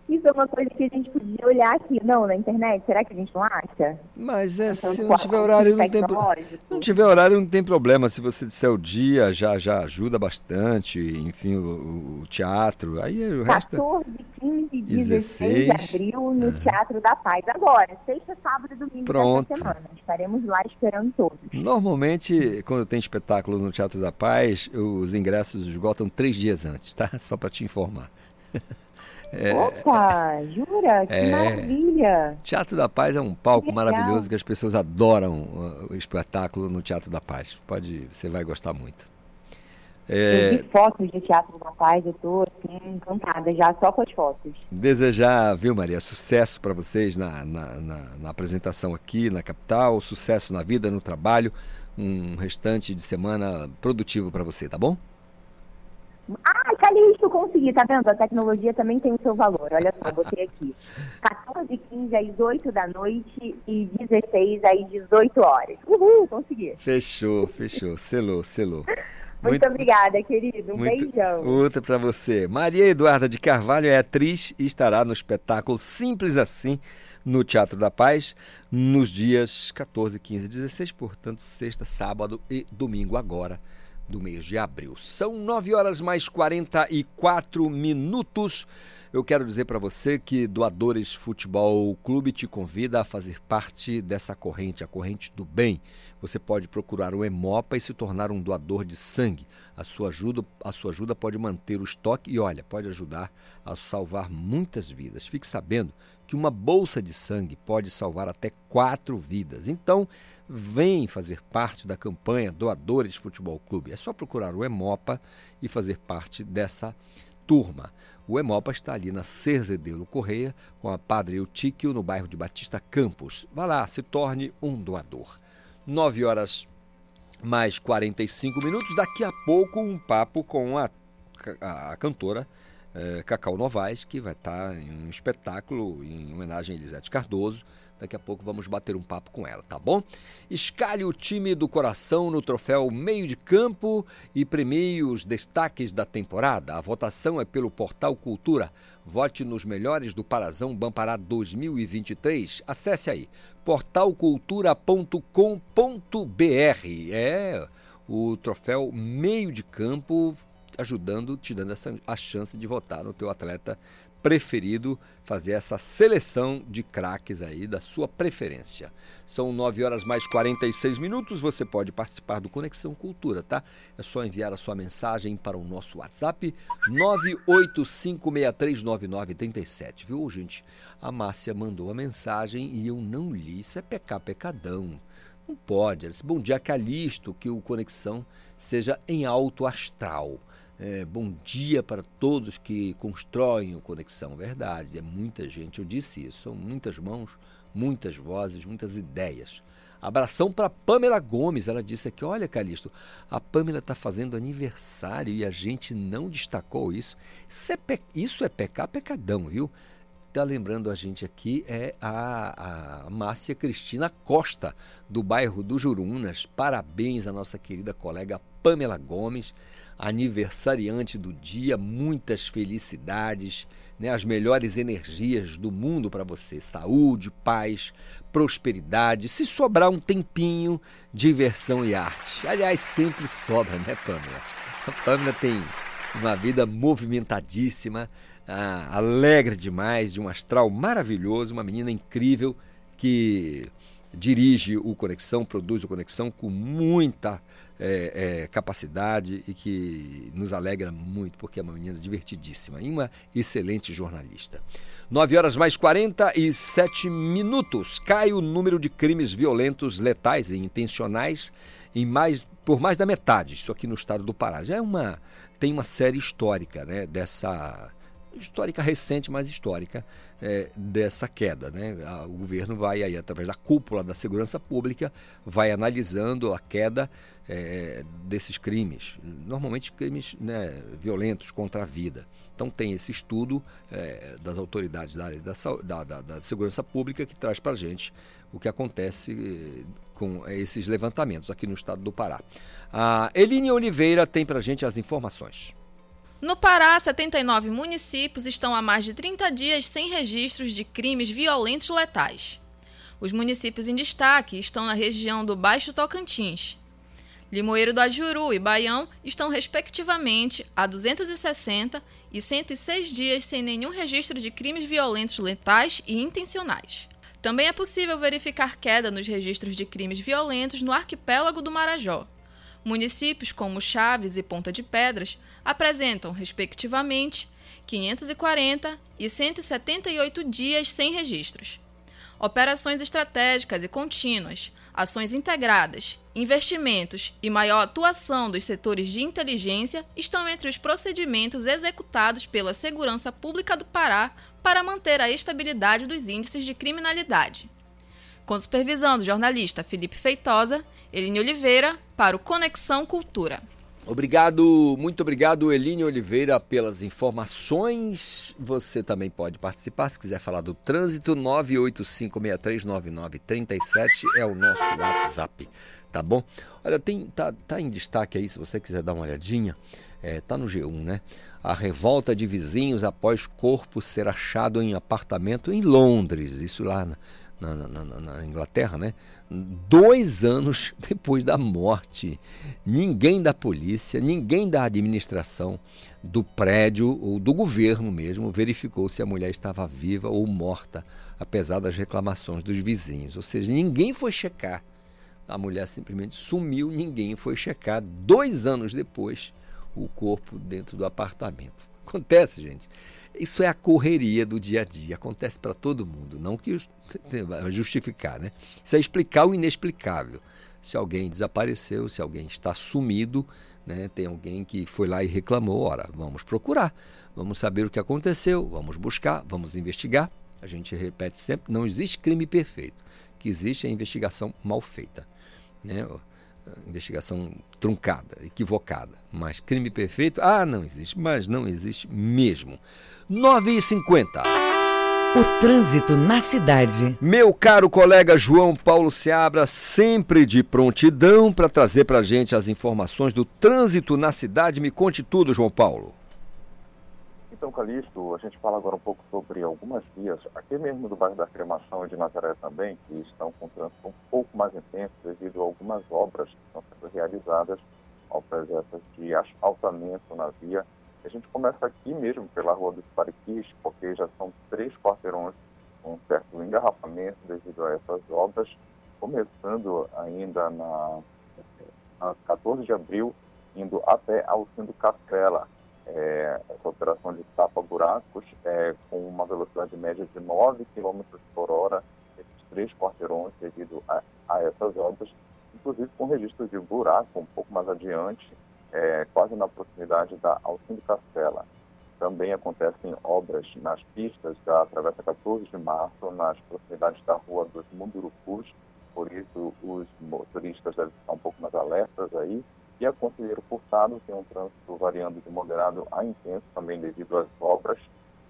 Speaker 35: isso é uma coisa que a gente podia olhar aqui, não, na internet. Será que a gente não acha?
Speaker 2: Mas é, se não tiver horário, não tem, não tiver horário, não tem problema. Se você disser o dia, já, já ajuda bastante. Enfim, o, o teatro. Aí o resto.
Speaker 35: 14, 15, 16 de abril no Teatro da Paz. Agora, sexta, sábado e domingo
Speaker 2: Pronto.
Speaker 35: semana. Estaremos lá esperando todos.
Speaker 2: Normalmente, quando tem espetáculo no Teatro da Paz, os ingressos esgotam três dias antes, tá? *laughs* Só para te informar.
Speaker 35: É, Opa, jura? Que é, maravilha!
Speaker 2: Teatro da Paz é um palco maravilhoso que as pessoas adoram o espetáculo no Teatro da Paz. Pode, você vai gostar muito.
Speaker 35: É, eu vi fotos de Teatro da Paz, eu estou assim, encantada já só com as fotos.
Speaker 2: Desejar, viu Maria, sucesso para vocês na, na, na, na apresentação aqui na capital, sucesso na vida, no trabalho, um restante de semana produtivo para você, tá bom?
Speaker 35: Ah, Calixto, consegui, tá vendo? A tecnologia também tem o seu valor. Olha só, botei aqui. *laughs* 14 15 às 8 da noite e 16 às 18 horas. Uhul, consegui.
Speaker 2: Fechou, fechou. Selou, selou. *laughs*
Speaker 35: Muito, muito, obrigada, querido. Um muito, beijão.
Speaker 2: Outra para você. Maria Eduarda de Carvalho é atriz e estará no espetáculo Simples Assim, no Teatro da Paz, nos dias 14, 15 e 16, portanto, sexta, sábado e domingo agora do mês de abril. São 9 horas mais 44 minutos. Eu quero dizer para você que Doadores Futebol Clube te convida a fazer parte dessa corrente, a corrente do bem. Você pode procurar o Hemopa e se tornar um doador de sangue. A sua ajuda, a sua ajuda pode manter o estoque e, olha, pode ajudar a salvar muitas vidas. Fique sabendo que uma bolsa de sangue pode salvar até quatro vidas. Então, vem fazer parte da campanha Doadores Futebol Clube. É só procurar o Hemopa e fazer parte dessa turma. O Hemopa está ali na Cerzedelo Correia, com a Padre Eutíquio, no bairro de Batista Campos. Vá lá, se torne um doador. 9 horas mais 45 minutos. Daqui a pouco, um papo com a, a, a cantora é, Cacau Novaes, que vai estar em um espetáculo em homenagem a Elisete Cardoso. Daqui a pouco vamos bater um papo com ela, tá bom? Escalhe o time do coração no troféu Meio de Campo e premie os destaques da temporada. A votação é pelo Portal Cultura. Vote nos melhores do Parazão Bampará 2023. Acesse aí portalcultura.com.br. É o troféu Meio de Campo ajudando, te dando essa, a chance de votar no teu atleta preferido, fazer essa seleção de craques aí da sua preferência. São 9 horas mais 46 minutos, você pode participar do Conexão Cultura, tá? É só enviar a sua mensagem para o nosso WhatsApp 985639937, viu, gente? A Márcia mandou a mensagem e eu não li, isso é pecar pecadão. Não pode. Bom dia, Calixto, que o Conexão seja em alto astral. É, bom dia para todos que constroem o Conexão. Verdade, é muita gente, eu disse isso. São muitas mãos, muitas vozes, muitas ideias. Abração para Pamela Gomes. Ela disse aqui: Olha, Calixto, a Pamela está fazendo aniversário e a gente não destacou isso. Isso é, pe... isso é pecar, pecadão, viu? Está lembrando a gente aqui é a, a Márcia Cristina Costa, do bairro do Jurunas. Parabéns à nossa querida colega Pamela Gomes aniversariante do dia, muitas felicidades, né, as melhores energias do mundo para você, saúde, paz, prosperidade, se sobrar um tempinho, diversão e arte. Aliás, sempre sobra, né, Pamela? A Pamela tem uma vida movimentadíssima, ah, alegre demais, de um astral maravilhoso, uma menina incrível que dirige o Conexão, produz o Conexão com muita é, é, capacidade e que nos alegra muito, porque é uma menina divertidíssima e uma excelente jornalista. 9 horas mais 47 minutos. Cai o número de crimes violentos, letais e intencionais em mais, por mais da metade, isso aqui no estado do Pará. Já é uma, tem uma série histórica né, dessa histórica recente, mas histórica, é, dessa queda. Né? O governo vai aí, através da cúpula da segurança pública, vai analisando a queda é, desses crimes, normalmente crimes né, violentos contra a vida. Então tem esse estudo é, das autoridades da área da, da, da, da segurança pública que traz para a gente o que acontece com esses levantamentos aqui no estado do Pará. A Eline Oliveira tem para a gente as informações.
Speaker 36: No Pará, 79 municípios estão há mais de 30 dias sem registros de crimes violentos letais. Os municípios em destaque estão na região do Baixo Tocantins. Limoeiro do Ajuru e Baião estão, respectivamente, há 260 e 106 dias sem nenhum registro de crimes violentos letais e intencionais. Também é possível verificar queda nos registros de crimes violentos no arquipélago do Marajó. Municípios como Chaves e Ponta de Pedras apresentam, respectivamente, 540 e 178 dias sem registros. Operações estratégicas e contínuas, ações integradas, investimentos e maior atuação dos setores de inteligência estão entre os procedimentos executados pela Segurança Pública do Pará para manter a estabilidade dos índices de criminalidade. Com supervisão do jornalista Felipe Feitosa, Eline Oliveira, para o Conexão Cultura.
Speaker 2: Obrigado, muito obrigado, Eline Oliveira, pelas informações. Você também pode participar se quiser falar do trânsito. 985639937 é o nosso WhatsApp, tá bom? Olha, tem, tá, tá em destaque aí, se você quiser dar uma olhadinha, é, tá no G1, né? A revolta de vizinhos após corpo ser achado em apartamento em Londres, isso lá na, na, na, na, Inglaterra, né? Dois anos *laughs* depois da morte. Ninguém da polícia, ninguém da administração do prédio ou do governo mesmo verificou se a mulher estava viva ou morta, apesar das reclamações dos vizinhos. Ou seja, ninguém foi checar. A mulher simplesmente sumiu, ninguém foi checar. Dois anos depois, o corpo dentro do apartamento. Acontece, gente. Isso é a correria do dia a dia, acontece para todo mundo, não que *laughs* justificar, né? Isso é explicar o inexplicável. Se alguém desapareceu, se alguém está sumido, né? Tem alguém que foi lá e reclamou, ora, vamos procurar, vamos saber o que aconteceu, vamos buscar, vamos investigar. A gente repete sempre, não existe crime perfeito, que existe a investigação mal feita, né? Investigação truncada, equivocada. Mas crime perfeito, ah, não existe, mas não existe mesmo. 9h50.
Speaker 1: O trânsito na cidade.
Speaker 2: Meu caro colega João Paulo Seabra, sempre de prontidão para trazer para a gente as informações do trânsito na cidade. Me conte tudo, João Paulo.
Speaker 37: Então, Calixto, a gente fala agora um pouco sobre algumas vias, aqui mesmo do bairro da Cremação e de Nazaré também, que estão com trânsito um pouco mais intenso devido a algumas obras que estão sendo realizadas, obras essas de asfaltamento na via
Speaker 3: A gente começa aqui mesmo pela Rua dos Pariquis, porque já são três quarteirões com certo engarrafamento devido a essas obras, começando ainda na, na 14 de abril, indo até Alcindo Castela. É, essa operação de tapa-buracos é, com uma velocidade média de 9 km por hora, esses três quarteirões devido a, a essas obras, inclusive com registro de buraco um pouco mais adiante, é, quase na proximidade da Alcindo Castela. Também acontecem obras nas pistas da Travessa 14 de Março, nas proximidades da Rua dos Mundurucus, por isso os motoristas devem ficar um pouco mais alertas aí. E a Conselheiro Furtado tem um trânsito variando de moderado a intenso, também devido às obras.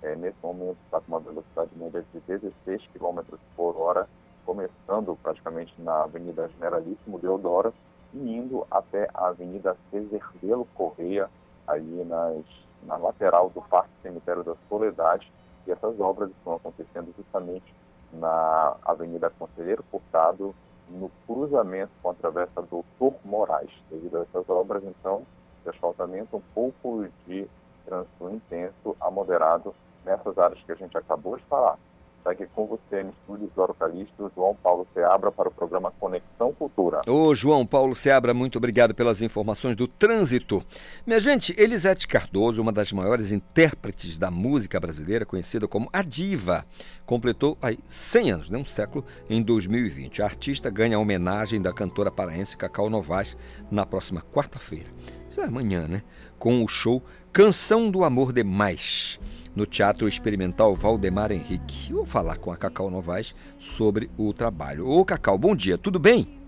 Speaker 3: É, nesse momento está com uma velocidade média de 16 km por hora, começando praticamente na Avenida Generalíssimo Deodoro e indo até a Avenida Cesar Correia, ali nas, na lateral do Parque Cemitério da Soledade. E essas obras estão acontecendo justamente na Avenida Conselheiro Furtado, no cruzamento com a travessa Doutor Moraes. Devido a essas obras, então, de asfaltamento, um pouco de trânsito intenso a moderado nessas áreas que a gente acabou de falar. Está aqui com você no estúdio Zoro Calixto, João Paulo Seabra, para o programa Conexão Cultura.
Speaker 2: Ô, João Paulo Seabra, muito obrigado pelas informações do trânsito. Minha gente, Elisete Cardoso, uma das maiores intérpretes da música brasileira, conhecida como a Diva, completou aí 100 anos, né, um século, em 2020. A artista ganha a homenagem da cantora paraense Cacau Novaes na próxima quarta-feira. Isso é amanhã, né? Com o show Canção do Amor Demais no Teatro Experimental Valdemar Henrique. vou falar com a Cacau Novaes sobre o trabalho. Ô Cacau, bom dia, tudo bem?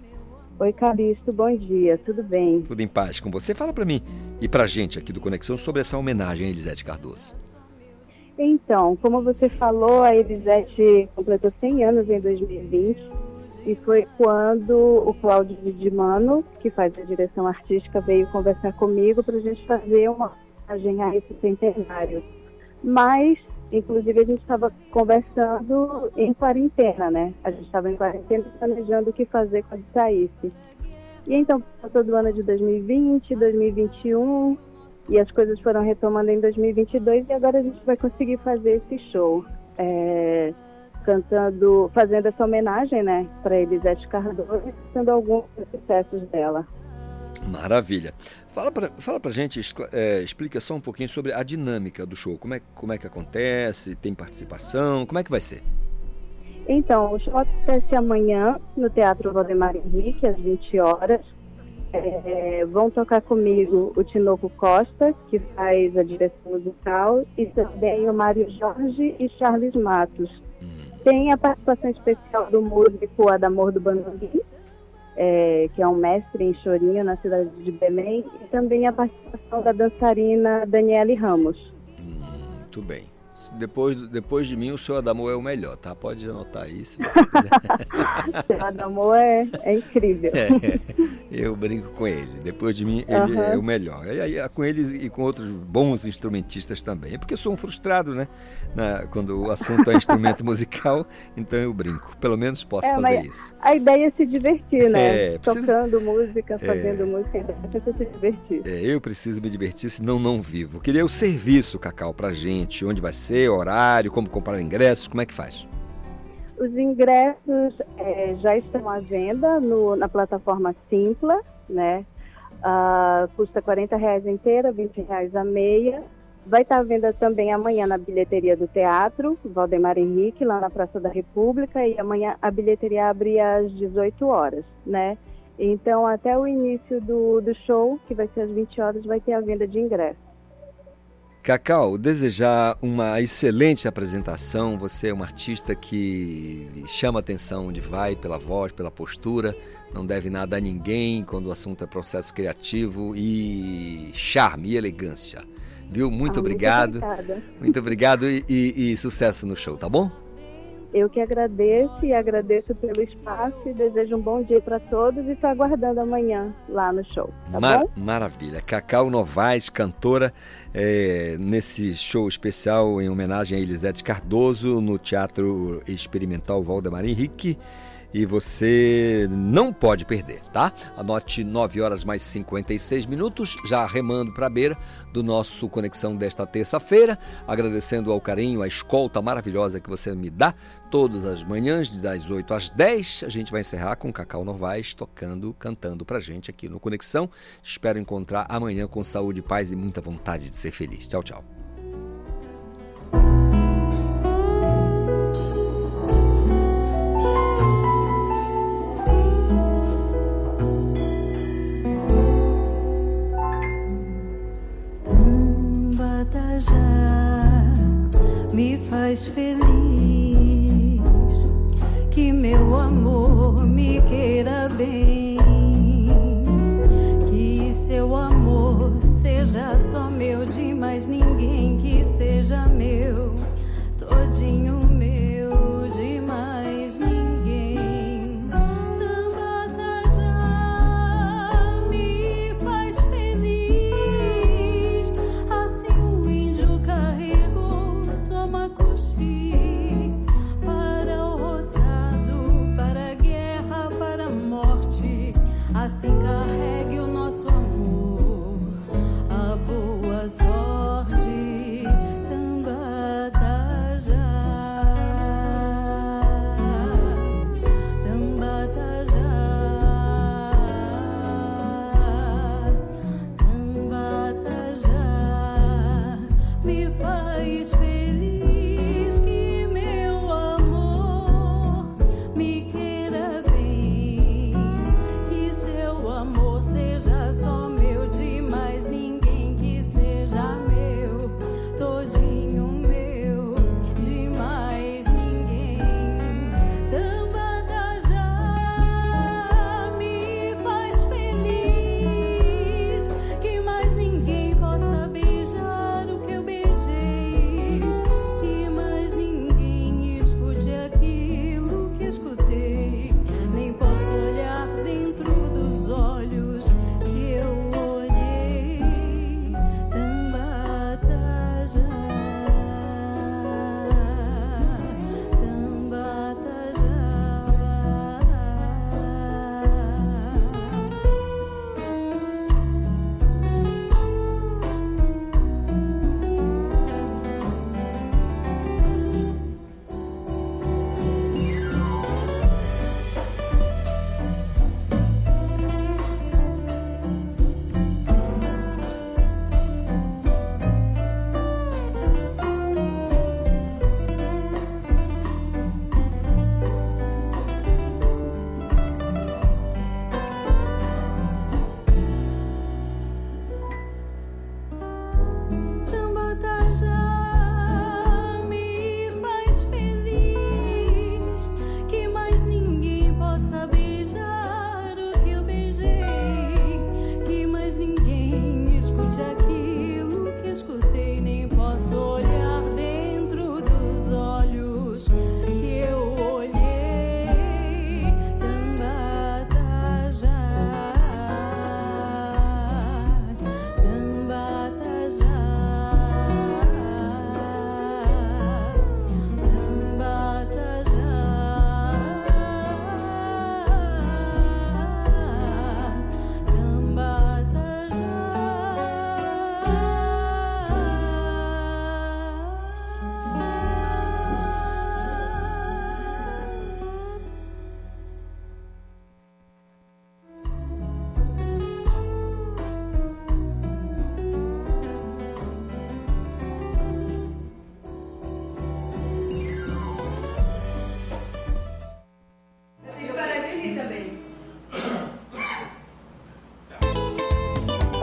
Speaker 38: Oi, Calixto, bom dia, tudo bem?
Speaker 2: Tudo em paz com você? Fala para mim e pra gente aqui do Conexão sobre essa homenagem a Elisete Cardoso.
Speaker 38: Então, como você falou, a Elisete completou 100 anos em 2020 e foi quando o Cláudio Vidimano, que faz a direção artística, veio conversar comigo para a gente fazer uma homenagem a esse centenário mas inclusive a gente estava conversando em quarentena, né? A gente estava em quarentena planejando o que fazer quando saísse. E então passou do ano de 2020, 2021 e as coisas foram retomando em 2022 e agora a gente vai conseguir fazer esse show. É, cantando, fazendo essa homenagem, né, para Elisete Cardoso cantando alguns sucessos dela.
Speaker 2: Maravilha. Fala pra, fala pra gente, é, explica só um pouquinho sobre a dinâmica do show. Como é, como é que acontece? Tem participação? Como é que vai ser?
Speaker 38: Então, o show acontece amanhã no Teatro Valdemar Henrique, às 20 horas. É, vão tocar comigo o Tinoco Costa, que faz a direção musical, e também o Mário Jorge e Charles Matos. Hum. Tem a participação especial do músico Adamor do Bandolim, é, que é um mestre em chorinho na cidade de Belém, e também a participação da dançarina Daniele Ramos.
Speaker 2: Hum, muito bem. Depois, depois de mim, o seu Adamor é o melhor, tá? Pode anotar isso se você *laughs* quiser.
Speaker 38: o seu Adamor é, é incrível. É,
Speaker 2: eu brinco com ele. Depois de mim, ele uhum. é o melhor. E aí, com ele e com outros bons instrumentistas também. É porque eu sou um frustrado, né? Na, quando o assunto é instrumento musical, *laughs* então eu brinco. Pelo menos posso é, fazer isso.
Speaker 38: A ideia é se divertir, né? É, preciso... Tocando música, fazendo música, é se divertir.
Speaker 2: É, eu preciso me divertir, senão não vivo. Queria o serviço, Cacau, pra gente. Onde vai ser? Horário, como comprar ingressos, como é que faz?
Speaker 38: Os ingressos é, já estão à venda no, na plataforma Simpla, né? Uh, custa 40 reais inteira, 20 reais a meia. Vai estar à venda também amanhã na bilheteria do teatro, Valdemar Henrique, lá na Praça da República, e amanhã a bilheteria abre às 18 horas, né? Então, até o início do, do show, que vai ser às 20 horas, vai ter a venda de ingressos.
Speaker 2: Cacau, desejar uma excelente apresentação. Você é uma artista que chama atenção onde vai, pela voz, pela postura, não deve nada a ninguém quando o assunto é processo criativo e charme e elegância. Viu? Muito ah, obrigado. Muito, muito obrigado e, e, e sucesso no show, tá bom?
Speaker 38: Eu que agradeço e agradeço pelo espaço e desejo um bom dia para todos e estou aguardando amanhã lá no show. Tá Mar?
Speaker 2: Maravilha. Cacau Novaes, cantora, é, nesse show especial em homenagem a Elisete Cardoso no Teatro Experimental Valdemar Henrique. E você não pode perder, tá? Anote 9 horas mais 56 minutos, já remando para a beira do nosso Conexão desta terça-feira, agradecendo ao carinho, a escolta maravilhosa que você me dá todas as manhãs, das 8 às 10. A gente vai encerrar com Cacau Novaes tocando, cantando pra gente aqui no Conexão. Espero encontrar amanhã com saúde, paz e muita vontade de ser feliz. Tchau, tchau.
Speaker 39: Me faz feliz. Que meu amor me queira bem. Que seu amor seja só meu, de mais ninguém.